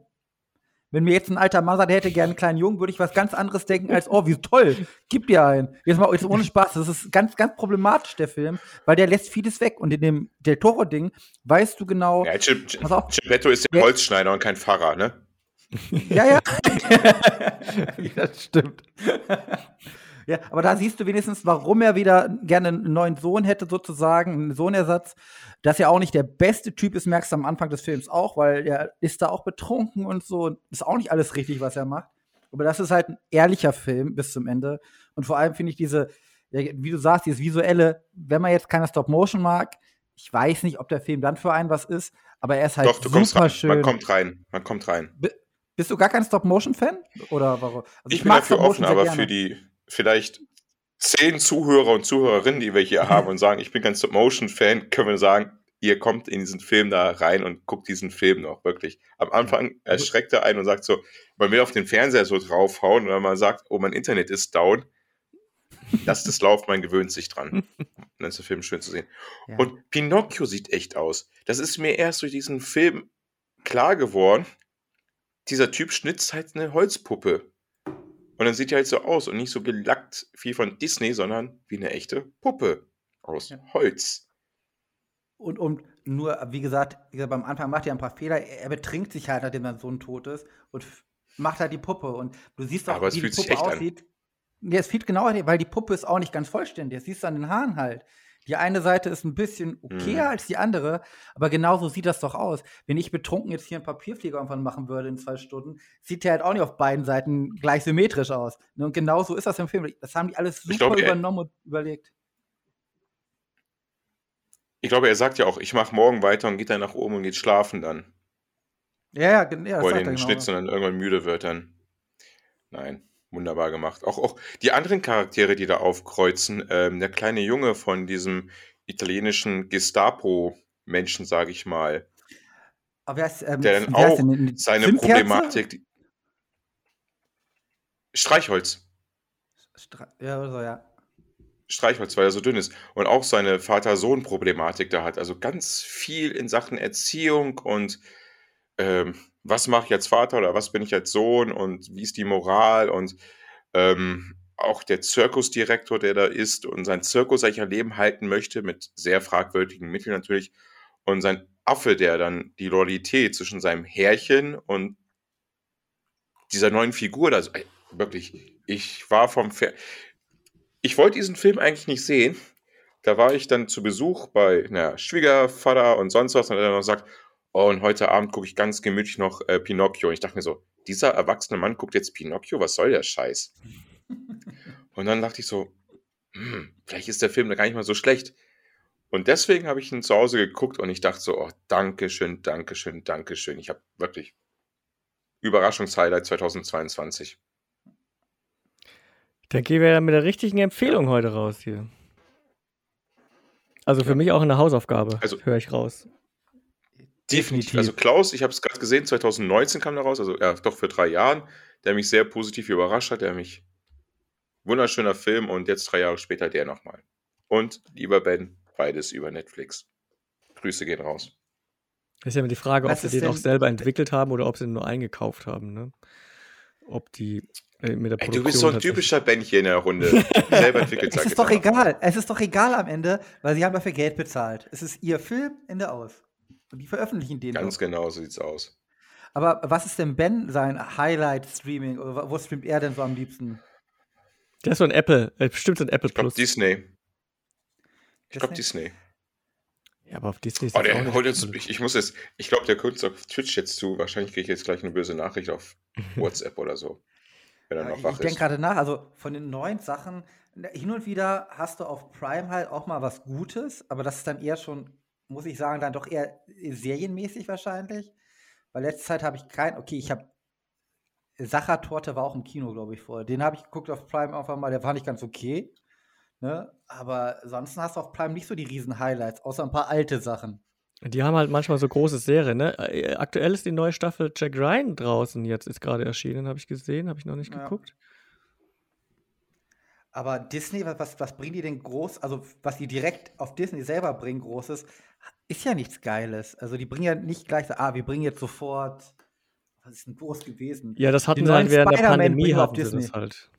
Wenn mir jetzt ein alter Mann sagt, der hätte gerne einen kleinen Jungen, würde ich was ganz anderes denken als, oh, wie toll, gib dir einen. Jetzt mal jetzt ohne Spaß, das ist ganz, ganz problematisch, der Film, weil der lässt vieles weg. Und in dem Del Toro-Ding weißt du genau, Ja, Chip, Pass auf. Geppetto ist der. Holzschneider und kein Pfarrer, ne? Ja, ja. *laughs* *laughs* ja, das stimmt. Ja, aber da siehst du wenigstens, warum er wieder gerne einen neuen Sohn hätte, sozusagen, einen Sohnersatz. Dass er auch nicht der beste Typ ist, merkst du am Anfang des Films auch, weil er ist da auch betrunken und so. und Ist auch nicht alles richtig, was er macht. Aber das ist halt ein ehrlicher Film bis zum Ende. Und vor allem finde ich diese, wie du sagst, dieses visuelle, wenn man jetzt keine Stop-Motion mag, ich weiß nicht, ob der Film dann für einen was ist, aber er ist halt Doch, du kommst super rein. schön. Man kommt rein. Man kommt rein. Bist du gar kein Stop-Motion-Fan? Oder warum? Also ich, bin dafür Stop-Motion offen, aber für die vielleicht zehn Zuhörer und Zuhörerinnen, die wir hier haben *laughs* und sagen, ich bin kein Stop-Motion-Fan, können wir sagen, ihr kommt in diesen Film da rein und guckt diesen Film noch wirklich. Am Anfang erschreckt er einen und sagt so, man will auf den Fernseher so draufhauen und dann man sagt, oh, mein Internet ist down. Lasst es laufen, man gewöhnt sich dran. *laughs* Dann ist der Film schön zu sehen. Ja. Und Pinocchio sieht echt aus. Das ist mir erst durch diesen Film klar geworden. Dieser Typ schnitzt halt eine Holzpuppe. Und dann sieht er halt so aus und nicht so gelackt wie von Disney, sondern wie eine echte Puppe aus Ja. Holz. Und, und nur, wie gesagt, wie gesagt, beim Anfang macht er ein paar Fehler. Er, betrinkt sich halt, nachdem sein Sohn tot ist und macht halt die Puppe. Und du siehst auch, Aber es wie fühlt die sich Puppe echt an. aussieht. Ja, es fühlt genau, weil die Puppe ist auch nicht ganz vollständig. Das siehst du an den Haaren halt. Die eine Seite ist ein bisschen okayer Mhm. als die andere, aber genauso sieht das doch aus. Wenn ich betrunken jetzt hier einen Papierflieger irgendwann machen würde in zwei Stunden, sieht der halt auch nicht auf beiden Seiten gleich symmetrisch aus. Ne, Und genauso ist das im Film. Das haben die alles super glaube, er- übernommen und überlegt. Ich glaube, er sagt ja auch, ich mache morgen weiter und geht dann nach oben und geht schlafen dann. Ja, ja, ja wo er den genau. schnitzt und dann irgendwann müde wird dann. Nein, wunderbar gemacht. Auch, auch die anderen Charaktere, die da aufkreuzen, ähm, der kleine Junge von diesem italienischen Gestapo-Menschen, sage ich mal, Aber wer ist, ähm, der dann auch denn eine seine Zündkerze? Problematik. Streichholz. Stra ja, oder so, ja. Streichholz, weil er so dünn ist. Und auch seine Vater-Sohn-Problematik da hat. Also ganz viel in Sachen Erziehung und ähm, was mache ich als Vater oder was bin ich als Sohn und wie ist die Moral und ähm, auch der Zirkusdirektor, der da ist und sein Zirkus eigentlich Leben halten möchte, mit sehr fragwürdigen Mitteln natürlich. Und sein Affe, der dann die Loyalität zwischen seinem Herrchen und dieser neuen Figur, da, ey, wirklich, ich war vom Fer ich wollte diesen Film eigentlich nicht sehen. Da war ich dann zu Besuch bei na, Schwiegervater und sonst was und er dann noch gesagt, oh, und heute Abend gucke ich ganz gemütlich noch äh, Pinocchio. Und ich dachte mir so, dieser erwachsene Mann guckt jetzt Pinocchio, was soll der Scheiß? *laughs* und dann dachte ich so, hm, vielleicht ist der Film da gar nicht mal so schlecht. Und deswegen habe ich ihn zu Hause geguckt und ich dachte so, oh, Dankeschön, Dankeschön, Dankeschön. Ich habe wirklich Überraschungshighlight 2022. Dann gehen wir ja mit der richtigen Empfehlung heute raus hier. Also für Ja. mich auch eine Hausaufgabe, Also- höre ich raus. Definitiv. Also Klaus, ich habe es gerade gesehen, 2019 kam der raus, also ja, doch für drei Jahren, der mich sehr positiv überrascht hat, der mich Wunderschöner Film und jetzt drei Jahre später der nochmal. Und lieber Ben, beides über Netflix. Grüße gehen raus. Ist ja immer die Frage, Was ob sie ist den auch selber entwickelt haben oder ob sie den nur eingekauft haben. Ne? Ob die äh, mit der Ey, Produktion du bist so ein typischer Ben hier in der Runde. *laughs* Selber entwickelt, Es sag ist jetzt doch egal. Es ist doch egal am Ende, weil sie haben dafür Geld bezahlt. Es ist ihr Film, Ende aus. Und die veröffentlichen den. Ganz doch. genau, so sieht's aus. Aber was ist denn Ben sein Highlight-Streaming? Oder wo streamt er denn so am liebsten? Der ist so ein Apple, äh, bestimmt so ein Apple Ich glaube Plus. Disney. Ich glaube Disney? Ja, aber auf Disney ist Oh, auch der nicht holt jetzt, ich, ich muss jetzt, ich glaube, der guckt auf Twitch jetzt zu. Wahrscheinlich kriege ich jetzt gleich eine böse Nachricht auf *laughs* WhatsApp oder so. Wenn er Ja, noch ich wach denke ist. gerade nach, also von den neuen Sachen, hin und wieder hast du auf Prime halt auch mal was Gutes, aber das ist dann eher schon, muss ich sagen, dann doch eher serienmäßig wahrscheinlich. Weil letzte Zeit habe ich kein, okay, ich habe Sachertorte war auch im Kino, glaube ich, vorher. Den habe ich geguckt auf Prime einfach mal, der fand ich ganz okay. Ne? Aber ansonsten hast du auf Prime nicht so die riesen Highlights, außer ein paar alte Sachen. Die haben halt manchmal so große Serien, ne? Äh, Aktuell ist die neue Staffel Jack Ryan draußen jetzt, ist gerade erschienen, habe ich gesehen, habe ich noch nicht Ja. geguckt. Aber Disney, was, was, was bringen die denn groß? Also, was die direkt auf Disney selber bringen, Großes, ist ja nichts Geiles. Also, die bringen ja nicht gleich so, ah, wir bringen jetzt sofort. Was ist denn groß gewesen? Ja, das hatten sie halt während der Spider-Man Pandemie, hatten sie das Disney. halt.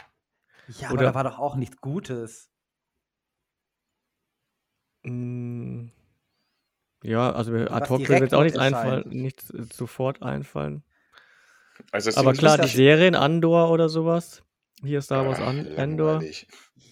Ja, aber Oder- da war doch auch nichts Gutes. Mm, Ja, also mir ad was hoc würde direkt jetzt auch noch nichts einfallen, nichts äh, sofort einfallen. Also, Aber klar, ist, die Serien, Andor oder sowas. Hier Star Wars Ah, An Andor. langweilig.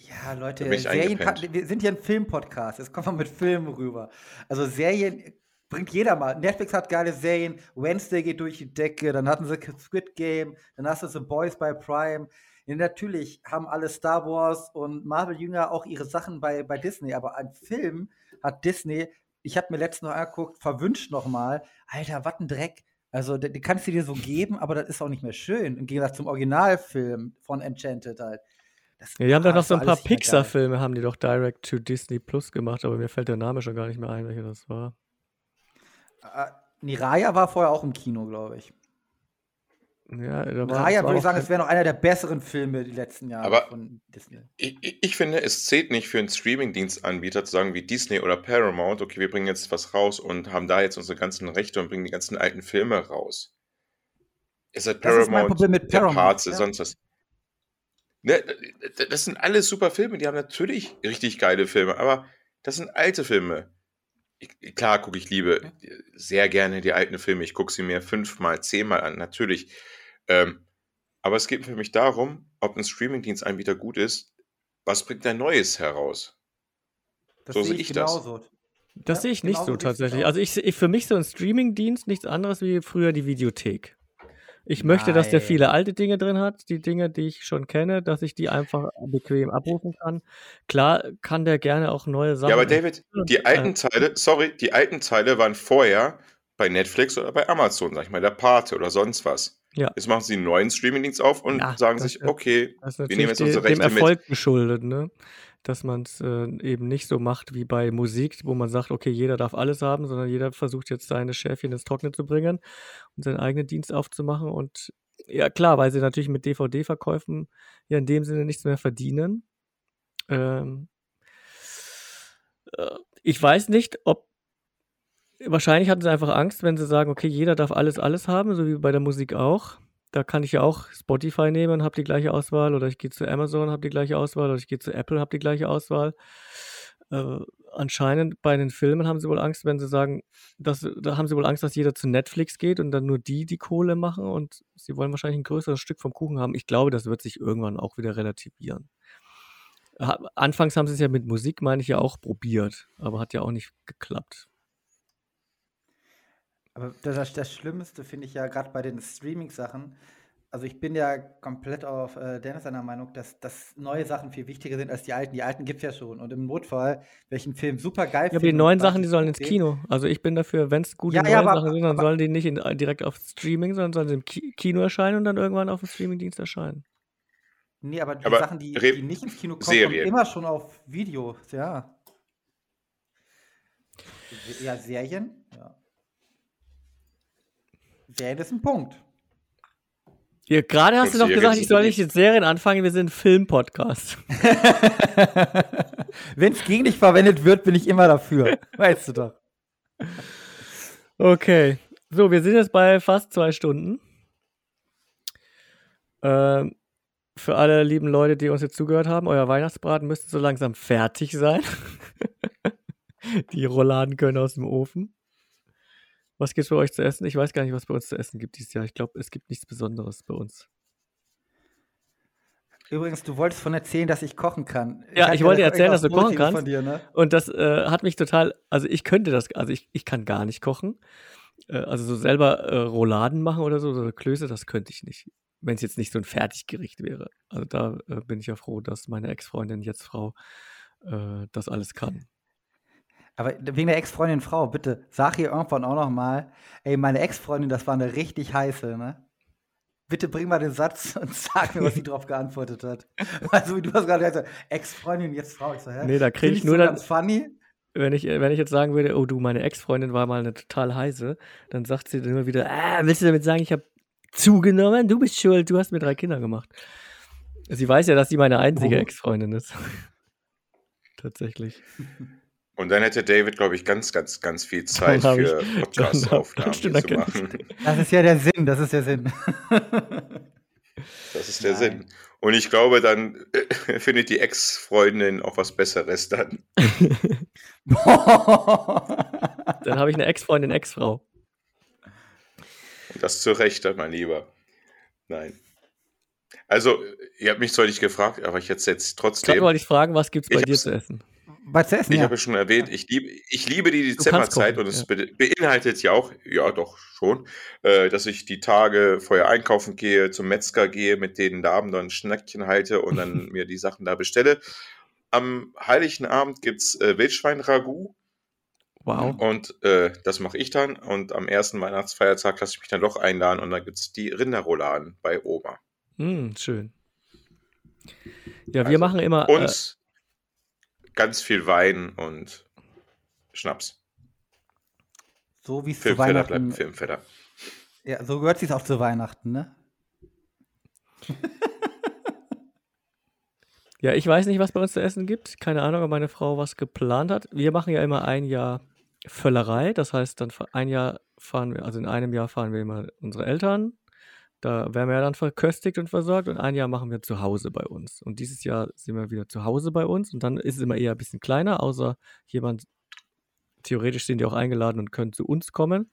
Ja, Leute, Serien kann, wir sind hier ein Filmpodcast. Jetzt kommen wir mit Filmen rüber. Also Serien bringt jeder mal. Netflix hat geile Serien. Wednesday geht durch die Decke. Dann hatten sie Squid Game. Dann hast du The Boys bei Prime. Ja, natürlich haben alle Star Wars und Marvel-Jünger auch ihre Sachen bei, bei Disney. Aber an Film hat Disney, ich habe mir letztens noch angeguckt, verwünscht noch mal. Alter, was ein Dreck. Also, den kannst du dir so geben, aber das ist auch nicht mehr schön. Im Gegensatz zum Originalfilm von Enchanted halt. Das, Ja, die haben doch noch so ein paar. Pixar-Filme, haben die doch direct to Disney Plus gemacht, aber mir fällt der Name schon gar nicht mehr ein, welcher das war. Äh, Niraya war vorher auch im Kino, glaube ich. Ja, da war, Niraya das war würde ich sagen, es wäre noch einer der besseren Filme die letzten Jahre Aber- von Disney. Ich, ich finde, es zählt nicht für einen Streaming-Dienstanbieter zu sagen wie Disney oder Paramount, okay, wir bringen jetzt was raus und haben da jetzt unsere ganzen Rechte und bringen die ganzen alten Filme raus. Ist halt Das ist mein Paramount, Problem mit der Paramount, Parze, ja. sonst was. Ne, das sind alles super Filme, die haben natürlich richtig geile Filme, aber das sind alte Filme. Ich, klar gucke ich liebe sehr gerne die alten Filme. Ich gucke sie mir fünfmal, zehnmal an, natürlich. Ähm, aber es geht für mich darum, ob ein Streamingdienstanbieter gut ist, was bringt ein Neues heraus? Das So sehe sehe ich das. genauso. Das Ja, sehe ich nicht genau so tatsächlich. Also ich, ich für mich so ein Streamingdienst nichts anderes wie früher die Videothek. Ich möchte, dass der Nein. viele alte Dinge drin hat, die Dinge, die ich schon kenne, dass ich die einfach bequem abrufen kann. Klar kann der gerne auch neue Sachen. Ja, aber David, die äh, alten Teile, sorry, die alten Teile waren vorher bei Netflix oder bei Amazon, sag ich mal, der Pate oder sonst was. Ja. Jetzt machen sie einen neuen Streamingdienst auf und Ja, sagen sich, okay, wir nehmen jetzt unsere dem Rechte mit. Erfolg geschuldet, ne? Dass man es äh, eben nicht so macht wie bei Musik, wo man sagt, okay, jeder darf alles haben, sondern jeder versucht jetzt seine Schäfchen ins Trockene zu bringen und seinen eigenen Dienst aufzumachen. Und ja, klar, weil sie natürlich mit DVD-Verkäufen ja in dem Sinne nichts mehr verdienen. Ähm, äh, ich weiß nicht, ob wahrscheinlich hatten sie einfach Angst, wenn sie sagen, okay, jeder darf alles, alles haben, so wie bei der Musik auch. Da kann ich ja auch Spotify nehmen und habe die gleiche Auswahl oder ich gehe zu Amazon, habe die gleiche Auswahl oder ich gehe zu Apple, habe die gleiche Auswahl. Äh, anscheinend bei den Filmen haben sie wohl Angst, wenn sie sagen, dass, da haben sie wohl Angst, dass jeder zu Netflix geht und dann nur die die Kohle machen und sie wollen wahrscheinlich ein größeres Stück vom Kuchen haben. Ich glaube, das wird sich irgendwann auch wieder relativieren. Anfangs haben sie es ja mit Musik, meine ich, ja auch probiert, aber hat ja auch nicht geklappt. Aber das, das Schlimmste finde ich ja gerade bei den Streaming-Sachen. Also ich bin ja komplett auf äh, Dennis seiner Meinung, dass, dass neue Sachen viel wichtiger sind als die alten. Die alten gibt es ja schon. Und im Notfall, welchen Film super geil Ja, aber die neuen Sachen, die sollen ins Kino. Also ich bin dafür, wenn es gute Ja, neue ja, aber- Sachen sind, dann aber- sollen die nicht in, direkt auf Streaming, sondern sollen sie im Ki Kino erscheinen und dann irgendwann auf dem Streamingdienst erscheinen. Nee, aber die Aber Sachen, die, die nicht ins Kino kommen, kommen immer schon auf Videos, ja. Ja, Serien, ja. Serien ist ein Punkt. Ja, gerade hast du doch gesagt, ich soll nicht mit Serien anfangen, wir sind ein Film-Podcast. *laughs* Wenn es gegen dich verwendet wird, bin ich immer dafür. Weißt du doch. Okay. So, wir sind jetzt bei fast zwei Stunden. Ähm, für alle lieben Leute, die uns jetzt zugehört haben, euer Weihnachtsbraten müsste so langsam fertig sein. *laughs* die Rouladen können aus dem Ofen. Was gibt's bei euch zu essen? Ich weiß gar nicht, was bei uns zu essen gibt dieses Jahr. Ich glaube, es gibt nichts Besonderes bei uns. Übrigens, du wolltest von erzählen, dass ich kochen kann. Ja, ich, wollte erzählen, dass du kochen kannst. Dir, ne? Und das äh, hat mich total, also ich könnte das, also ich, ich kann gar nicht kochen. Äh, also so selber äh, Rouladen machen oder so, oder Klöße, das könnte ich nicht. Wenn es jetzt nicht so ein Fertiggericht wäre. Also da äh, bin ich ja froh, dass meine Ex-Freundin, jetzt Frau, äh, das alles kann. Aber wegen der Ex-Freundin Frau, bitte sag ihr irgendwann auch noch mal, ey, meine Ex-Freundin, das war eine richtig heiße, ne? Bitte bring mal den Satz *laughs* und sag mir, was sie darauf geantwortet hat. *laughs* Also wie du hast gerade gesagt, Ex-Freundin, jetzt Frau. Ich so, hä? Nee, da kriege ich nur so dann, ganz funny. wenn ich, wenn ich jetzt sagen würde, oh du, meine Ex-Freundin war mal eine total heiße, dann sagt sie dann immer wieder, ah, willst du damit sagen, ich habe zugenommen? Du bist schuld, du hast mir drei Kinder gemacht. Sie weiß ja, dass sie meine einzige Oh. Ex-Freundin ist. *laughs* Tatsächlich. Und dann hätte David, glaube ich, ganz, ganz, ganz viel *laughs* Zeit für ich- Podcast-Aufnahmen zu machen. Das ist ja der Sinn, das ist der Sinn. Das ist der Nein. Sinn. Und ich glaube, dann äh, *laughs* findet die Ex-Freundin auch was Besseres dann. *laughs* Dann habe ich eine Ex-Freundin, Ex-Frau. Das zu Recht, mein Lieber. Nein. Also, ihr habt mich zwar nicht gefragt, aber ich jetzt jetzt trotzdem. wollte ich fragen, was gibt's bei Ich dir zu essen? Was essen? Ich ja. habe schon erwähnt, ich liebe, ich liebe die Dezemberzeit und es ja. be beinhaltet ja auch, ja doch schon, äh, dass ich die Tage vorher einkaufen gehe, zum Metzger gehe, mit den Damen dann ein Schnackchen halte und dann *laughs* mir die Sachen da bestelle. Am Heiligen Abend gibt es äh, Wildschwein-Ragout Wow. und äh, das mache ich dann. Und am ersten Weihnachtsfeiertag lasse ich mich dann doch einladen und dann gibt es die Rinderrouladen bei Oma. Hm, schön. Ja, wir Also, machen immer. Äh, Und ganz viel Wein und Schnaps. So wie es zu Filmfeder Weihnachten. bleibt Filmfeder. Ja, so gehört es auch zu Weihnachten, ne? *laughs* Ja, ich weiß nicht, was bei uns zu essen gibt. Keine Ahnung, ob meine Frau was geplant hat. Wir machen ja immer ein Jahr Völlerei. Das heißt, dann ein Jahr fahren wir, also in einem Jahr fahren wir immer unsere Eltern. Da werden wir dann verköstigt und versorgt. Und ein Jahr machen wir zu Hause bei uns. Und dieses Jahr sind wir wieder zu Hause bei uns. Und dann ist es immer eher ein bisschen kleiner, außer jemand, theoretisch sind die auch eingeladen und können zu uns kommen.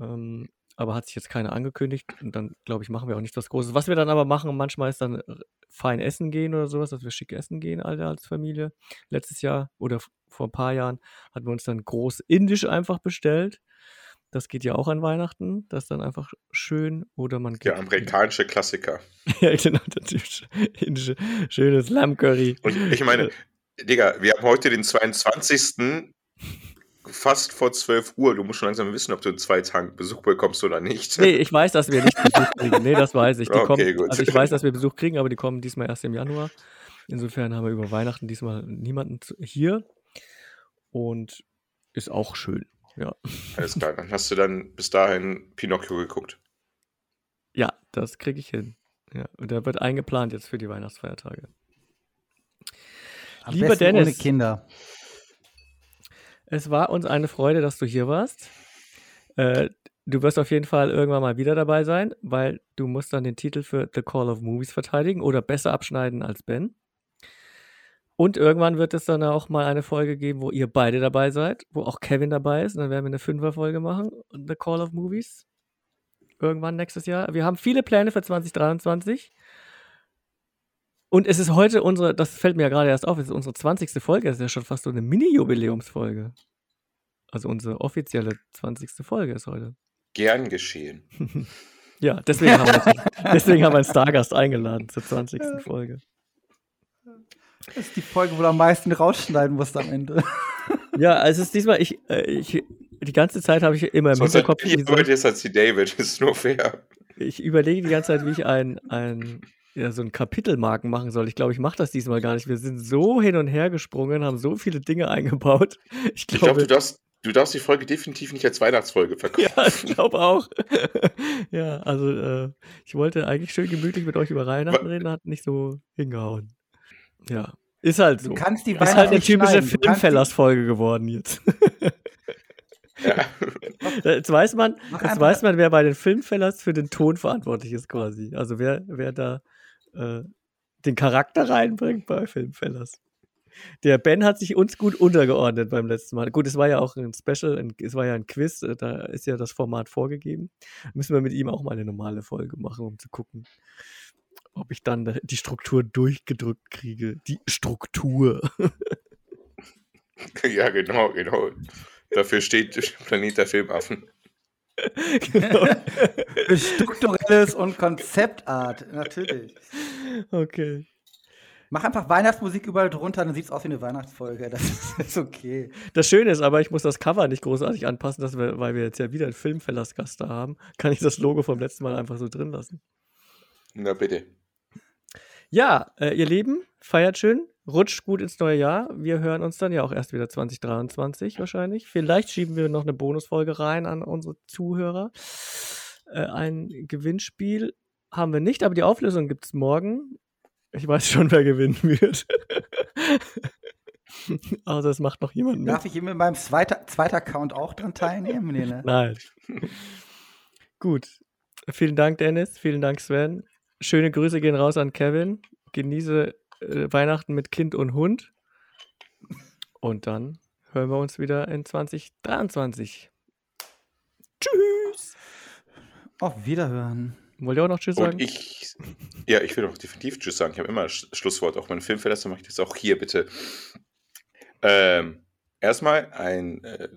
Ähm, aber hat sich jetzt keiner angekündigt. Und dann, glaube ich, machen wir auch nicht was Großes. Was wir dann aber machen, manchmal ist dann fein essen gehen oder sowas, dass wir schick essen gehen, alle als Familie. Letztes Jahr oder vor ein paar Jahren hatten wir uns dann groß indisch einfach bestellt. Das geht ja auch an Weihnachten. Das ist dann einfach schön. Oder man Der amerikanische Klassiker. *laughs* ja, genau, typische indische, schönes Lammcurry. Und ich meine, Digga, wir haben heute den 22. fast vor 12 Uhr. Du musst schon langsam wissen, ob du in zwei Tagen Besuch bekommst oder nicht. Nee, ich weiß, dass wir nicht Besuch kriegen. Nee, das weiß ich. Die Okay, kommen, gut. Also ich weiß, dass wir Besuch kriegen, aber die kommen diesmal erst im Januar. Insofern haben wir über Weihnachten diesmal niemanden hier. Und ist auch schön. Ja. Alles klar, dann hast du dann bis dahin Pinocchio geguckt. Ja, das kriege ich hin. Ja, und der wird eingeplant jetzt für die Weihnachtsfeiertage. Am Lieber Dennis. Ohne Kinder. Es war uns eine Freude, dass du hier warst. Äh, du wirst auf jeden Fall irgendwann mal wieder dabei sein, weil du musst dann den Titel für The Call of Movies verteidigen oder besser abschneiden als Ben. Und irgendwann wird es dann auch mal eine Folge geben, wo ihr beide dabei seid, wo auch Kevin dabei ist. Und dann werden wir eine Fünferfolge machen, The Call of Movies. Irgendwann nächstes Jahr. Wir haben viele Pläne für 2023. Und es ist heute unsere, das fällt mir ja gerade erst auf, es ist unsere 20. Folge, das ist ja schon fast so eine Mini-Jubiläumsfolge. Also unsere offizielle 20. Folge ist heute. Gern geschehen. *laughs* Ja, deswegen haben wir, *laughs* deswegen haben wir einen Stargast eingeladen zur 20. Folge. Das ist die Folge, wo du am meisten rausschneiden musst am Ende. Ja, also es ist diesmal, ich, äh, ich, die ganze Zeit habe ich immer im hat Hinterkopf, die Arbeit ist als die David, ist nur fair. ich überlege die ganze Zeit, wie ich ein, ein ja, so ein Kapitelmarken machen soll. Ich glaube, ich mache das diesmal gar nicht. Wir sind so hin und her gesprungen, haben so viele Dinge eingebaut. Ich Ich glaube, glaube, du darfst, Du darfst die Folge definitiv nicht als Weihnachtsfolge verkaufen. Ja, ich glaube auch. *laughs* ja, also äh, ich wollte eigentlich schön gemütlich mit euch über Weihnachten reden, hat nicht so hingehauen. Ja, ist halt so. Du kannst die ist halt eine typische Filmfellers-Folge geworden jetzt. *laughs* Ja. Jetzt weiß man, jetzt weiß man, wer bei den Filmfellers für den Ton verantwortlich ist quasi. Also wer, wer da äh, den Charakter reinbringt bei Filmfellers. Der Ben hat sich uns gut untergeordnet beim letzten Mal. Gut, es war ja auch ein Special, ein, es war ja ein Quiz, äh, da ist ja das Format vorgegeben. Müssen wir mit ihm auch mal eine normale Folge machen, um zu gucken, ob ich dann die Struktur durchgedrückt kriege. Die Struktur. *laughs* ja, genau, genau. Dafür steht Planet der Filmaffen. genau. *laughs* Strukturelles und Konzeptart, natürlich. Okay. Mach einfach Weihnachtsmusik überall drunter, dann sieht es aus wie eine Weihnachtsfolge. Das ist, ist okay. Das Schöne ist aber, ich muss das Cover nicht großartig anpassen, dass wir, weil wir jetzt ja wieder einen Filmfellers-Gast da haben, kann ich das Logo vom letzten Mal einfach so drin lassen. Na bitte. Ja, äh, ihr Lieben, feiert schön, rutscht gut ins neue Jahr. Wir hören uns dann ja auch erst wieder 2023 wahrscheinlich. Vielleicht schieben wir noch eine Bonusfolge rein an unsere Zuhörer. Äh, ein Gewinnspiel haben wir nicht, aber die Auflösung gibt es morgen. Ich weiß schon, wer gewinnen wird. Außer *laughs* es macht noch jemand mit. Darf ich mit meinem zweiten zweiter Account auch dran teilnehmen? Nee, ne? *laughs* Nein. Gut. Vielen Dank, Dennis. Vielen Dank, Sven. Schöne Grüße gehen raus an Kevin. Genieße äh, Weihnachten mit Kind und Hund. Und dann hören wir uns wieder in 2023. Tschüss. Auf Wiederhören. Wollt ihr auch noch Tschüss sagen? Und ich, ja, ich will auch definitiv Tschüss sagen. Ich habe immer Sch Schlusswort, auch mein Filmverlass, dann mache ich das auch hier bitte. Ähm, erstmal ein äh,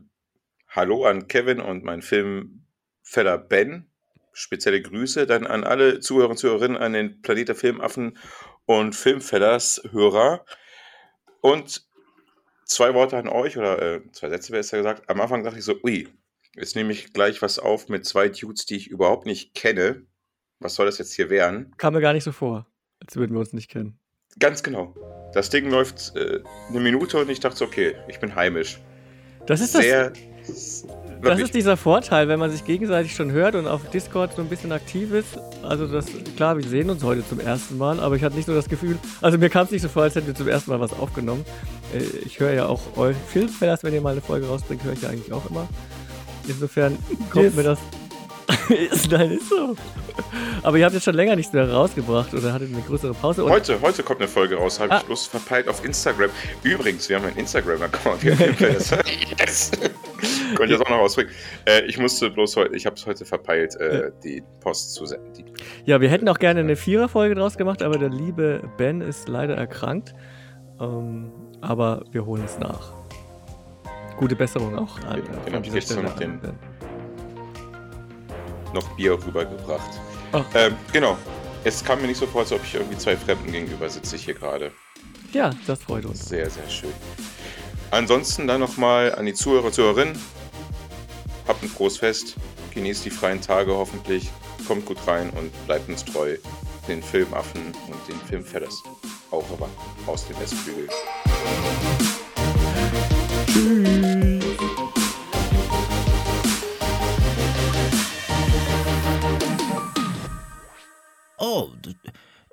Hallo an Kevin und meinen Filmfeller Ben. Spezielle Grüße dann an alle Zuhörer und Zuhörerinnen, an den Planet der Filmaffen und Filmfellers Hörer. Und zwei Worte an euch, oder äh, zwei Sätze besser gesagt. Am Anfang dachte ich so, ui, jetzt nehme ich gleich was auf mit zwei Dudes, die ich überhaupt nicht kenne. Was soll das jetzt hier werden? Kam mir gar nicht so vor, als würden wir uns nicht kennen. Ganz genau. Das Ding läuft äh, eine Minute und ich dachte so, okay, ich bin heimisch. Das ist Sehr. das wirklich. ist dieser Vorteil, wenn man sich gegenseitig schon hört und auf Discord so ein bisschen aktiv ist. Also das, klar, wir sehen uns heute zum ersten Mal, aber ich hatte nicht so das Gefühl, also mir kam es nicht so vor, als hätten wir zum ersten Mal was aufgenommen. Äh, Ich höre ja auch euren Filmfellers, wenn ihr mal eine Folge rausbringt, höre ich ja eigentlich auch immer. Insofern kommt Yes. mir das. *laughs* ist, nein, ist so. Aber ihr habt jetzt schon länger nichts mehr rausgebracht oder hattet eine größere Pause. Und Heute, heute kommt eine Folge raus, habe Ah. ich bloß verpeilt auf Instagram. Übrigens, wir haben einen Instagram-Account. *laughs* Yes! Konnte ich das auch noch rausbringen. Äh, ich musste bloß heute, ich habe es heute verpeilt, äh, die Post zu senden. Ja, wir hätten auch gerne eine Vierer-Folge draus gemacht, aber der liebe Ben ist leider erkrankt. Ähm, aber wir holen es nach. Gute Besserung auch an, hab ich Stelle noch den-. Noch Bier rübergebracht. Oh. Ähm, genau. Es kam mir nicht so vor, als ob ich irgendwie zwei Fremden gegenüber sitze ich hier gerade. Ja, das freut uns. Sehr, sehr schön. Ansonsten dann nochmal an die Zuhörer Zuhörerinnen. Habt ein frohes Fest. Genießt die freien Tage hoffentlich. Kommt gut rein und bleibt uns treu. Den Filmaffen und den Filmfellers. Auch aber aus dem Westflügel. Oh,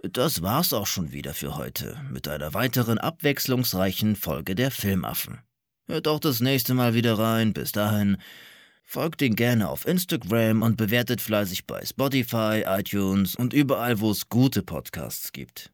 das war's auch schon wieder für heute mit einer weiteren abwechslungsreichen Folge der Filmaffen. Hört auch das nächste Mal wieder rein. Bis dahin, folgt ihn gerne auf Instagram und bewertet fleißig bei Spotify, iTunes und überall, wo es gute Podcasts gibt.